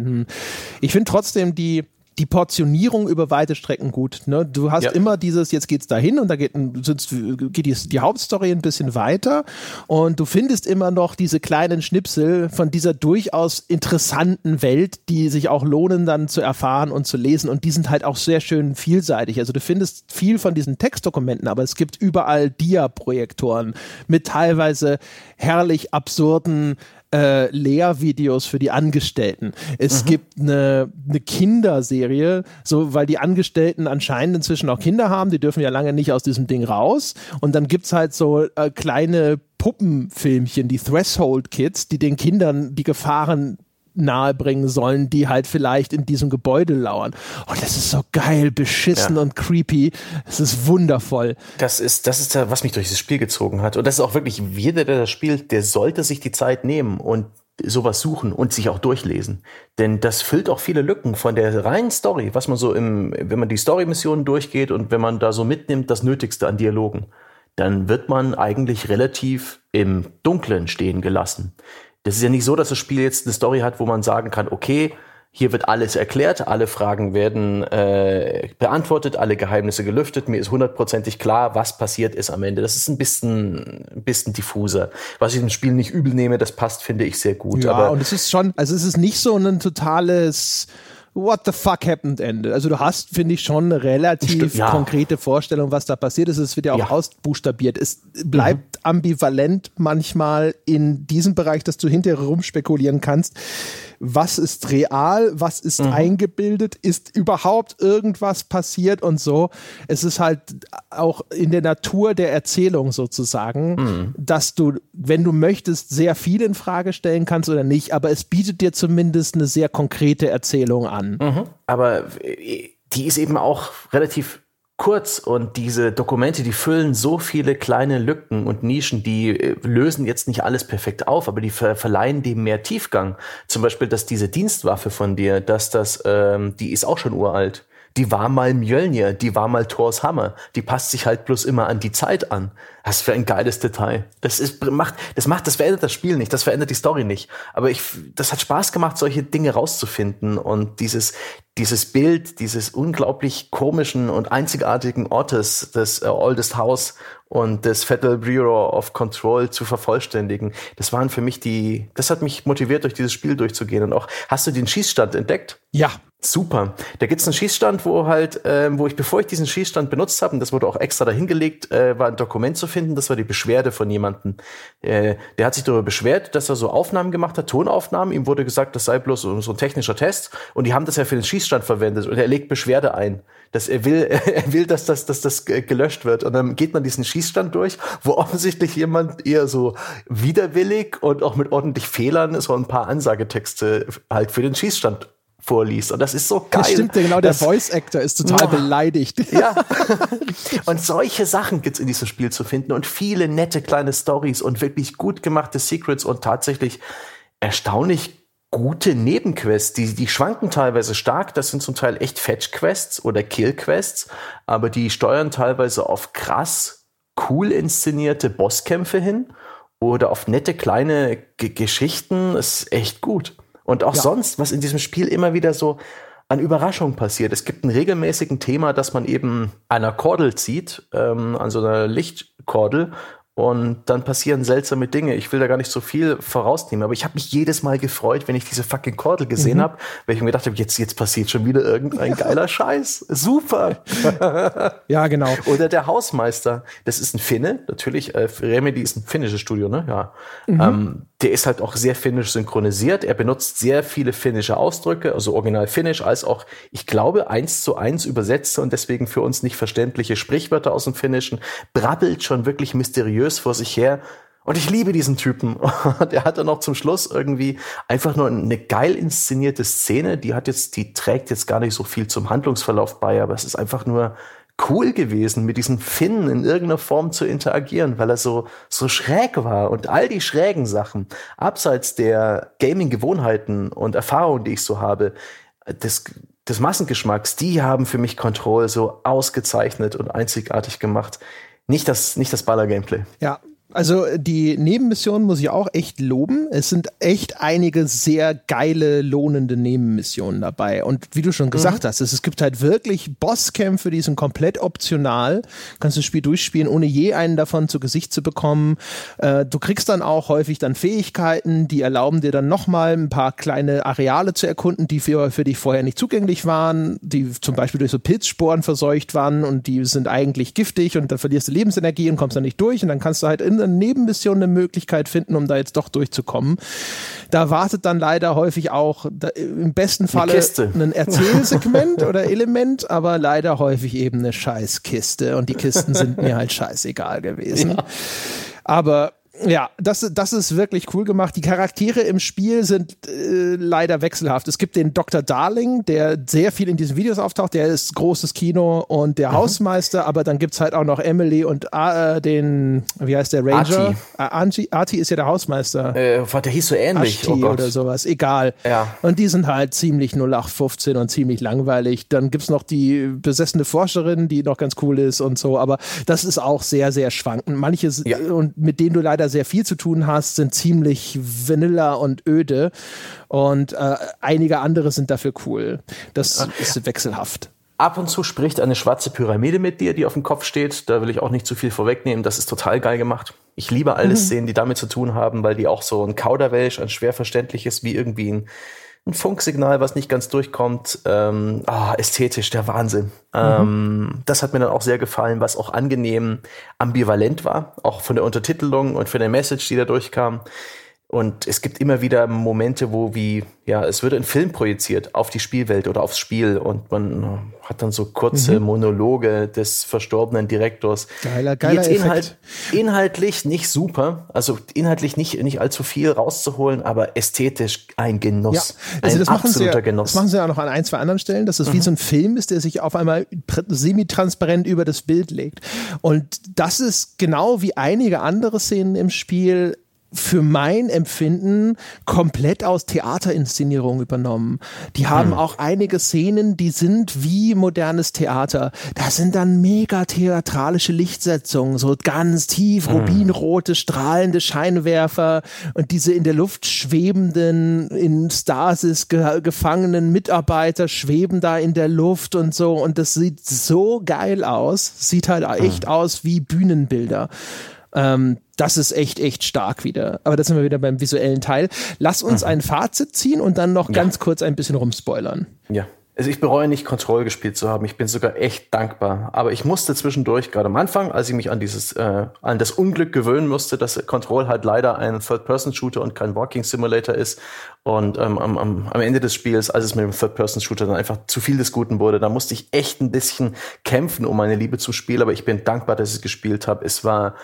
ich finde trotzdem die, die Portionierung über weite Strecken gut. Ne? Du hast ja. immer dieses, jetzt geht's dahin und da geht, geht die, die, Hauptstory ein bisschen weiter und du findest immer noch diese kleinen Schnipsel von dieser durchaus interessanten Welt, die sich auch lohnen dann zu erfahren und zu lesen und die sind halt auch sehr schön vielseitig. Also du findest viel von diesen Textdokumenten, aber es gibt überall Dia-Projektoren mit teilweise herrlich absurden äh, Lehrvideos für die Angestellten. Es mhm. gibt eine, eine Kinderserie, so weil die Angestellten anscheinend inzwischen auch Kinder haben, die dürfen ja lange nicht aus diesem Ding raus. Und dann gibt's halt so äh, kleine Puppenfilmchen, die Threshold Kids, die den Kindern die Gefahren nahebringen sollen, die halt vielleicht in diesem Gebäude lauern. Und das ist so geil, beschissen ja. und creepy. Es ist wundervoll. Das ist, das ist was mich durch das Spiel gezogen hat. Und das ist auch wirklich, jeder, der das spielt, der sollte sich die Zeit nehmen und sowas suchen und sich auch durchlesen. Denn das füllt auch viele Lücken von der reinen Story, was man so im, wenn man die Story-Missionen durchgeht und wenn man da so mitnimmt, das Nötigste an Dialogen, dann wird man eigentlich relativ im Dunklen stehen gelassen. Das ist ja nicht so, dass das Spiel jetzt eine Story hat, wo man sagen kann, okay, hier wird alles erklärt, alle Fragen werden äh, beantwortet, alle Geheimnisse gelüftet. Mir ist hundertprozentig klar, was passiert ist am Ende. Das ist ein bisschen, ein bisschen diffuser. Was ich dem Spiel nicht übel nehme, das passt, finde ich, sehr gut. Ja, Aber und es ist schon, also es ist nicht so ein totales What the fuck happened Ende. Also du hast, finde ich, schon eine relativ Stimmt, ja. konkrete Vorstellung, was da passiert ist. Es wird ja auch ja. ausbuchstabiert. Es bleibt mhm. ambivalent manchmal in diesem Bereich, dass du hinterher rumspekulieren kannst was ist real, was ist mhm. eingebildet, ist überhaupt irgendwas passiert und so. Es ist halt auch in der Natur der Erzählung sozusagen, mhm. dass du, wenn du möchtest, sehr viel in Frage stellen kannst oder nicht, aber es bietet dir zumindest eine sehr konkrete Erzählung an. Mhm. Aber äh, die ist eben auch relativ kurz und diese Dokumente, die füllen so viele kleine Lücken und Nischen, die äh, lösen jetzt nicht alles perfekt auf, aber die ver verleihen dem mehr Tiefgang. Zum Beispiel, dass diese Dienstwaffe von dir, dass das, ähm, die ist auch schon uralt. Die war mal Mjölnir, die war mal Thors Hammer. Die passt sich halt bloß immer an die Zeit an. Was für ein geiles Detail. Das ist, macht, das macht, das verändert das Spiel nicht, das verändert die Story nicht. Aber ich, das hat Spaß gemacht, solche Dinge rauszufinden und dieses, dieses Bild dieses unglaublich komischen und einzigartigen Ortes des uh, Oldest House und des Federal Bureau of Control zu vervollständigen. Das waren für mich die, das hat mich motiviert, durch dieses Spiel durchzugehen. Und auch, hast du den Schießstand entdeckt? Ja. Super. Da gibt's einen Schießstand, wo halt, ähm, wo ich, bevor ich diesen Schießstand benutzt habe, und das wurde auch extra dahingelegt, äh, war ein Dokument zu finden. Das war die Beschwerde von jemandem. Äh, der hat sich darüber beschwert, dass er so Aufnahmen gemacht hat, Tonaufnahmen. Ihm wurde gesagt, das sei bloß so, ein technischer Test. Und die haben das ja für den Schießstand verwendet. Und er legt Beschwerde ein dass er will, er will, dass das, dass das gelöscht wird. Und dann geht man diesen Schießstand durch, wo offensichtlich jemand eher so widerwillig und auch mit ordentlich Fehlern so ein paar Ansagetexte halt für den Schießstand vorliest. Und das ist so geil. Das stimmt, genau, der Voice Actor ist total oh, beleidigt. Ja. und solche Sachen gibt's in diesem Spiel zu finden und viele nette kleine Stories und wirklich gut gemachte Secrets und tatsächlich erstaunlich gute Nebenquests, die, die schwanken teilweise stark, das sind zum Teil echt Fetch-Quests oder Kill-Quests, aber die steuern teilweise auf krass cool inszenierte Bosskämpfe hin oder auf nette kleine G Geschichten, das ist echt gut. Und auch ja. sonst, was in diesem Spiel immer wieder so an Überraschungen passiert. Es gibt einen regelmäßigen Thema, dass man eben einer Kordel zieht, ähm, an so einer Lichtkordel und dann passieren seltsame Dinge. Ich will da gar nicht so viel vorausnehmen, aber ich habe mich jedes Mal gefreut, wenn ich diese fucking Kordel gesehen mhm. habe, weil ich mir gedacht habe, jetzt, jetzt passiert schon wieder irgendein geiler Scheiß. Super. ja, genau. Oder der Hausmeister. Das ist ein Finne, natürlich. Äh, Remedy ist ein finnisches Studio, ne? Ja. Mhm. Ähm, der ist halt auch sehr finnisch synchronisiert. Er benutzt sehr viele finnische Ausdrücke, also original finnisch, als auch, ich glaube, eins zu eins übersetzte und deswegen für uns nicht verständliche Sprichwörter aus dem Finnischen. Brabbelt schon wirklich mysteriös vor sich her. Und ich liebe diesen Typen. Der hat dann noch zum Schluss irgendwie einfach nur eine geil inszenierte Szene. Die hat jetzt, die trägt jetzt gar nicht so viel zum Handlungsverlauf bei, aber es ist einfach nur cool gewesen, mit diesem Finn in irgendeiner Form zu interagieren, weil er so, so schräg war und all die schrägen Sachen, abseits der Gaming-Gewohnheiten und Erfahrungen, die ich so habe, des, des Massengeschmacks, die haben für mich Control so ausgezeichnet und einzigartig gemacht. Nicht das, nicht das Baller-Gameplay. Ja, also die Nebenmissionen muss ich auch echt loben. Es sind echt einige sehr geile, lohnende Nebenmissionen dabei. Und wie du schon mhm. gesagt mhm. hast, es, es, gibt halt wirklich Bosskämpfe, die sind komplett optional. Kannst das Spiel durchspielen, ohne je einen davon zu Gesicht zu bekommen. Äh, du kriegst dann auch häufig dann Fähigkeiten, die erlauben dir dann nochmal ein paar kleine Areale zu erkunden, die für, für dich vorher nicht zugänglich waren, die zum Beispiel durch so Pilzsporen verseucht waren und die sind eigentlich giftig und dann verlierst du Lebensenergie und kommst dann nicht durch und dann kannst du halt in irgendeine Nebenmission eine Möglichkeit finden, um da jetzt doch durchzukommen. Da wartet dann leider häufig auch da, im besten Falle ein Erzählsegment oder Element, aber leider häufig eben eine Scheißkiste und die Kisten sind mir halt scheißegal gewesen. Ja. Aber ja, das, das ist wirklich cool gemacht. Die Charaktere im Spiel sind äh, leider wechselhaft. Es gibt den Dr. Darling, der sehr viel in diesen Videos auftaucht. Der ist großes Kino und der mhm. Hausmeister. Aber dann gibt's halt auch noch Emily und äh, den, wie heißt der, Ranger? Arti. Äh, Arti ist ja der Hausmeister. Äh, der hieß so ähnlich. Ashti oh oder sowas. Egal. Ja. Und die sind halt ziemlich 0815 und ziemlich langweilig. Dann gibt's noch die besessene Forscherin, die noch ganz cool ist und so. Aber das ist auch sehr, sehr schwankend. Manche, ja. und mit denen du leider sehr viel zu tun hast, sind ziemlich vanilla und öde. Und äh, einige andere sind dafür cool. Das ist wechselhaft. Ab und zu spricht eine schwarze Pyramide mit dir, die auf dem Kopf steht. Da will ich auch nicht zu viel vorwegnehmen. Das ist total geil gemacht. Ich liebe alle mhm. Szenen, die damit zu tun haben, weil die auch so ein Kauderwelsch, ein schwer verständliches, wie irgendwie ein ein Funksignal, was nicht ganz durchkommt. Ähm, oh, ästhetisch, der Wahnsinn. Mhm. Ähm, das hat mir dann auch sehr gefallen, was auch angenehm ambivalent war, auch von der Untertitelung und von der Message, die da durchkam. Und es gibt immer wieder Momente, wo wie, ja, es wird ein Film projiziert auf die Spielwelt oder aufs Spiel und man hat dann so kurze mhm. Monologe des verstorbenen Direktors. Geiler, geiler Jetzt Inhalt, inhaltlich nicht super, also inhaltlich nicht, nicht allzu viel rauszuholen, aber ästhetisch ein Genuss. Ja, also ein das absoluter machen ja, Genuss. Das machen sie ja auch noch an ein, zwei anderen Stellen, dass es mhm. wie so ein Film ist, der sich auf einmal semi-transparent über das Bild legt. Und das ist genau wie einige andere Szenen im Spiel für mein Empfinden komplett aus Theaterinszenierung übernommen. Die haben hm. auch einige Szenen, die sind wie modernes Theater. Da sind dann mega theatralische Lichtsetzungen, so ganz tief hm. rubinrote, strahlende Scheinwerfer und diese in der Luft schwebenden, in Stasis ge gefangenen Mitarbeiter schweben da in der Luft und so und das sieht so geil aus. Sieht halt hm. echt aus wie Bühnenbilder. Ähm, das ist echt, echt stark wieder. Aber das sind wir wieder beim visuellen Teil. Lass uns mhm. ein Fazit ziehen und dann noch ja. ganz kurz ein bisschen rumspoilern. Ja. Also ich bereue nicht, Control gespielt zu haben. Ich bin sogar echt dankbar. Aber ich musste zwischendurch, gerade am Anfang, als ich mich an dieses, äh, an das Unglück gewöhnen musste, dass Control halt leider ein Third-Person-Shooter und kein Walking-Simulator ist. Und ähm, am, am, am Ende des Spiels, als es mit dem Third-Person-Shooter dann einfach zu viel des Guten wurde, da musste ich echt ein bisschen kämpfen um meine Liebe zum Spiel. Aber ich bin dankbar, dass ich es gespielt habe. Es war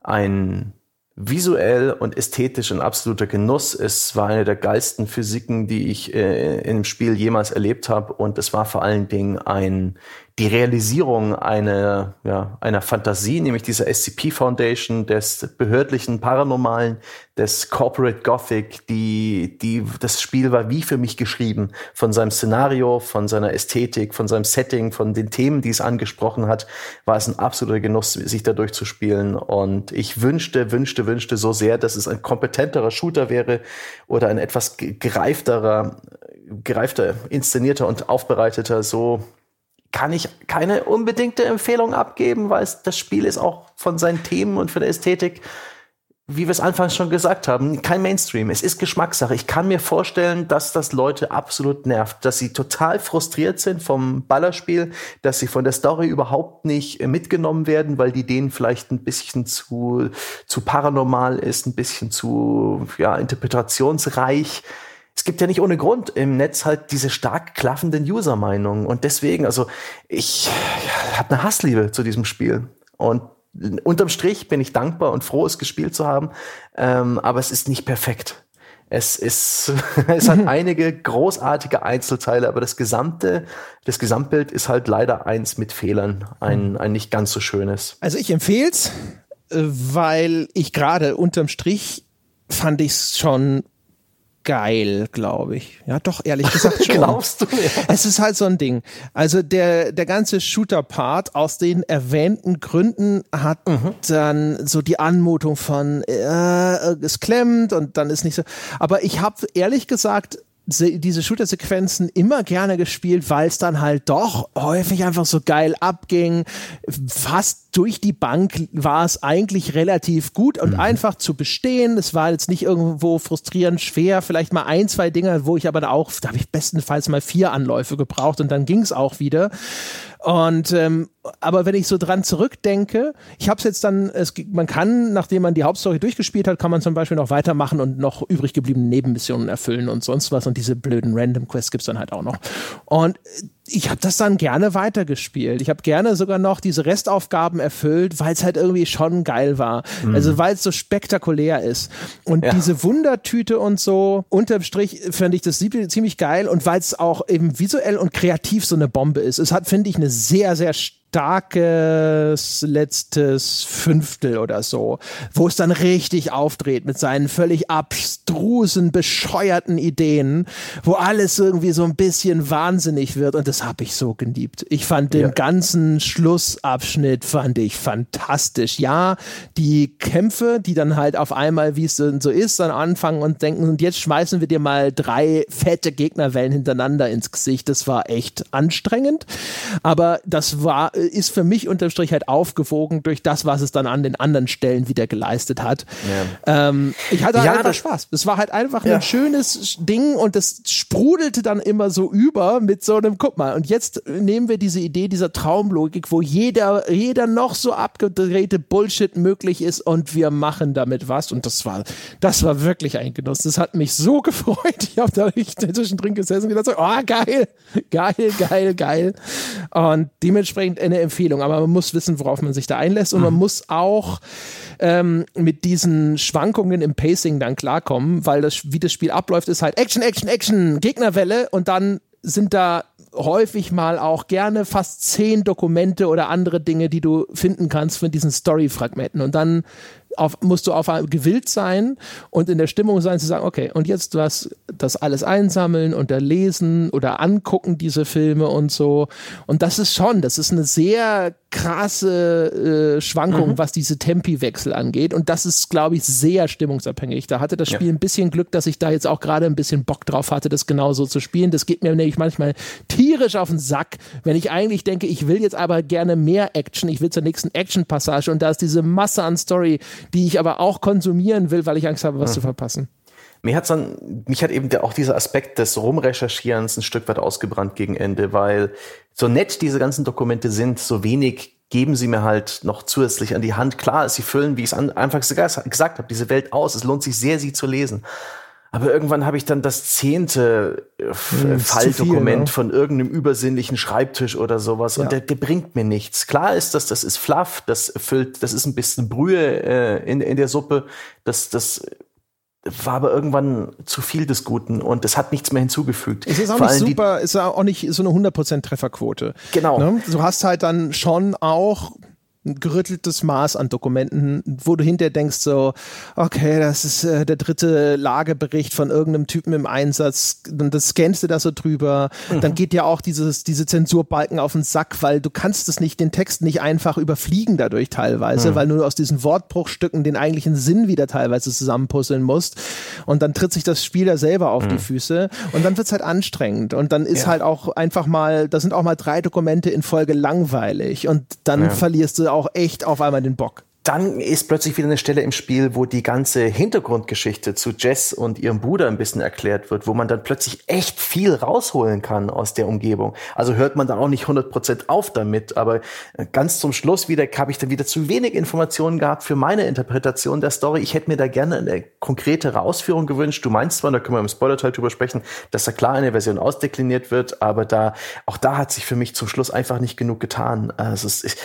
ein visuell und ästhetisch ein absoluter Genuss. Es war eine der geilsten Physiken, die ich äh, im Spiel jemals erlebt habe. Und es war vor allen Dingen ein die Realisierung einer, ja, einer Fantasie, nämlich dieser SCP Foundation, des behördlichen Paranormalen, des Corporate Gothic, die, die, das Spiel war wie für mich geschrieben. Von seinem Szenario, von seiner Ästhetik, von seinem Setting, von den Themen, die es angesprochen hat, war es ein absoluter Genuss, sich da durchzuspielen. Und ich wünschte, wünschte, wünschte so sehr, dass es ein kompetenterer Shooter wäre oder ein etwas gereifterer, gereifter, inszenierter und aufbereiteter, so kann ich keine unbedingte Empfehlung abgeben, weil es, das Spiel ist auch von seinen Themen und von der Ästhetik, wie wir es anfangs schon gesagt haben, kein Mainstream. Es ist Geschmackssache. Ich kann mir vorstellen, dass das Leute absolut nervt, dass sie total frustriert sind vom Ballerspiel, dass sie von der Story überhaupt nicht mitgenommen werden, weil die denen vielleicht ein bisschen zu, zu paranormal ist, ein bisschen zu, ja, interpretationsreich es gibt ja nicht ohne Grund im Netz halt diese stark klaffenden User-Meinungen. Und deswegen, also ich habe eine Hassliebe zu diesem Spiel. Und unterm Strich bin ich dankbar und froh, es gespielt zu haben. Ähm, aber es ist nicht perfekt. Es ist, es hat einige großartige Einzelteile, aber das gesamte, das Gesamtbild ist halt leider eins mit Fehlern, ein, ein nicht ganz so schönes. Also ich empfehle es, äh, weil ich gerade unterm Strich fand ich es schon geil, glaube ich. Ja, doch, ehrlich gesagt schon. Glaubst du? Ja. Es ist halt so ein Ding. Also der, der ganze Shooter-Part aus den erwähnten Gründen hat mhm. dann so die Anmutung von, äh, es klemmt und dann ist nicht so. Aber ich habe ehrlich gesagt diese Shooter-Sequenzen immer gerne gespielt, weil es dann halt doch häufig einfach so geil abging. Fast durch die Bank war es eigentlich relativ gut und mhm. einfach zu bestehen. Es war jetzt nicht irgendwo frustrierend schwer. Vielleicht mal ein, zwei Dinge, wo ich aber auch, da habe ich bestenfalls mal vier Anläufe gebraucht und dann ging es auch wieder. Und ähm, aber wenn ich so dran zurückdenke, ich habe es jetzt dann, es, man kann, nachdem man die Hauptstory durchgespielt hat, kann man zum Beispiel noch weitermachen und noch übrig gebliebene Nebenmissionen erfüllen und sonst was. Und diese blöden Random Quests gibt's dann halt auch noch. Und ich habe das dann gerne weitergespielt. Ich habe gerne sogar noch diese Restaufgaben erfüllt, weil es halt irgendwie schon geil war. Mhm. Also weil es so spektakulär ist. Und ja. diese Wundertüte und so, unterm Strich fand ich das ziemlich geil und weil es auch eben visuell und kreativ so eine Bombe ist. Es hat, finde ich, eine sehr, sehr starkes letztes Fünftel oder so, wo es dann richtig aufdreht mit seinen völlig abstrusen, bescheuerten Ideen, wo alles irgendwie so ein bisschen wahnsinnig wird und das habe ich so geliebt. Ich fand den ja. ganzen Schlussabschnitt fand ich fantastisch. Ja, die Kämpfe, die dann halt auf einmal, wie es so ist, dann anfangen und denken und jetzt schmeißen wir dir mal drei fette Gegnerwellen hintereinander ins Gesicht. Das war echt anstrengend, aber das war ist für mich unterm Strich halt aufgewogen durch das, was es dann an den anderen Stellen wieder geleistet hat. Ja. Ähm, ich hatte ja, einfach Spaß. Es war halt einfach ja. ein schönes Ding und es sprudelte dann immer so über mit so einem, guck mal, und jetzt nehmen wir diese Idee dieser Traumlogik, wo jeder, jeder noch so abgedrehte Bullshit möglich ist und wir machen damit was. Und das war, das war wirklich ein Genuss. Das hat mich so gefreut. Ich habe da zwischendrin gesessen und gedacht, so, oh, geil, geil, geil, geil. Und dementsprechend eine Empfehlung, aber man muss wissen, worauf man sich da einlässt und man mhm. muss auch ähm, mit diesen Schwankungen im Pacing dann klarkommen, weil das, wie das Spiel abläuft, ist halt Action, Action, Action, Gegnerwelle und dann sind da häufig mal auch gerne fast zehn Dokumente oder andere Dinge, die du finden kannst von diesen Story-Fragmenten. Und dann auf, musst du auf gewillt sein und in der Stimmung sein zu sagen, okay, und jetzt was das alles einsammeln und da lesen oder angucken diese Filme und so. Und das ist schon, das ist eine sehr krasse äh, Schwankung, mhm. was diese Tempi-Wechsel angeht. Und das ist, glaube ich, sehr stimmungsabhängig. Da hatte das Spiel ja. ein bisschen Glück, dass ich da jetzt auch gerade ein bisschen Bock drauf hatte, das genauso zu spielen. Das geht mir nämlich manchmal tierisch auf den Sack, wenn ich eigentlich denke, ich will jetzt aber gerne mehr Action, ich will zur nächsten Action-Passage und da ist diese Masse an Story, die ich aber auch konsumieren will, weil ich Angst habe, was mhm. zu verpassen. Mir hat's dann, mich hat eben auch dieser Aspekt des Rumrecherchierens ein Stück weit ausgebrannt gegen Ende, weil so nett diese ganzen Dokumente sind, so wenig geben sie mir halt noch zusätzlich an die Hand. Klar, sie füllen, wie ich es anfangs gesagt habe, diese Welt aus. Es lohnt sich sehr, sie zu lesen. Aber irgendwann habe ich dann das zehnte äh, hm, Falldokument ne? von irgendeinem übersinnlichen Schreibtisch oder sowas ja. und der, der, bringt mir nichts. Klar ist das, das ist Fluff, das füllt, das ist ein bisschen Brühe äh, in, in der Suppe, das, das war aber irgendwann zu viel des Guten und es hat nichts mehr hinzugefügt. Es ist auch Vor nicht super, ist auch nicht so eine 100% Trefferquote. Genau. Ne? Du hast halt dann schon auch ein gerütteltes Maß an Dokumenten, wo du hinterher denkst so, okay, das ist äh, der dritte Lagebericht von irgendeinem Typen im Einsatz, dann das scannst du da so drüber, mhm. dann geht ja auch dieses, diese Zensurbalken auf den Sack, weil du kannst es nicht, den Text nicht einfach überfliegen dadurch teilweise, mhm. weil du aus diesen Wortbruchstücken den eigentlichen Sinn wieder teilweise zusammenpuzzeln musst und dann tritt sich das Spiel da selber auf mhm. die Füße und dann wird's halt anstrengend und dann ist ja. halt auch einfach mal, da sind auch mal drei Dokumente in Folge langweilig und dann ja. verlierst du auch auch echt auf einmal den Bock dann ist plötzlich wieder eine Stelle im Spiel, wo die ganze Hintergrundgeschichte zu Jess und ihrem Bruder ein bisschen erklärt wird, wo man dann plötzlich echt viel rausholen kann aus der Umgebung. Also hört man dann auch nicht 100% auf damit, aber ganz zum Schluss wieder habe ich dann wieder zu wenig Informationen gehabt für meine Interpretation der Story. Ich hätte mir da gerne eine konkretere Ausführung gewünscht. Du meinst zwar, da können wir im Spoiler-Teil drüber sprechen, dass da klar eine Version ausdekliniert wird, aber da, auch da hat sich für mich zum Schluss einfach nicht genug getan. Also es ist,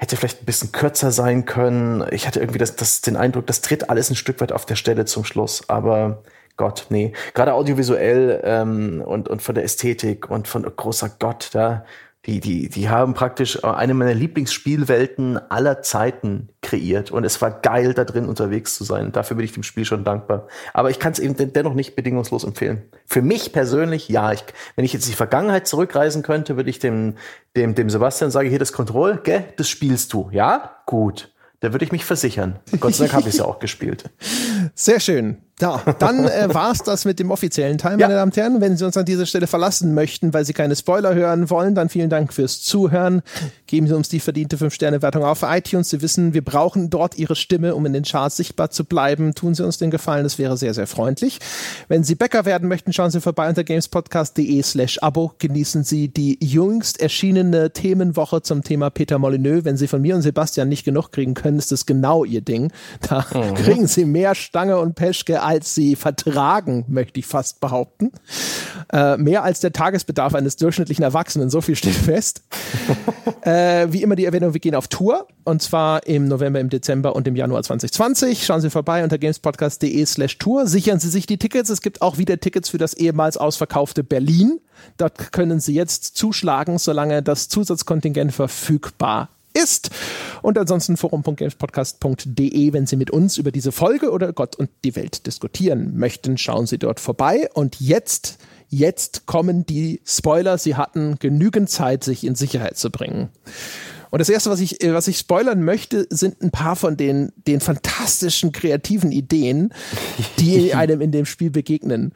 hätte vielleicht ein bisschen kürzer sein können. Ich hatte irgendwie das, das, den Eindruck, das tritt alles ein Stück weit auf der Stelle zum Schluss. Aber Gott, nee. Gerade audiovisuell ähm, und, und von der Ästhetik und von oh, großer Gott, da, die, die, die haben praktisch eine meiner Lieblingsspielwelten aller Zeiten kreiert. Und es war geil, da drin unterwegs zu sein. Dafür bin ich dem Spiel schon dankbar. Aber ich kann es eben dennoch nicht bedingungslos empfehlen. Für mich persönlich, ja. Ich, wenn ich jetzt die Vergangenheit zurückreisen könnte, würde ich dem, dem, dem Sebastian sagen, hier das Control, gell, das spielst du. Ja? Gut. Da würde ich mich versichern. Gott sei Dank habe ich es ja auch gespielt. Sehr schön. Ja, dann äh, war es das mit dem offiziellen Teil, meine ja. Damen und Herren. Wenn Sie uns an dieser Stelle verlassen möchten, weil Sie keine Spoiler hören wollen, dann vielen Dank fürs Zuhören. Geben Sie uns die verdiente 5-Sterne-Wertung auf iTunes. Sie wissen, wir brauchen dort Ihre Stimme, um in den Charts sichtbar zu bleiben. Tun Sie uns den Gefallen, das wäre sehr, sehr freundlich. Wenn Sie Bäcker werden möchten, schauen Sie vorbei unter gamespodcast.de slash Abo. Genießen Sie die jüngst erschienene Themenwoche zum Thema Peter Molyneux. Wenn Sie von mir und Sebastian nicht genug kriegen können, ist das genau Ihr Ding. Da mhm. kriegen Sie mehr Stange und Peschke als sie vertragen, möchte ich fast behaupten. Äh, mehr als der Tagesbedarf eines durchschnittlichen Erwachsenen, so viel steht fest. äh, wie immer die Erwähnung, wir gehen auf Tour und zwar im November, im Dezember und im Januar 2020. Schauen Sie vorbei unter gamespodcast.de slash Tour. Sichern Sie sich die Tickets. Es gibt auch wieder Tickets für das ehemals ausverkaufte Berlin. Dort können Sie jetzt zuschlagen, solange das Zusatzkontingent verfügbar ist. Und ansonsten forum.gamespodcast.de, wenn Sie mit uns über diese Folge oder Gott und die Welt diskutieren möchten, schauen Sie dort vorbei. Und jetzt, jetzt kommen die Spoiler. Sie hatten genügend Zeit, sich in Sicherheit zu bringen. Und das erste, was ich, was ich spoilern möchte, sind ein paar von den, den fantastischen kreativen Ideen, die einem in dem Spiel begegnen.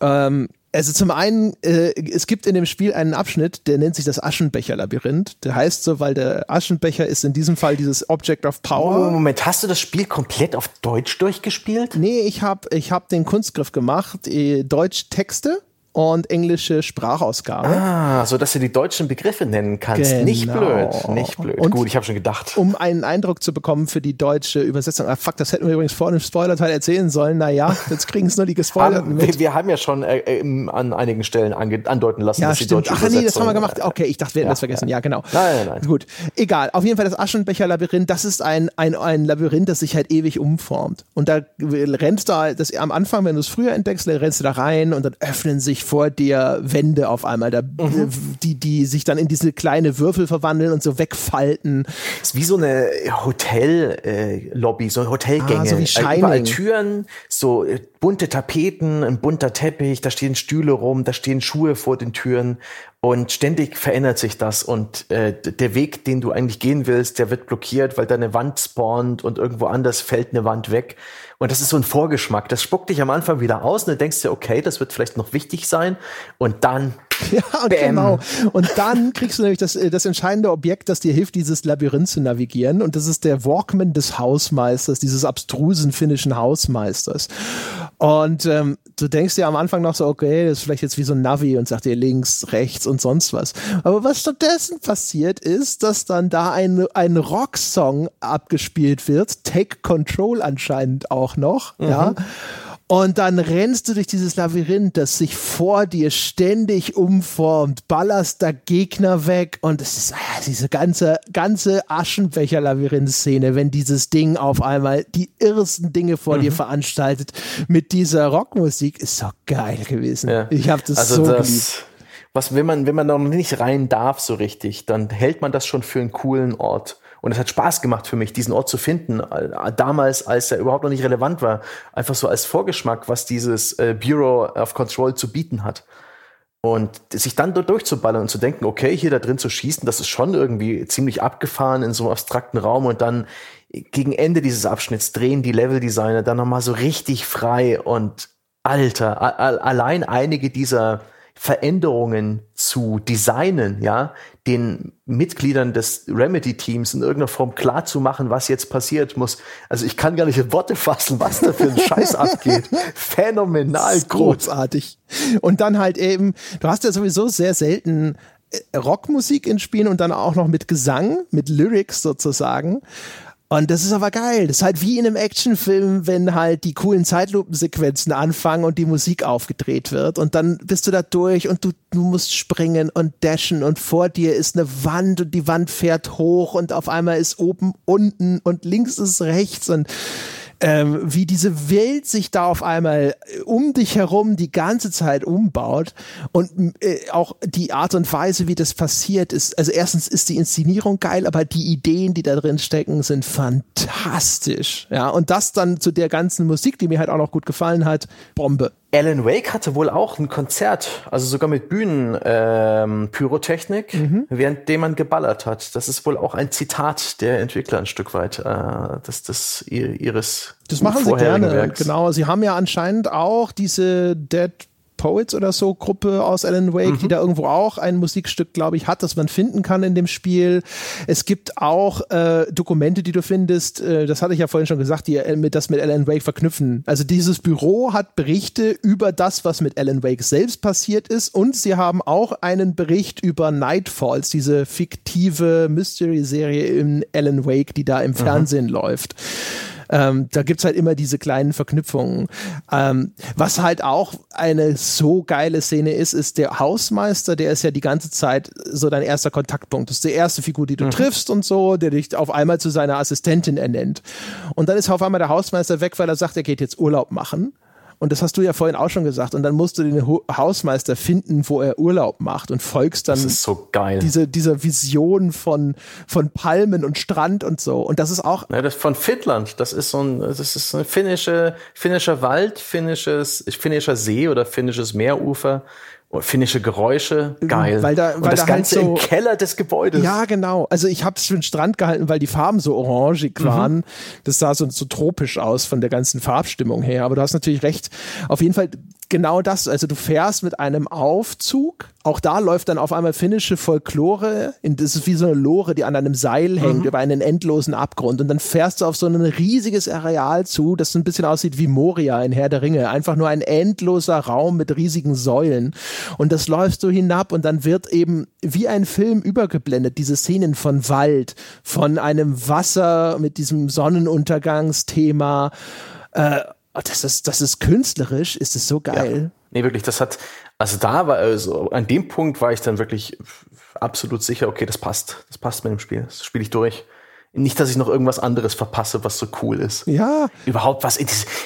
Ähm, also zum einen, äh, es gibt in dem Spiel einen Abschnitt, der nennt sich das Aschenbecher-Labyrinth. Der heißt so, weil der Aschenbecher ist in diesem Fall dieses Object of Power. Oh, Moment, hast du das Spiel komplett auf Deutsch durchgespielt? Nee, ich habe ich hab den Kunstgriff gemacht, äh, Deutsch Texte und englische Sprachausgabe. Ah, so dass du die deutschen Begriffe nennen kannst. Genau. Nicht blöd, nicht blöd. Und Gut, ich habe schon gedacht. Um einen Eindruck zu bekommen für die deutsche Übersetzung. Ah, fuck, das hätten wir übrigens vor dem Spoilerteil erzählen sollen. Naja, jetzt kriegen es nur die gespoilerten mit. Wir, wir, haben ja schon äh, äh an einigen Stellen andeuten lassen, ja, dass stimmt. die deutsche Ach nee, das haben wir gemacht. Okay, ich dachte, wir hätten ja, das vergessen. Ja, genau. Nein, nein, nein. Gut, egal. Auf jeden Fall das Aschenbecher-Labyrinth, das ist ein, ein, ein Labyrinth, das sich halt ewig umformt. Und da rennst du, das am Anfang, wenn du es früher entdeckst, rennst du da rein und dann öffnen sich vor dir Wände auf einmal, da, mhm. die, die sich dann in diese kleine Würfel verwandeln und so wegfalten. Das ist wie so eine Hotellobby, äh, so Hotelgänge. Ah, so wie Shining. Überall Türen, so äh, bunte Tapeten, ein bunter Teppich, da stehen Stühle rum, da stehen Schuhe vor den Türen und ständig verändert sich das und äh, der Weg, den du eigentlich gehen willst, der wird blockiert, weil da eine Wand spawnt und irgendwo anders fällt eine Wand weg. Und das ist so ein Vorgeschmack. Das spuckt dich am Anfang wieder aus und du denkst dir, okay, das wird vielleicht noch wichtig sein. Und dann. Ja, und genau. Und dann kriegst du nämlich das, äh, das entscheidende Objekt, das dir hilft, dieses Labyrinth zu navigieren. Und das ist der Walkman des Hausmeisters, dieses abstrusen finnischen Hausmeisters. Und ähm, du denkst dir am Anfang noch so, okay, das ist vielleicht jetzt wie so ein Navi und sagt dir links, rechts und sonst was. Aber was stattdessen passiert ist, dass dann da ein, ein Rocksong abgespielt wird, Take Control anscheinend auch noch, mhm. ja. Und dann rennst du durch dieses Labyrinth, das sich vor dir ständig umformt, ballerst da Gegner weg und es ist ah, diese ganze, ganze Aschenbecher-Labyrinth-Szene, wenn dieses Ding auf einmal die irrsten Dinge vor mhm. dir veranstaltet mit dieser Rockmusik, ist doch geil gewesen. Ja. Ich habe das also so das, geliebt. Was, wenn man, wenn man noch nicht rein darf so richtig, dann hält man das schon für einen coolen Ort. Und es hat Spaß gemacht für mich, diesen Ort zu finden, damals, als er überhaupt noch nicht relevant war. Einfach so als Vorgeschmack, was dieses äh, Bureau of Control zu bieten hat. Und sich dann dort durchzuballern und zu denken, okay, hier da drin zu schießen, das ist schon irgendwie ziemlich abgefahren in so einem abstrakten Raum und dann gegen Ende dieses Abschnitts drehen die Leveldesigner dann nochmal so richtig frei und alter, allein einige dieser Veränderungen zu designen, ja, den Mitgliedern des Remedy-Teams in irgendeiner Form klar zu machen, was jetzt passiert muss. Also ich kann gar nicht in Worte fassen, was da für ein Scheiß abgeht. Phänomenal großartig. Und dann halt eben, du hast ja sowieso sehr selten äh, Rockmusik in Spielen und dann auch noch mit Gesang, mit Lyrics sozusagen. Und das ist aber geil. Das ist halt wie in einem Actionfilm, wenn halt die coolen Zeitlupensequenzen anfangen und die Musik aufgedreht wird. Und dann bist du da durch und du, du musst springen und dashen und vor dir ist eine Wand und die Wand fährt hoch und auf einmal ist oben unten und links ist rechts und ähm, wie diese Welt sich da auf einmal äh, um dich herum die ganze Zeit umbaut und äh, auch die Art und Weise, wie das passiert ist. Also erstens ist die Inszenierung geil, aber die Ideen, die da drin stecken, sind fantastisch. Ja, und das dann zu der ganzen Musik, die mir halt auch noch gut gefallen hat, Bombe. Alan Wake hatte wohl auch ein Konzert, also sogar mit Bühnen-Pyrotechnik, ähm, mhm. währenddem man geballert hat. Das ist wohl auch ein Zitat der Entwickler ein Stück weit, äh, das, das ihres Das machen sie gerne, Werks. genau. Sie haben ja anscheinend auch diese Dead Poets oder so Gruppe aus Alan Wake, mhm. die da irgendwo auch ein Musikstück, glaube ich, hat, das man finden kann in dem Spiel. Es gibt auch äh, Dokumente, die du findest, äh, das hatte ich ja vorhin schon gesagt, die mit, das mit Alan Wake verknüpfen. Also dieses Büro hat Berichte über das, was mit Alan Wake selbst passiert ist und sie haben auch einen Bericht über Nightfalls, diese fiktive Mystery-Serie in Alan Wake, die da im mhm. Fernsehen läuft. Ähm, da gibt's halt immer diese kleinen Verknüpfungen. Ähm, was halt auch eine so geile Szene ist, ist der Hausmeister, der ist ja die ganze Zeit so dein erster Kontaktpunkt. Das ist die erste Figur, die du mhm. triffst und so, der dich auf einmal zu seiner Assistentin ernennt. Und dann ist auf einmal der Hausmeister weg, weil er sagt, er geht jetzt Urlaub machen. Und das hast du ja vorhin auch schon gesagt. Und dann musst du den Hausmeister finden, wo er Urlaub macht und folgst dann so geil. Diese, dieser Vision von, von Palmen und Strand und so. Und das ist auch. Ja, das von Finnland. Das ist so ein, das ist ein finnische, finnischer Wald, finnisches, finnischer See oder finnisches Meerufer finnische Geräusche, geil. Weil da, weil und das da Ganze halt so, im Keller des Gebäudes. Ja, genau. Also ich habe es für den Strand gehalten, weil die Farben so orangig waren. Mhm. Das sah so, so tropisch aus von der ganzen Farbstimmung her. Aber du hast natürlich recht. Auf jeden Fall genau das. Also du fährst mit einem Aufzug. Auch da läuft dann auf einmal finnische Folklore. Das ist wie so eine Lore, die an einem Seil hängt mhm. über einen endlosen Abgrund. Und dann fährst du auf so ein riesiges Areal zu, das so ein bisschen aussieht wie Moria in Herr der Ringe. Einfach nur ein endloser Raum mit riesigen Säulen. Und das läufst du hinab und dann wird eben wie ein Film übergeblendet, diese Szenen von Wald, von einem Wasser mit diesem Sonnenuntergangsthema. Äh, das ist, das ist künstlerisch, ist es so geil. Ja. Nee, wirklich, das hat, also da war, also an dem Punkt war ich dann wirklich absolut sicher, okay, das passt. Das passt mit dem Spiel. Das spiele ich durch. Nicht, dass ich noch irgendwas anderes verpasse, was so cool ist. Ja. Überhaupt, was,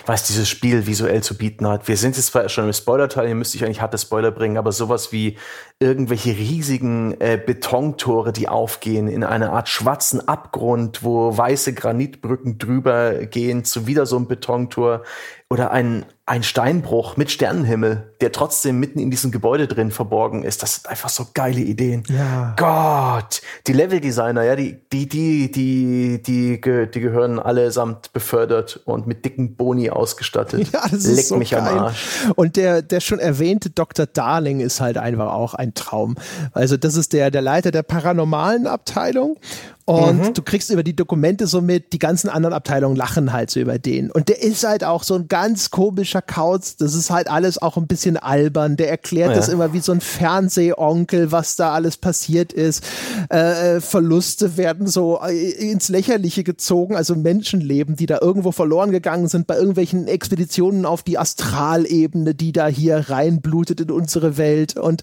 was dieses Spiel visuell zu bieten hat. Wir sind jetzt zwar schon im Spoiler-Teil, hier müsste ich eigentlich harte Spoiler bringen, aber sowas wie irgendwelche riesigen äh, Betontore, die aufgehen in eine Art schwarzen Abgrund, wo weiße Granitbrücken drüber gehen, zu wieder so einem Betontor oder ein, ein Steinbruch mit Sternenhimmel, der trotzdem mitten in diesem Gebäude drin verborgen ist. Das sind einfach so geile Ideen. Ja. Gott, die Leveldesigner, ja, die, die, die, die, die, die gehören allesamt befördert und mit dicken Boni ausgestattet. Ja, das ist Leck so mich geil. am Arsch. Und der, der schon erwähnte Dr. Darling ist halt einfach auch ein Traum. Also das ist der, der Leiter der paranormalen Abteilung und mhm. du kriegst über die Dokumente so mit, die ganzen anderen Abteilungen lachen halt so über den. Und der ist halt auch so ein ganz komischer Kauz. Das ist halt alles auch ein bisschen albern. Der erklärt ja. das immer wie so ein Fernsehonkel, was da alles passiert ist. Äh, Verluste werden so äh, ins Lächerliche gezogen. Also Menschenleben, die da irgendwo verloren gegangen sind bei irgendwelchen Expeditionen auf die Astralebene, die da hier reinblutet in unsere Welt. Und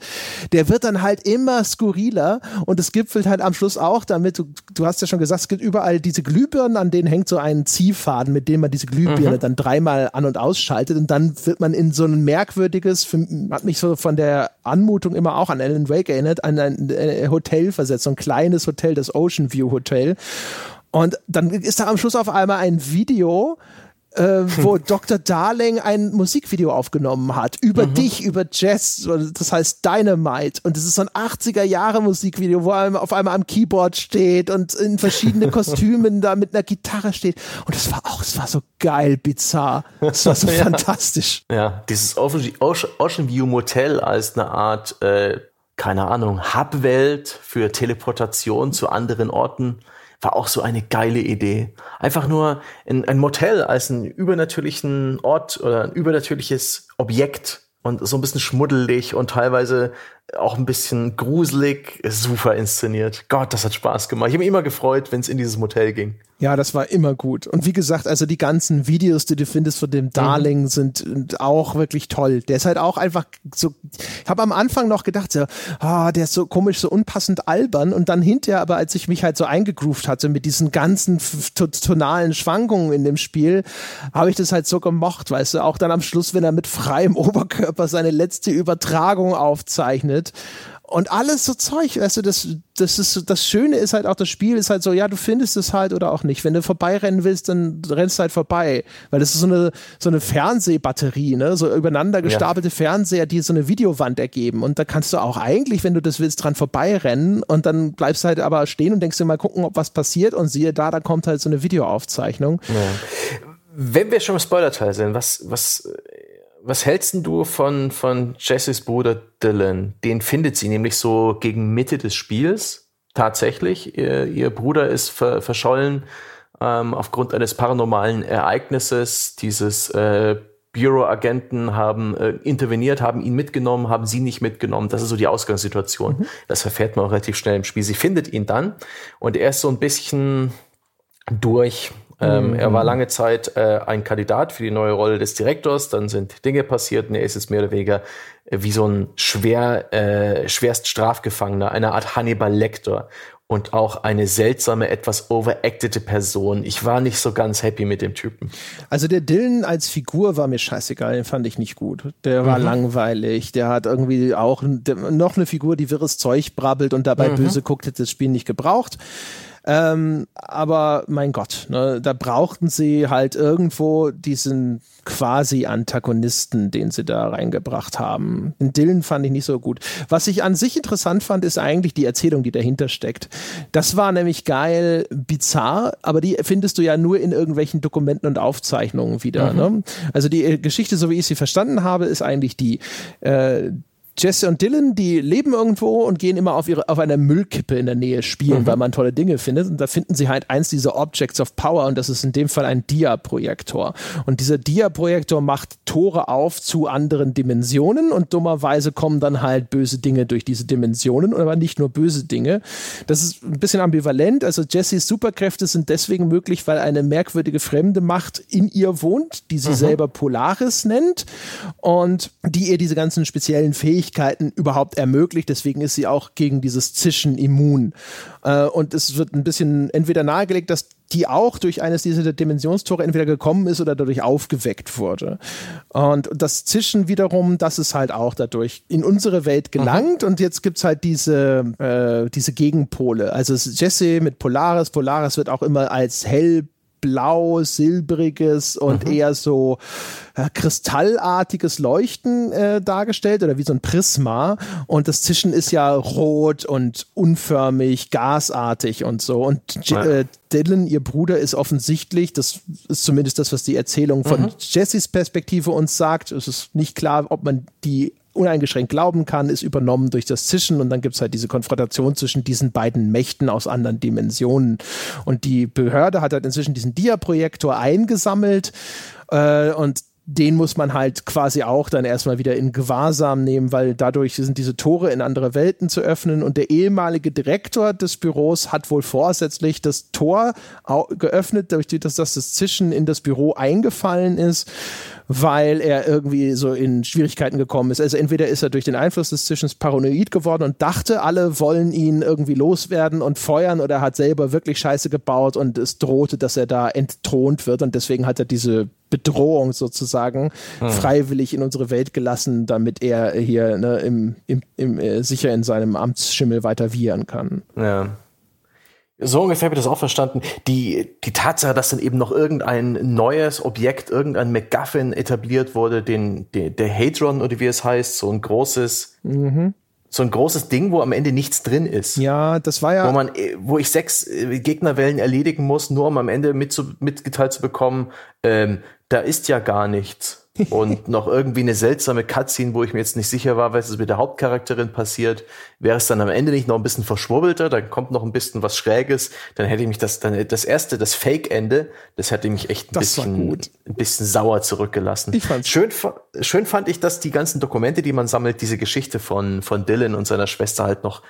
der wird dann halt immer skurriler. Und es gipfelt halt am Schluss auch damit, du hast ja schon gesagt, es gibt überall diese Glühbirnen, an denen hängt so ein Ziehfaden, mit dem man diese Glühbirne mhm. dann dreimal an- und ausschaltet und dann wird man in so ein merkwürdiges, für, hat mich so von der Anmutung immer auch an Alan Wake erinnert, an ein äh, Hotel versetzt, so ein kleines Hotel, das Ocean View Hotel. Und dann ist da am Schluss auf einmal ein Video, äh, wo Dr. Darling ein Musikvideo aufgenommen hat über mhm. dich, über Jazz, das heißt Dynamite und das ist so ein 80er Jahre Musikvideo, wo er auf einmal am Keyboard steht und in verschiedene Kostümen da mit einer Gitarre steht und es war auch, es war so geil, bizarr, es war so ja. fantastisch. Ja, dieses Ocean, Ocean View Motel als eine Art, äh, keine Ahnung, Hubwelt für Teleportation zu anderen Orten war auch so eine geile Idee. Einfach nur ein, ein Motel als einen übernatürlichen Ort oder ein übernatürliches Objekt und so ein bisschen schmuddelig und teilweise auch ein bisschen gruselig, super inszeniert. Gott, das hat Spaß gemacht. Ich habe mich immer gefreut, wenn es in dieses Motel ging. Ja, das war immer gut. Und wie gesagt, also die ganzen Videos, die du findest von dem mhm. Darling, mhm. sind auch wirklich toll. Der ist halt auch einfach so. Ich habe am Anfang noch gedacht, so, ah, der ist so komisch, so unpassend albern. Und dann hinterher, aber als ich mich halt so eingegroovt hatte mit diesen ganzen tonalen Schwankungen in dem Spiel, habe ich das halt so gemocht, weißt du. Auch dann am Schluss, wenn er mit freiem Oberkörper seine letzte Übertragung aufzeichnet und alles so Zeug, weißt du, das, das ist, das Schöne ist halt auch, das Spiel ist halt so, ja, du findest es halt oder auch nicht. Wenn du vorbeirennen willst, dann rennst du halt vorbei. Weil das ist so eine, so eine Fernsehbatterie, ne, so übereinander gestapelte ja. Fernseher, die so eine Videowand ergeben. Und da kannst du auch eigentlich, wenn du das willst, dran vorbeirennen und dann bleibst du halt aber stehen und denkst dir mal gucken, ob was passiert und siehe da, da kommt halt so eine Videoaufzeichnung. Ja. Wenn wir schon im Spoiler-Teil sind, was, was was hältst du von, von Jessys Bruder Dylan? Den findet sie nämlich so gegen Mitte des Spiels tatsächlich. Ihr, ihr Bruder ist ver, verschollen ähm, aufgrund eines paranormalen Ereignisses. Dieses äh, Bureau-Agenten haben äh, interveniert, haben ihn mitgenommen, haben sie nicht mitgenommen. Das ist so die Ausgangssituation. Mhm. Das verfährt man auch relativ schnell im Spiel. Sie findet ihn dann und er ist so ein bisschen durch ähm, mhm. Er war lange Zeit äh, ein Kandidat für die neue Rolle des Direktors. Dann sind Dinge passiert und er ist jetzt mehr oder weniger äh, wie so ein schwer, äh, schwerst Strafgefangener, eine Art Hannibal Lecter und auch eine seltsame, etwas overactete Person. Ich war nicht so ganz happy mit dem Typen. Also der Dylan als Figur war mir scheißegal, den fand ich nicht gut. Der war mhm. langweilig, der hat irgendwie auch noch eine Figur, die wirres Zeug brabbelt und dabei mhm. böse guckt, hätte das Spiel nicht gebraucht. Ähm, aber mein Gott, ne, da brauchten sie halt irgendwo diesen quasi Antagonisten, den sie da reingebracht haben. Den Dylan fand ich nicht so gut. Was ich an sich interessant fand, ist eigentlich die Erzählung, die dahinter steckt. Das war nämlich geil, bizarr, aber die findest du ja nur in irgendwelchen Dokumenten und Aufzeichnungen wieder. Mhm. Ne? Also die äh, Geschichte, so wie ich sie verstanden habe, ist eigentlich die, äh, Jesse und Dylan, die leben irgendwo und gehen immer auf ihre auf einer Müllkippe in der Nähe spielen, mhm. weil man tolle Dinge findet. Und da finden sie halt eins dieser Objects of Power und das ist in dem Fall ein Dia-Projektor. Und dieser Dia-Projektor macht Tore auf zu anderen Dimensionen und dummerweise kommen dann halt böse Dinge durch diese Dimensionen, aber nicht nur böse Dinge. Das ist ein bisschen ambivalent. Also Jessys Superkräfte sind deswegen möglich, weil eine merkwürdige fremde Macht in ihr wohnt, die sie mhm. selber Polaris nennt und die ihr diese ganzen speziellen Fähigkeiten Fähigkeiten überhaupt ermöglicht. Deswegen ist sie auch gegen dieses Zischen immun. Äh, und es wird ein bisschen entweder nahegelegt, dass die auch durch eines dieser Dimensionstore entweder gekommen ist oder dadurch aufgeweckt wurde. Und das Zischen wiederum, das ist halt auch dadurch in unsere Welt gelangt. Mhm. Und jetzt gibt es halt diese, äh, diese Gegenpole. Also Jesse mit Polaris. Polaris wird auch immer als hell blau, silbriges und mhm. eher so äh, kristallartiges Leuchten äh, dargestellt oder wie so ein Prisma. Und das Zischen ist ja rot und unförmig, gasartig und so. Und ja. äh, Dylan, ihr Bruder, ist offensichtlich, das ist zumindest das, was die Erzählung von mhm. Jessys Perspektive uns sagt. Es ist nicht klar, ob man die uneingeschränkt glauben kann, ist übernommen durch das Zischen und dann gibt es halt diese Konfrontation zwischen diesen beiden Mächten aus anderen Dimensionen. Und die Behörde hat halt inzwischen diesen Dia-Projektor eingesammelt äh, und den muss man halt quasi auch dann erstmal wieder in Gewahrsam nehmen, weil dadurch sind diese Tore in andere Welten zu öffnen und der ehemalige Direktor des Büros hat wohl vorsätzlich das Tor geöffnet, dadurch, dass das Zischen in das Büro eingefallen ist weil er irgendwie so in Schwierigkeiten gekommen ist. Also entweder ist er durch den Einfluss des Zischens paranoid geworden und dachte, alle wollen ihn irgendwie loswerden und feuern oder er hat selber wirklich Scheiße gebaut und es drohte, dass er da entthront wird und deswegen hat er diese Bedrohung sozusagen hm. freiwillig in unsere Welt gelassen, damit er hier ne, im, im, im, äh, sicher in seinem Amtsschimmel weiter wiehern kann. Ja. So ungefähr habe ich das auch verstanden. Die, die Tatsache, dass dann eben noch irgendein neues Objekt, irgendein MacGuffin etabliert wurde, den, den, der Hadron oder wie es heißt, so ein großes, mhm. so ein großes Ding, wo am Ende nichts drin ist. Ja, das war ja. Wo man, wo ich sechs äh, Gegnerwellen erledigen muss, nur um am Ende mit zu, mitgeteilt zu bekommen, ähm, da ist ja gar nichts. Und noch irgendwie eine seltsame Cutscene, wo ich mir jetzt nicht sicher war, was ist mit der Hauptcharakterin passiert. Wäre es dann am Ende nicht noch ein bisschen verschwurbelter, dann kommt noch ein bisschen was Schräges, dann hätte ich mich das, dann das erste, das Fake-Ende, das hätte mich echt ein bisschen, ein bisschen sauer zurückgelassen. Ich fand's schön, schön fand ich, dass die ganzen Dokumente, die man sammelt, diese Geschichte von, von Dylan und seiner Schwester halt noch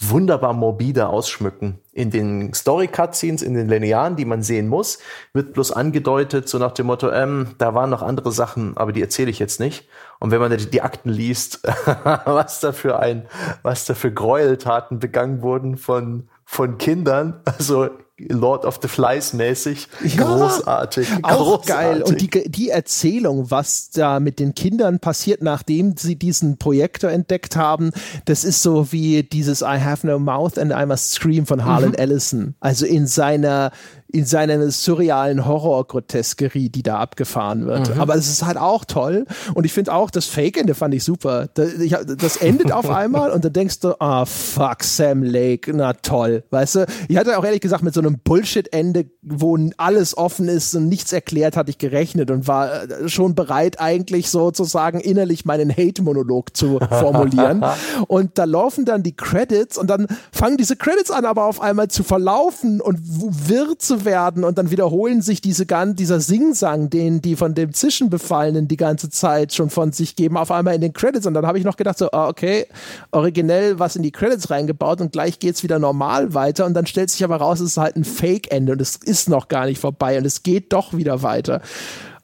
wunderbar morbide ausschmücken. In den Story-Cutscenes, in den Linearen, die man sehen muss, wird bloß angedeutet, so nach dem Motto, ähm, da waren noch andere Sachen, aber die erzähle ich jetzt nicht. Und wenn man die, Akten liest, was da für ein, was da für Gräueltaten begangen wurden von, von Kindern, also Lord of the Flies mäßig. Ja, großartig. Auch großartig. geil. Und die, die Erzählung, was da mit den Kindern passiert, nachdem sie diesen Projektor entdeckt haben, das ist so wie dieses I have no mouth and I must scream von Harlan mhm. Ellison. Also in seiner in seiner surrealen Horror-Groteskerie, die da abgefahren wird. Mhm. Aber es ist halt auch toll. Und ich finde auch, das Fake-Ende fand ich super. Das, endet auf einmal und dann denkst du, ah, oh, fuck, Sam Lake, na toll. Weißt du, ich hatte auch ehrlich gesagt mit so einem Bullshit-Ende, wo alles offen ist und nichts erklärt, hatte ich gerechnet und war äh, schon bereit, eigentlich sozusagen innerlich meinen Hate-Monolog zu formulieren. und da laufen dann die Credits und dann fangen diese Credits an, aber auf einmal zu verlaufen und wirr zu werden und dann wiederholen sich diese dieser Singsang, den die von dem Zwischenbefallenen die ganze Zeit schon von sich geben, auf einmal in den Credits und dann habe ich noch gedacht so, ah, okay, originell was in die Credits reingebaut und gleich geht's wieder normal weiter und dann stellt sich aber raus, es ist halt ein Fake-Ende und es ist noch gar nicht vorbei und es geht doch wieder weiter.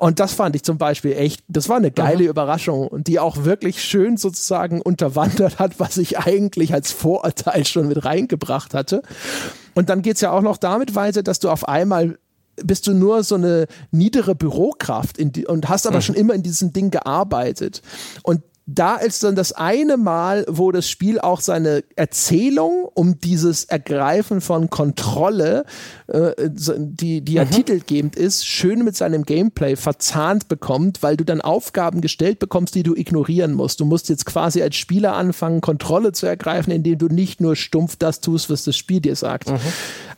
Und das fand ich zum Beispiel echt, das war eine geile Aha. Überraschung und die auch wirklich schön sozusagen unterwandert hat, was ich eigentlich als Vorurteil schon mit reingebracht hatte. Und dann geht's ja auch noch damit weiter, dass du auf einmal bist du nur so eine niedere Bürokraft die, und hast aber mhm. schon immer in diesem Ding gearbeitet. Und da ist dann das eine Mal, wo das Spiel auch seine Erzählung um dieses Ergreifen von Kontrolle, äh, die, die ja mhm. titelgebend ist, schön mit seinem Gameplay verzahnt bekommt, weil du dann Aufgaben gestellt bekommst, die du ignorieren musst. Du musst jetzt quasi als Spieler anfangen, Kontrolle zu ergreifen, indem du nicht nur stumpf das tust, was das Spiel dir sagt. Mhm.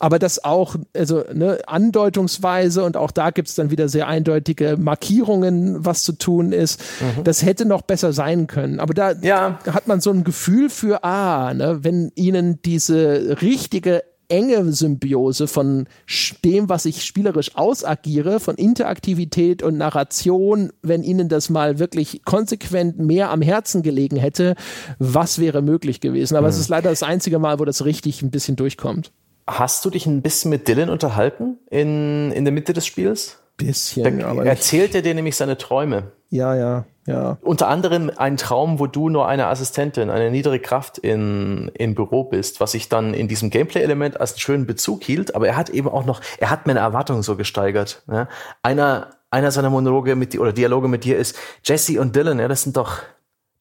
Aber das auch, also ne, andeutungsweise und auch da gibt es dann wieder sehr eindeutige Markierungen, was zu tun ist. Mhm. Das hätte noch besser sein können. Aber da ja. hat man so ein Gefühl für, ah, ne, wenn ihnen diese richtige enge Symbiose von dem, was ich spielerisch ausagiere, von Interaktivität und Narration, wenn ihnen das mal wirklich konsequent mehr am Herzen gelegen hätte, was wäre möglich gewesen. Aber mhm. es ist leider das einzige Mal, wo das richtig ein bisschen durchkommt. Hast du dich ein bisschen mit Dylan unterhalten in, in der Mitte des Spiels? Bisschen, da aber erzählt er dir nämlich seine Träume. Ja, ja, ja. Unter anderem ein Traum, wo du nur eine Assistentin, eine niedere Kraft in, im Büro bist, was ich dann in diesem Gameplay-Element als einen schönen Bezug hielt. Aber er hat eben auch noch, er hat meine Erwartungen so gesteigert. Ja. Einer, einer seiner Monologe mit dir oder Dialoge mit dir ist Jesse und Dylan. Ja, das sind doch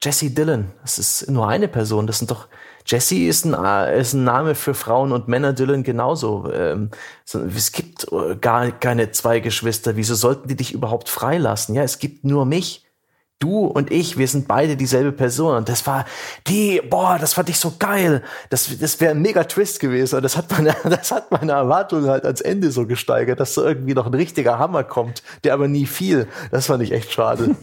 Jesse Dylan. Das ist nur eine Person. Das sind doch Jesse ist ein, ist ein Name für Frauen und Männer, Dylan genauso. Ähm, es gibt äh, gar keine zwei Geschwister. Wieso sollten die dich überhaupt freilassen? Ja, es gibt nur mich du und ich, wir sind beide dieselbe Person. Und das war die, boah, das fand ich so geil. Das, das wäre ein mega Twist gewesen. Und das hat meine, das hat meine Erwartungen halt ans Ende so gesteigert, dass so irgendwie noch ein richtiger Hammer kommt, der aber nie fiel. Das fand ich echt schade.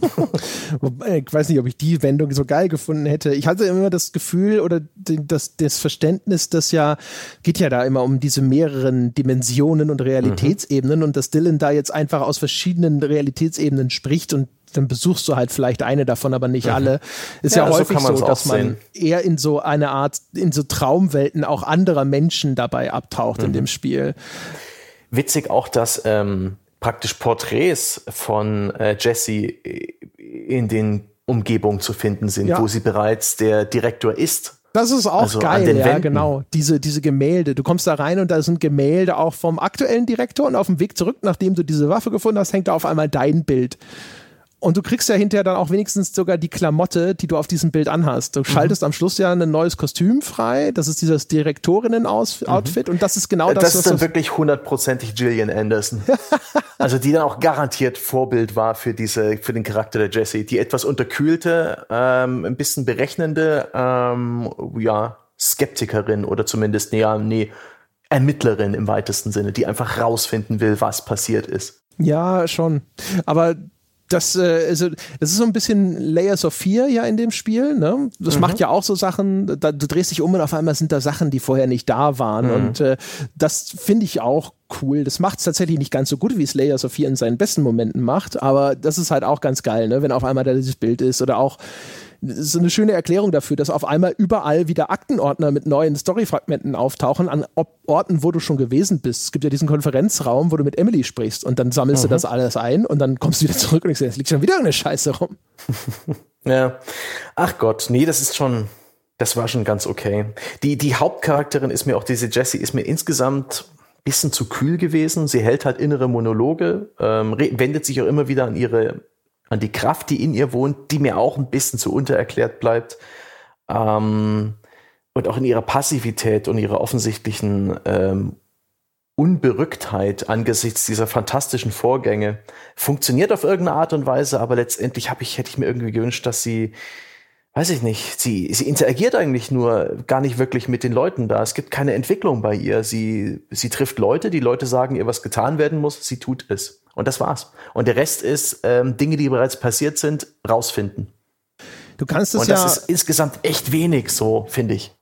ich weiß nicht, ob ich die Wendung so geil gefunden hätte. Ich hatte immer das Gefühl oder das, das Verständnis, dass ja, geht ja da immer um diese mehreren Dimensionen und Realitätsebenen mhm. und dass Dylan da jetzt einfach aus verschiedenen Realitätsebenen spricht und dann besuchst du halt vielleicht eine davon, aber nicht mhm. alle. Ist ja, ja häufig so, so dass man eher in so eine Art, in so Traumwelten auch anderer Menschen dabei abtaucht mhm. in dem Spiel. Witzig auch, dass ähm, praktisch Porträts von äh, Jesse in den Umgebungen zu finden sind, ja. wo sie bereits der Direktor ist das ist auch also geil, ja, Wänden. genau. Diese, diese Gemälde. Du kommst da rein und da sind Gemälde auch vom aktuellen Direktor und auf dem Weg zurück, nachdem du diese Waffe gefunden hast, hängt da auf einmal dein Bild. Und du kriegst ja hinterher dann auch wenigstens sogar die Klamotte, die du auf diesem Bild anhast. Du mhm. schaltest mhm. am Schluss ja ein neues Kostüm frei. Das ist dieses Direktorinnen-Outfit. Mhm. Und das ist genau das. Das ist dann wirklich hundertprozentig Gillian Anderson. also die dann auch garantiert Vorbild war für diese, für den Charakter der Jessie. Die etwas unterkühlte, ähm, ein bisschen berechnende, ähm, ja, Skeptikerin oder zumindest, nee, nee, Ermittlerin im weitesten Sinne, die einfach rausfinden will, was passiert ist. Ja, schon. Aber das, äh, also, das ist so ein bisschen Layers of Fear ja in dem Spiel. Ne? Das mhm. macht ja auch so Sachen, da, du drehst dich um und auf einmal sind da Sachen, die vorher nicht da waren. Mhm. Und äh, das finde ich auch cool. Das macht es tatsächlich nicht ganz so gut, wie es Layers of Fear in seinen besten Momenten macht, aber das ist halt auch ganz geil, ne? wenn auf einmal da dieses Bild ist oder auch das ist eine schöne Erklärung dafür, dass auf einmal überall wieder Aktenordner mit neuen Storyfragmenten auftauchen an Orten, wo du schon gewesen bist. Es gibt ja diesen Konferenzraum, wo du mit Emily sprichst und dann sammelst mhm. du das alles ein und dann kommst du wieder zurück und ich sehe, es liegt schon wieder eine Scheiße rum. ja. Ach Gott, nee, das ist schon, das war schon ganz okay. Die, die Hauptcharakterin ist mir auch, diese Jessie, ist mir insgesamt bisschen zu kühl gewesen. Sie hält halt innere Monologe, ähm, wendet sich auch immer wieder an ihre an die Kraft, die in ihr wohnt, die mir auch ein bisschen zu untererklärt bleibt. Ähm, und auch in ihrer Passivität und ihrer offensichtlichen ähm, Unberücktheit angesichts dieser fantastischen Vorgänge funktioniert auf irgendeine Art und Weise, aber letztendlich habe ich, hätte ich mir irgendwie gewünscht, dass sie, weiß ich nicht, sie, sie interagiert eigentlich nur gar nicht wirklich mit den Leuten da. Es gibt keine Entwicklung bei ihr. Sie, sie trifft Leute, die Leute sagen ihr, was getan werden muss, sie tut es. Und das war's. Und der Rest ist ähm, Dinge, die bereits passiert sind, rausfinden. Du kannst es ja. Und das ist insgesamt echt wenig, so finde ich.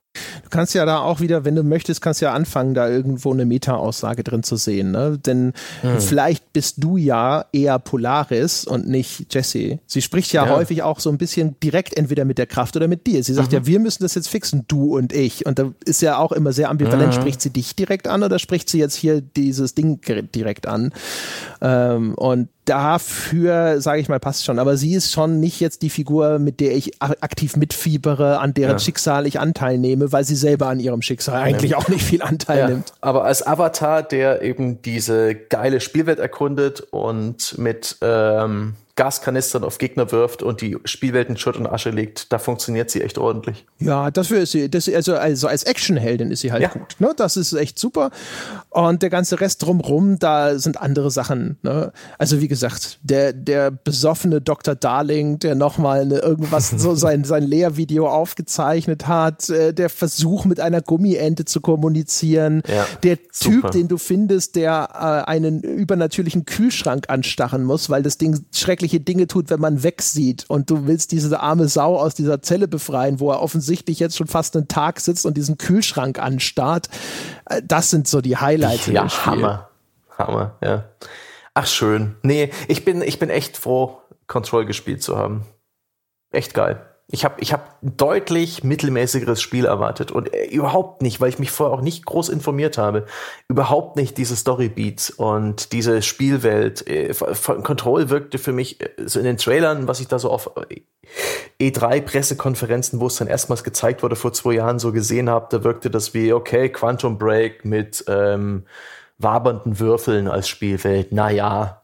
Du kannst ja da auch wieder, wenn du möchtest, kannst ja anfangen, da irgendwo eine Meta-Aussage drin zu sehen. Ne? Denn hm. vielleicht bist du ja eher Polaris und nicht Jesse. Sie spricht ja, ja, häufig auch so ein bisschen direkt entweder mit der Kraft oder mit dir. Sie sagt mhm. ja, wir müssen das jetzt fixen, du und ich. Und da ist ja auch immer sehr ambivalent. Mhm. Spricht sie dich direkt an oder spricht sie jetzt hier dieses Ding direkt an? Ähm, und dafür, sage ich mal, passt schon. Aber sie ist schon nicht jetzt die Figur, mit der ich aktiv mitfiebere, an deren ja. Schicksal ich Anteil nehme, weil sie selber an ihrem Schicksal eigentlich auch nicht viel Anteil ja. nimmt. Aber als Avatar, der eben diese geile Spielwelt erkundet und mit ähm, Gaskanistern auf Gegner wirft und die Spielwelt in Schutt und Asche legt, da funktioniert sie echt ordentlich. Ja, dafür ist sie, das, also, also als Actionheldin ist sie halt ja. gut. Ne? Das ist echt super. Und der ganze Rest drumrum, da sind andere Sachen. Ne? Also wie gesagt, der, der besoffene Dr. Darling, der nochmal irgendwas, so sein, sein Lehrvideo aufgezeichnet hat, äh, der Versuch mit einer Gummiente zu kommunizieren, ja, der super. Typ, den du findest, der äh, einen übernatürlichen Kühlschrank anstarren muss, weil das Ding schrecklich schreckliche Dinge tut, wenn man wegsieht und du willst diese arme Sau aus dieser Zelle befreien, wo er offensichtlich jetzt schon fast einen Tag sitzt und diesen Kühlschrank anstarrt. Äh, das sind so die Highlights. Ja, Hammer. Hammer, ja. Ach, schön. Nee, ich bin, ich bin echt froh, Control gespielt zu haben. Echt geil. Ich habe ich hab deutlich mittelmäßigeres Spiel erwartet und äh, überhaupt nicht, weil ich mich vorher auch nicht groß informiert habe, überhaupt nicht diese Storybeats und diese Spielwelt. Äh, Control wirkte für mich äh, so in den Trailern, was ich da so auf E3-Pressekonferenzen, wo es dann erstmals gezeigt wurde vor zwei Jahren, so gesehen habe, da wirkte das wie, okay, Quantum Break mit ähm, wabernden Würfeln als Spielwelt. Naja,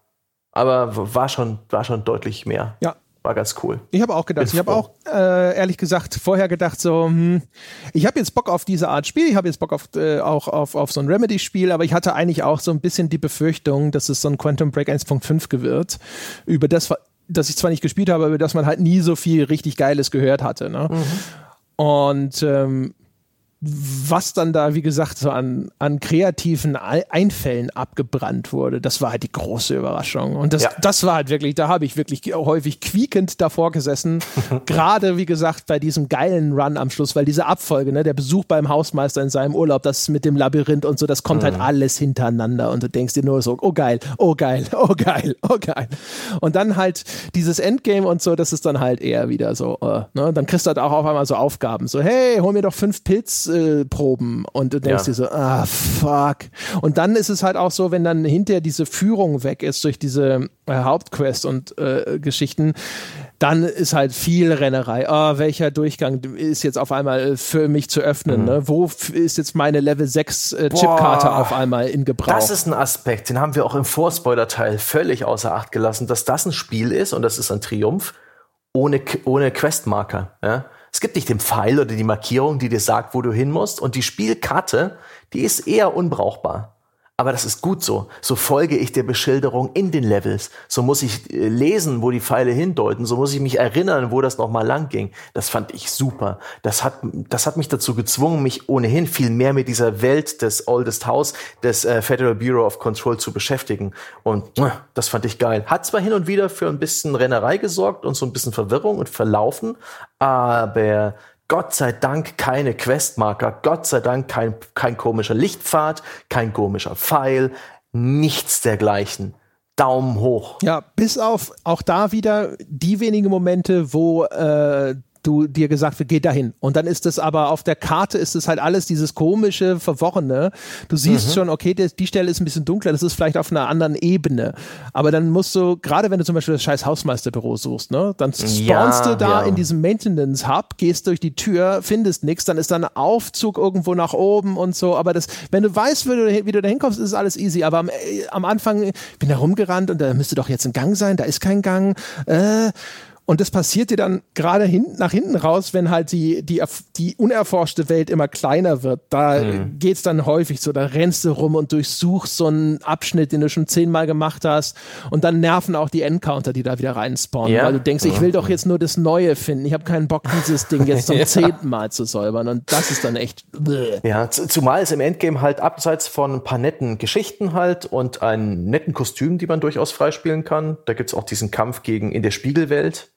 aber war schon, war schon deutlich mehr. Ja, war ganz cool. Ich habe auch gedacht, Bin ich habe auch äh, ehrlich gesagt vorher gedacht so, hm, ich habe jetzt Bock auf diese Art Spiel, ich habe jetzt Bock auf äh, auch auf, auf so ein Remedy Spiel, aber ich hatte eigentlich auch so ein bisschen die Befürchtung, dass es so ein Quantum Break 1.5 wird, über das das ich zwar nicht gespielt habe, aber über das man halt nie so viel richtig Geiles gehört hatte. Ne? Mhm. Und ähm, was dann da, wie gesagt, so an, an kreativen Einfällen abgebrannt wurde, das war halt die große Überraschung. Und das, ja. das war halt wirklich, da habe ich wirklich häufig quiekend davor gesessen. Gerade, wie gesagt, bei diesem geilen Run am Schluss, weil diese Abfolge, ne, der Besuch beim Hausmeister in seinem Urlaub, das mit dem Labyrinth und so, das kommt halt mhm. halt alles hintereinander und du denkst dir nur so, oh geil, oh geil, oh geil, oh geil. Und dann halt dieses Endgame und so, das ist dann halt eher wieder so, äh, ne? Dann kriegst du halt auch auf einmal so Aufgaben, so, hey, hol mir doch fünf Pilz äh, Proben und du denkst ja. dir so, ah, fuck. Und dann ist es halt auch so, wenn dann hinterher diese Führung weg ist durch diese äh, Hauptquest und äh, Geschichten, dann ist halt viel Rennerei. Oh, welcher Durchgang ist jetzt auf einmal für mich zu öffnen? Mhm. Ne? Wo ist jetzt meine Level 6 äh, Chipkarte auf einmal in Gebrauch? Das ist ein Aspekt, den haben wir auch im Vorspoiler-Teil völlig außer Acht gelassen, dass das ein Spiel ist und das ist ein Triumph ohne, ohne Questmarker. Ja? Es gibt nicht den Pfeil oder die Markierung, die dir sagt, wo du hin musst. Und die Spielkarte, die ist eher unbrauchbar. Aber das ist gut so. So folge ich der Beschilderung in den Levels. So muss ich äh, lesen, wo die Pfeile hindeuten. So muss ich mich erinnern, wo das nochmal lang ging. Das fand ich super. Das hat, das hat mich dazu gezwungen, mich ohnehin viel mehr mit dieser Welt des Oldest House, des äh, Federal Bureau of Control zu beschäftigen. Und äh, das fand ich geil. Hat zwar hin und wieder für ein bisschen Rennerei gesorgt und so ein bisschen Verwirrung und Verlaufen, aber Gott sei Dank keine Questmarker, Gott sei Dank kein, kein komischer Lichtpfad, kein komischer Pfeil, nichts dergleichen. Daumen hoch. Ja, bis auf auch da wieder die wenigen Momente, wo äh, du dir gesagt wird, geh dahin. Und dann ist es aber auf der Karte ist es halt alles dieses komische, verworrene. Du siehst mhm. schon, okay, die, die, Stelle ist ein bisschen dunkler, das ist vielleicht auf einer anderen Ebene. Aber dann musst du, gerade wenn du zum Beispiel das scheiß Hausmeisterbüro suchst, ne, dann spawnst ja, du da ja. in diesem Maintenance Hub, gehst durch die Tür, findest nichts, dann ist da ein Aufzug irgendwo nach oben und so. Aber das, wenn du weißt, wie du, wie du da hinkommst, ist alles easy. Aber am, äh, am Anfang bin da rumgerannt und da müsste doch jetzt ein Gang sein, da ist kein Gang. Äh, und das passiert dir dann gerade hin, nach hinten raus, wenn halt die, die, die unerforschte Welt immer kleiner wird. Da mhm. geht's dann häufig so, da rennst du rum und durchsuchst so einen Abschnitt, den du schon zehnmal gemacht hast. Und dann nerven auch die Endcounter, die da wieder reinspawnen. Ja. Weil du denkst, ich will doch jetzt nur das Neue finden. Ich habe keinen Bock, dieses Ding jetzt zum ja. zehnten Mal zu säubern. Und das ist dann echt. Bleh. Ja, zumal es im Endgame halt abseits von ein paar netten Geschichten halt und einen netten Kostüm, die man durchaus freispielen kann. Da gibt's auch diesen Kampf gegen in der Spiegelwelt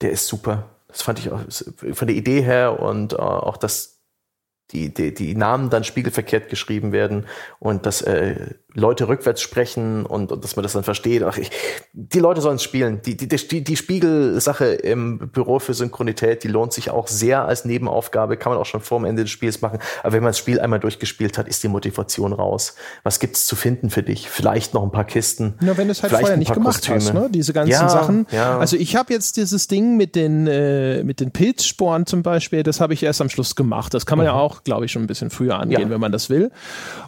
der ist super. Das fand ich auch von der Idee her und äh, auch das die, die, die Namen dann spiegelverkehrt geschrieben werden und dass äh, Leute rückwärts sprechen und, und dass man das dann versteht. Ach, ich, die Leute sollen es spielen. Die, die, die, die Spiegelsache im Büro für Synchronität, die lohnt sich auch sehr als Nebenaufgabe, kann man auch schon vor dem Ende des Spiels machen. Aber wenn man das Spiel einmal durchgespielt hat, ist die Motivation raus. Was gibt's zu finden für dich? Vielleicht noch ein paar Kisten. Ja, wenn du es halt vorher nicht gemacht Kostüme. hast, ne? diese ganzen ja, Sachen. Ja. Also ich habe jetzt dieses Ding mit den, äh, mit den Pilzsporen zum Beispiel, das habe ich erst am Schluss gemacht. Das kann man mhm. ja auch glaube ich, schon ein bisschen früher angehen, ja. wenn man das will.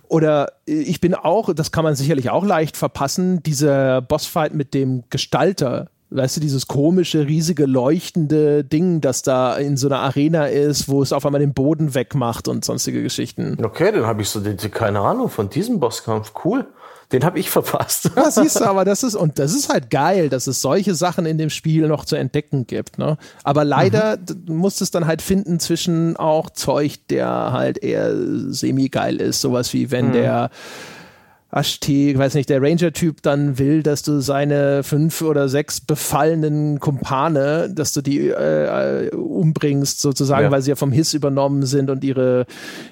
Oder äh, ich bin auch, das kann man sicherlich auch leicht verpassen, dieser Bossfight mit dem Gestalter weißt du, dieses komische, riesige, leuchtende Ding, das da in so einer Arena ist, wo es auf einmal den Boden wegmacht und sonstige Geschichten. Okay, dann habe ich so die, die, keine Ahnung von diesem Bosskampf. Cool. Den habe ich verpasst. Ja, siehst du, aber das ist, und das ist halt geil, dass es solche Sachen in dem Spiel noch zu entdecken gibt. Ne? Aber leider mhm. musst es dann halt finden zwischen auch Zeug, der halt eher semi-geil ist. Sowas wie wenn mhm. der Ashti, weiß nicht, der Ranger-Typ dann will, dass du seine fünf oder sechs befallenen Kumpane, dass du die äh, umbringst, sozusagen, ja. weil sie ja vom Hiss übernommen sind und ihre,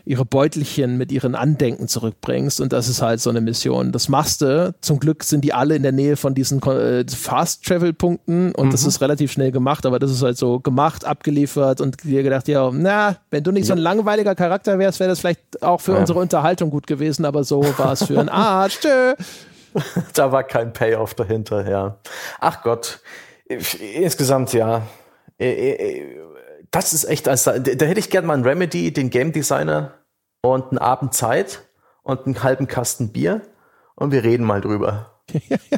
ihre Beutelchen mit ihren Andenken zurückbringst. Und das ist halt so eine Mission. Das machst du. Zum Glück sind die alle in der Nähe von diesen äh, Fast-Travel-Punkten und mhm. das ist relativ schnell gemacht, aber das ist halt so gemacht, abgeliefert und dir gedacht, ja, na, wenn du nicht ja. so ein langweiliger Charakter wärst, wäre das vielleicht auch für ja. unsere Unterhaltung gut gewesen, aber so war es für ein A. Arsch. Tschö. da war kein Payoff dahinter, ja. Ach Gott. Insgesamt ja. Äh, äh, das ist echt, also, da hätte ich gern mal einen Remedy, den Game Designer und einen Abend Zeit und einen halben Kasten Bier und wir reden mal drüber.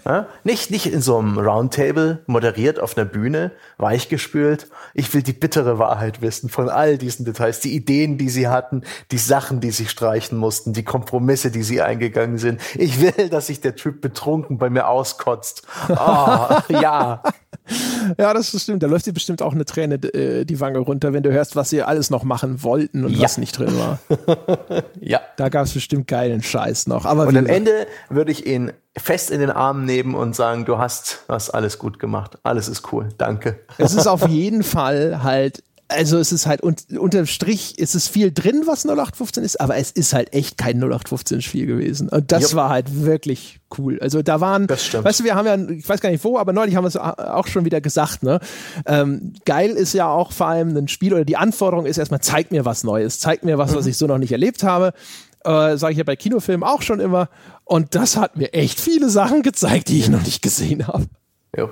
Ja? Nicht, nicht in so einem Roundtable, moderiert auf einer Bühne, weichgespült. Ich will die bittere Wahrheit wissen von all diesen Details, die Ideen, die sie hatten, die Sachen, die sie streichen mussten, die Kompromisse, die sie eingegangen sind. Ich will, dass sich der Typ betrunken bei mir auskotzt. Oh, ja. Ja, das stimmt. Da läuft dir bestimmt auch eine Träne äh, die Wange runter, wenn du hörst, was sie alles noch machen wollten und ja. was nicht drin war. ja. Da gab es bestimmt geilen Scheiß noch. Aber und am Ende würde ich ihn fest in den Arm nehmen und sagen, du hast, hast alles gut gemacht. Alles ist cool. Danke. Es ist auf jeden Fall halt also es ist halt und, unterm Strich ist es viel drin, was 0815 ist, aber es ist halt echt kein 0815 Spiel gewesen. Und das Jupp. war halt wirklich cool. Also da waren, weißt du, wir haben ja, ich weiß gar nicht wo, aber neulich haben wir es auch schon wieder gesagt, ne? Ähm, geil ist ja auch vor allem ein Spiel oder die Anforderung ist erstmal, zeig mir was Neues, zeig mir was, mhm. was ich so noch nicht erlebt habe. Äh, Sage ich ja bei Kinofilmen auch schon immer. Und das hat mir echt viele Sachen gezeigt, die ich noch nicht gesehen habe. Ja.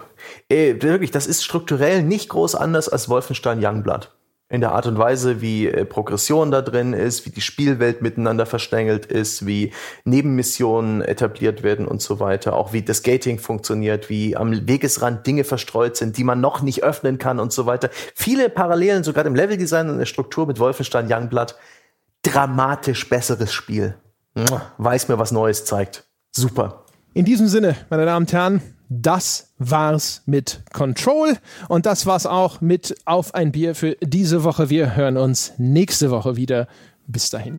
Äh, wirklich, das ist strukturell nicht groß anders als Wolfenstein Youngblood. In der Art und Weise, wie äh, Progression da drin ist, wie die Spielwelt miteinander verstängelt ist, wie Nebenmissionen etabliert werden und so weiter, auch wie das Gating funktioniert, wie am Wegesrand Dinge verstreut sind, die man noch nicht öffnen kann und so weiter. Viele Parallelen, sogar im Leveldesign und der Struktur mit Wolfenstein Youngblood. Dramatisch besseres Spiel weil es mir was Neues zeigt. Super. In diesem Sinne, meine Damen und Herren, das war's mit Control und das war's auch mit Auf ein Bier für diese Woche. Wir hören uns nächste Woche wieder. Bis dahin.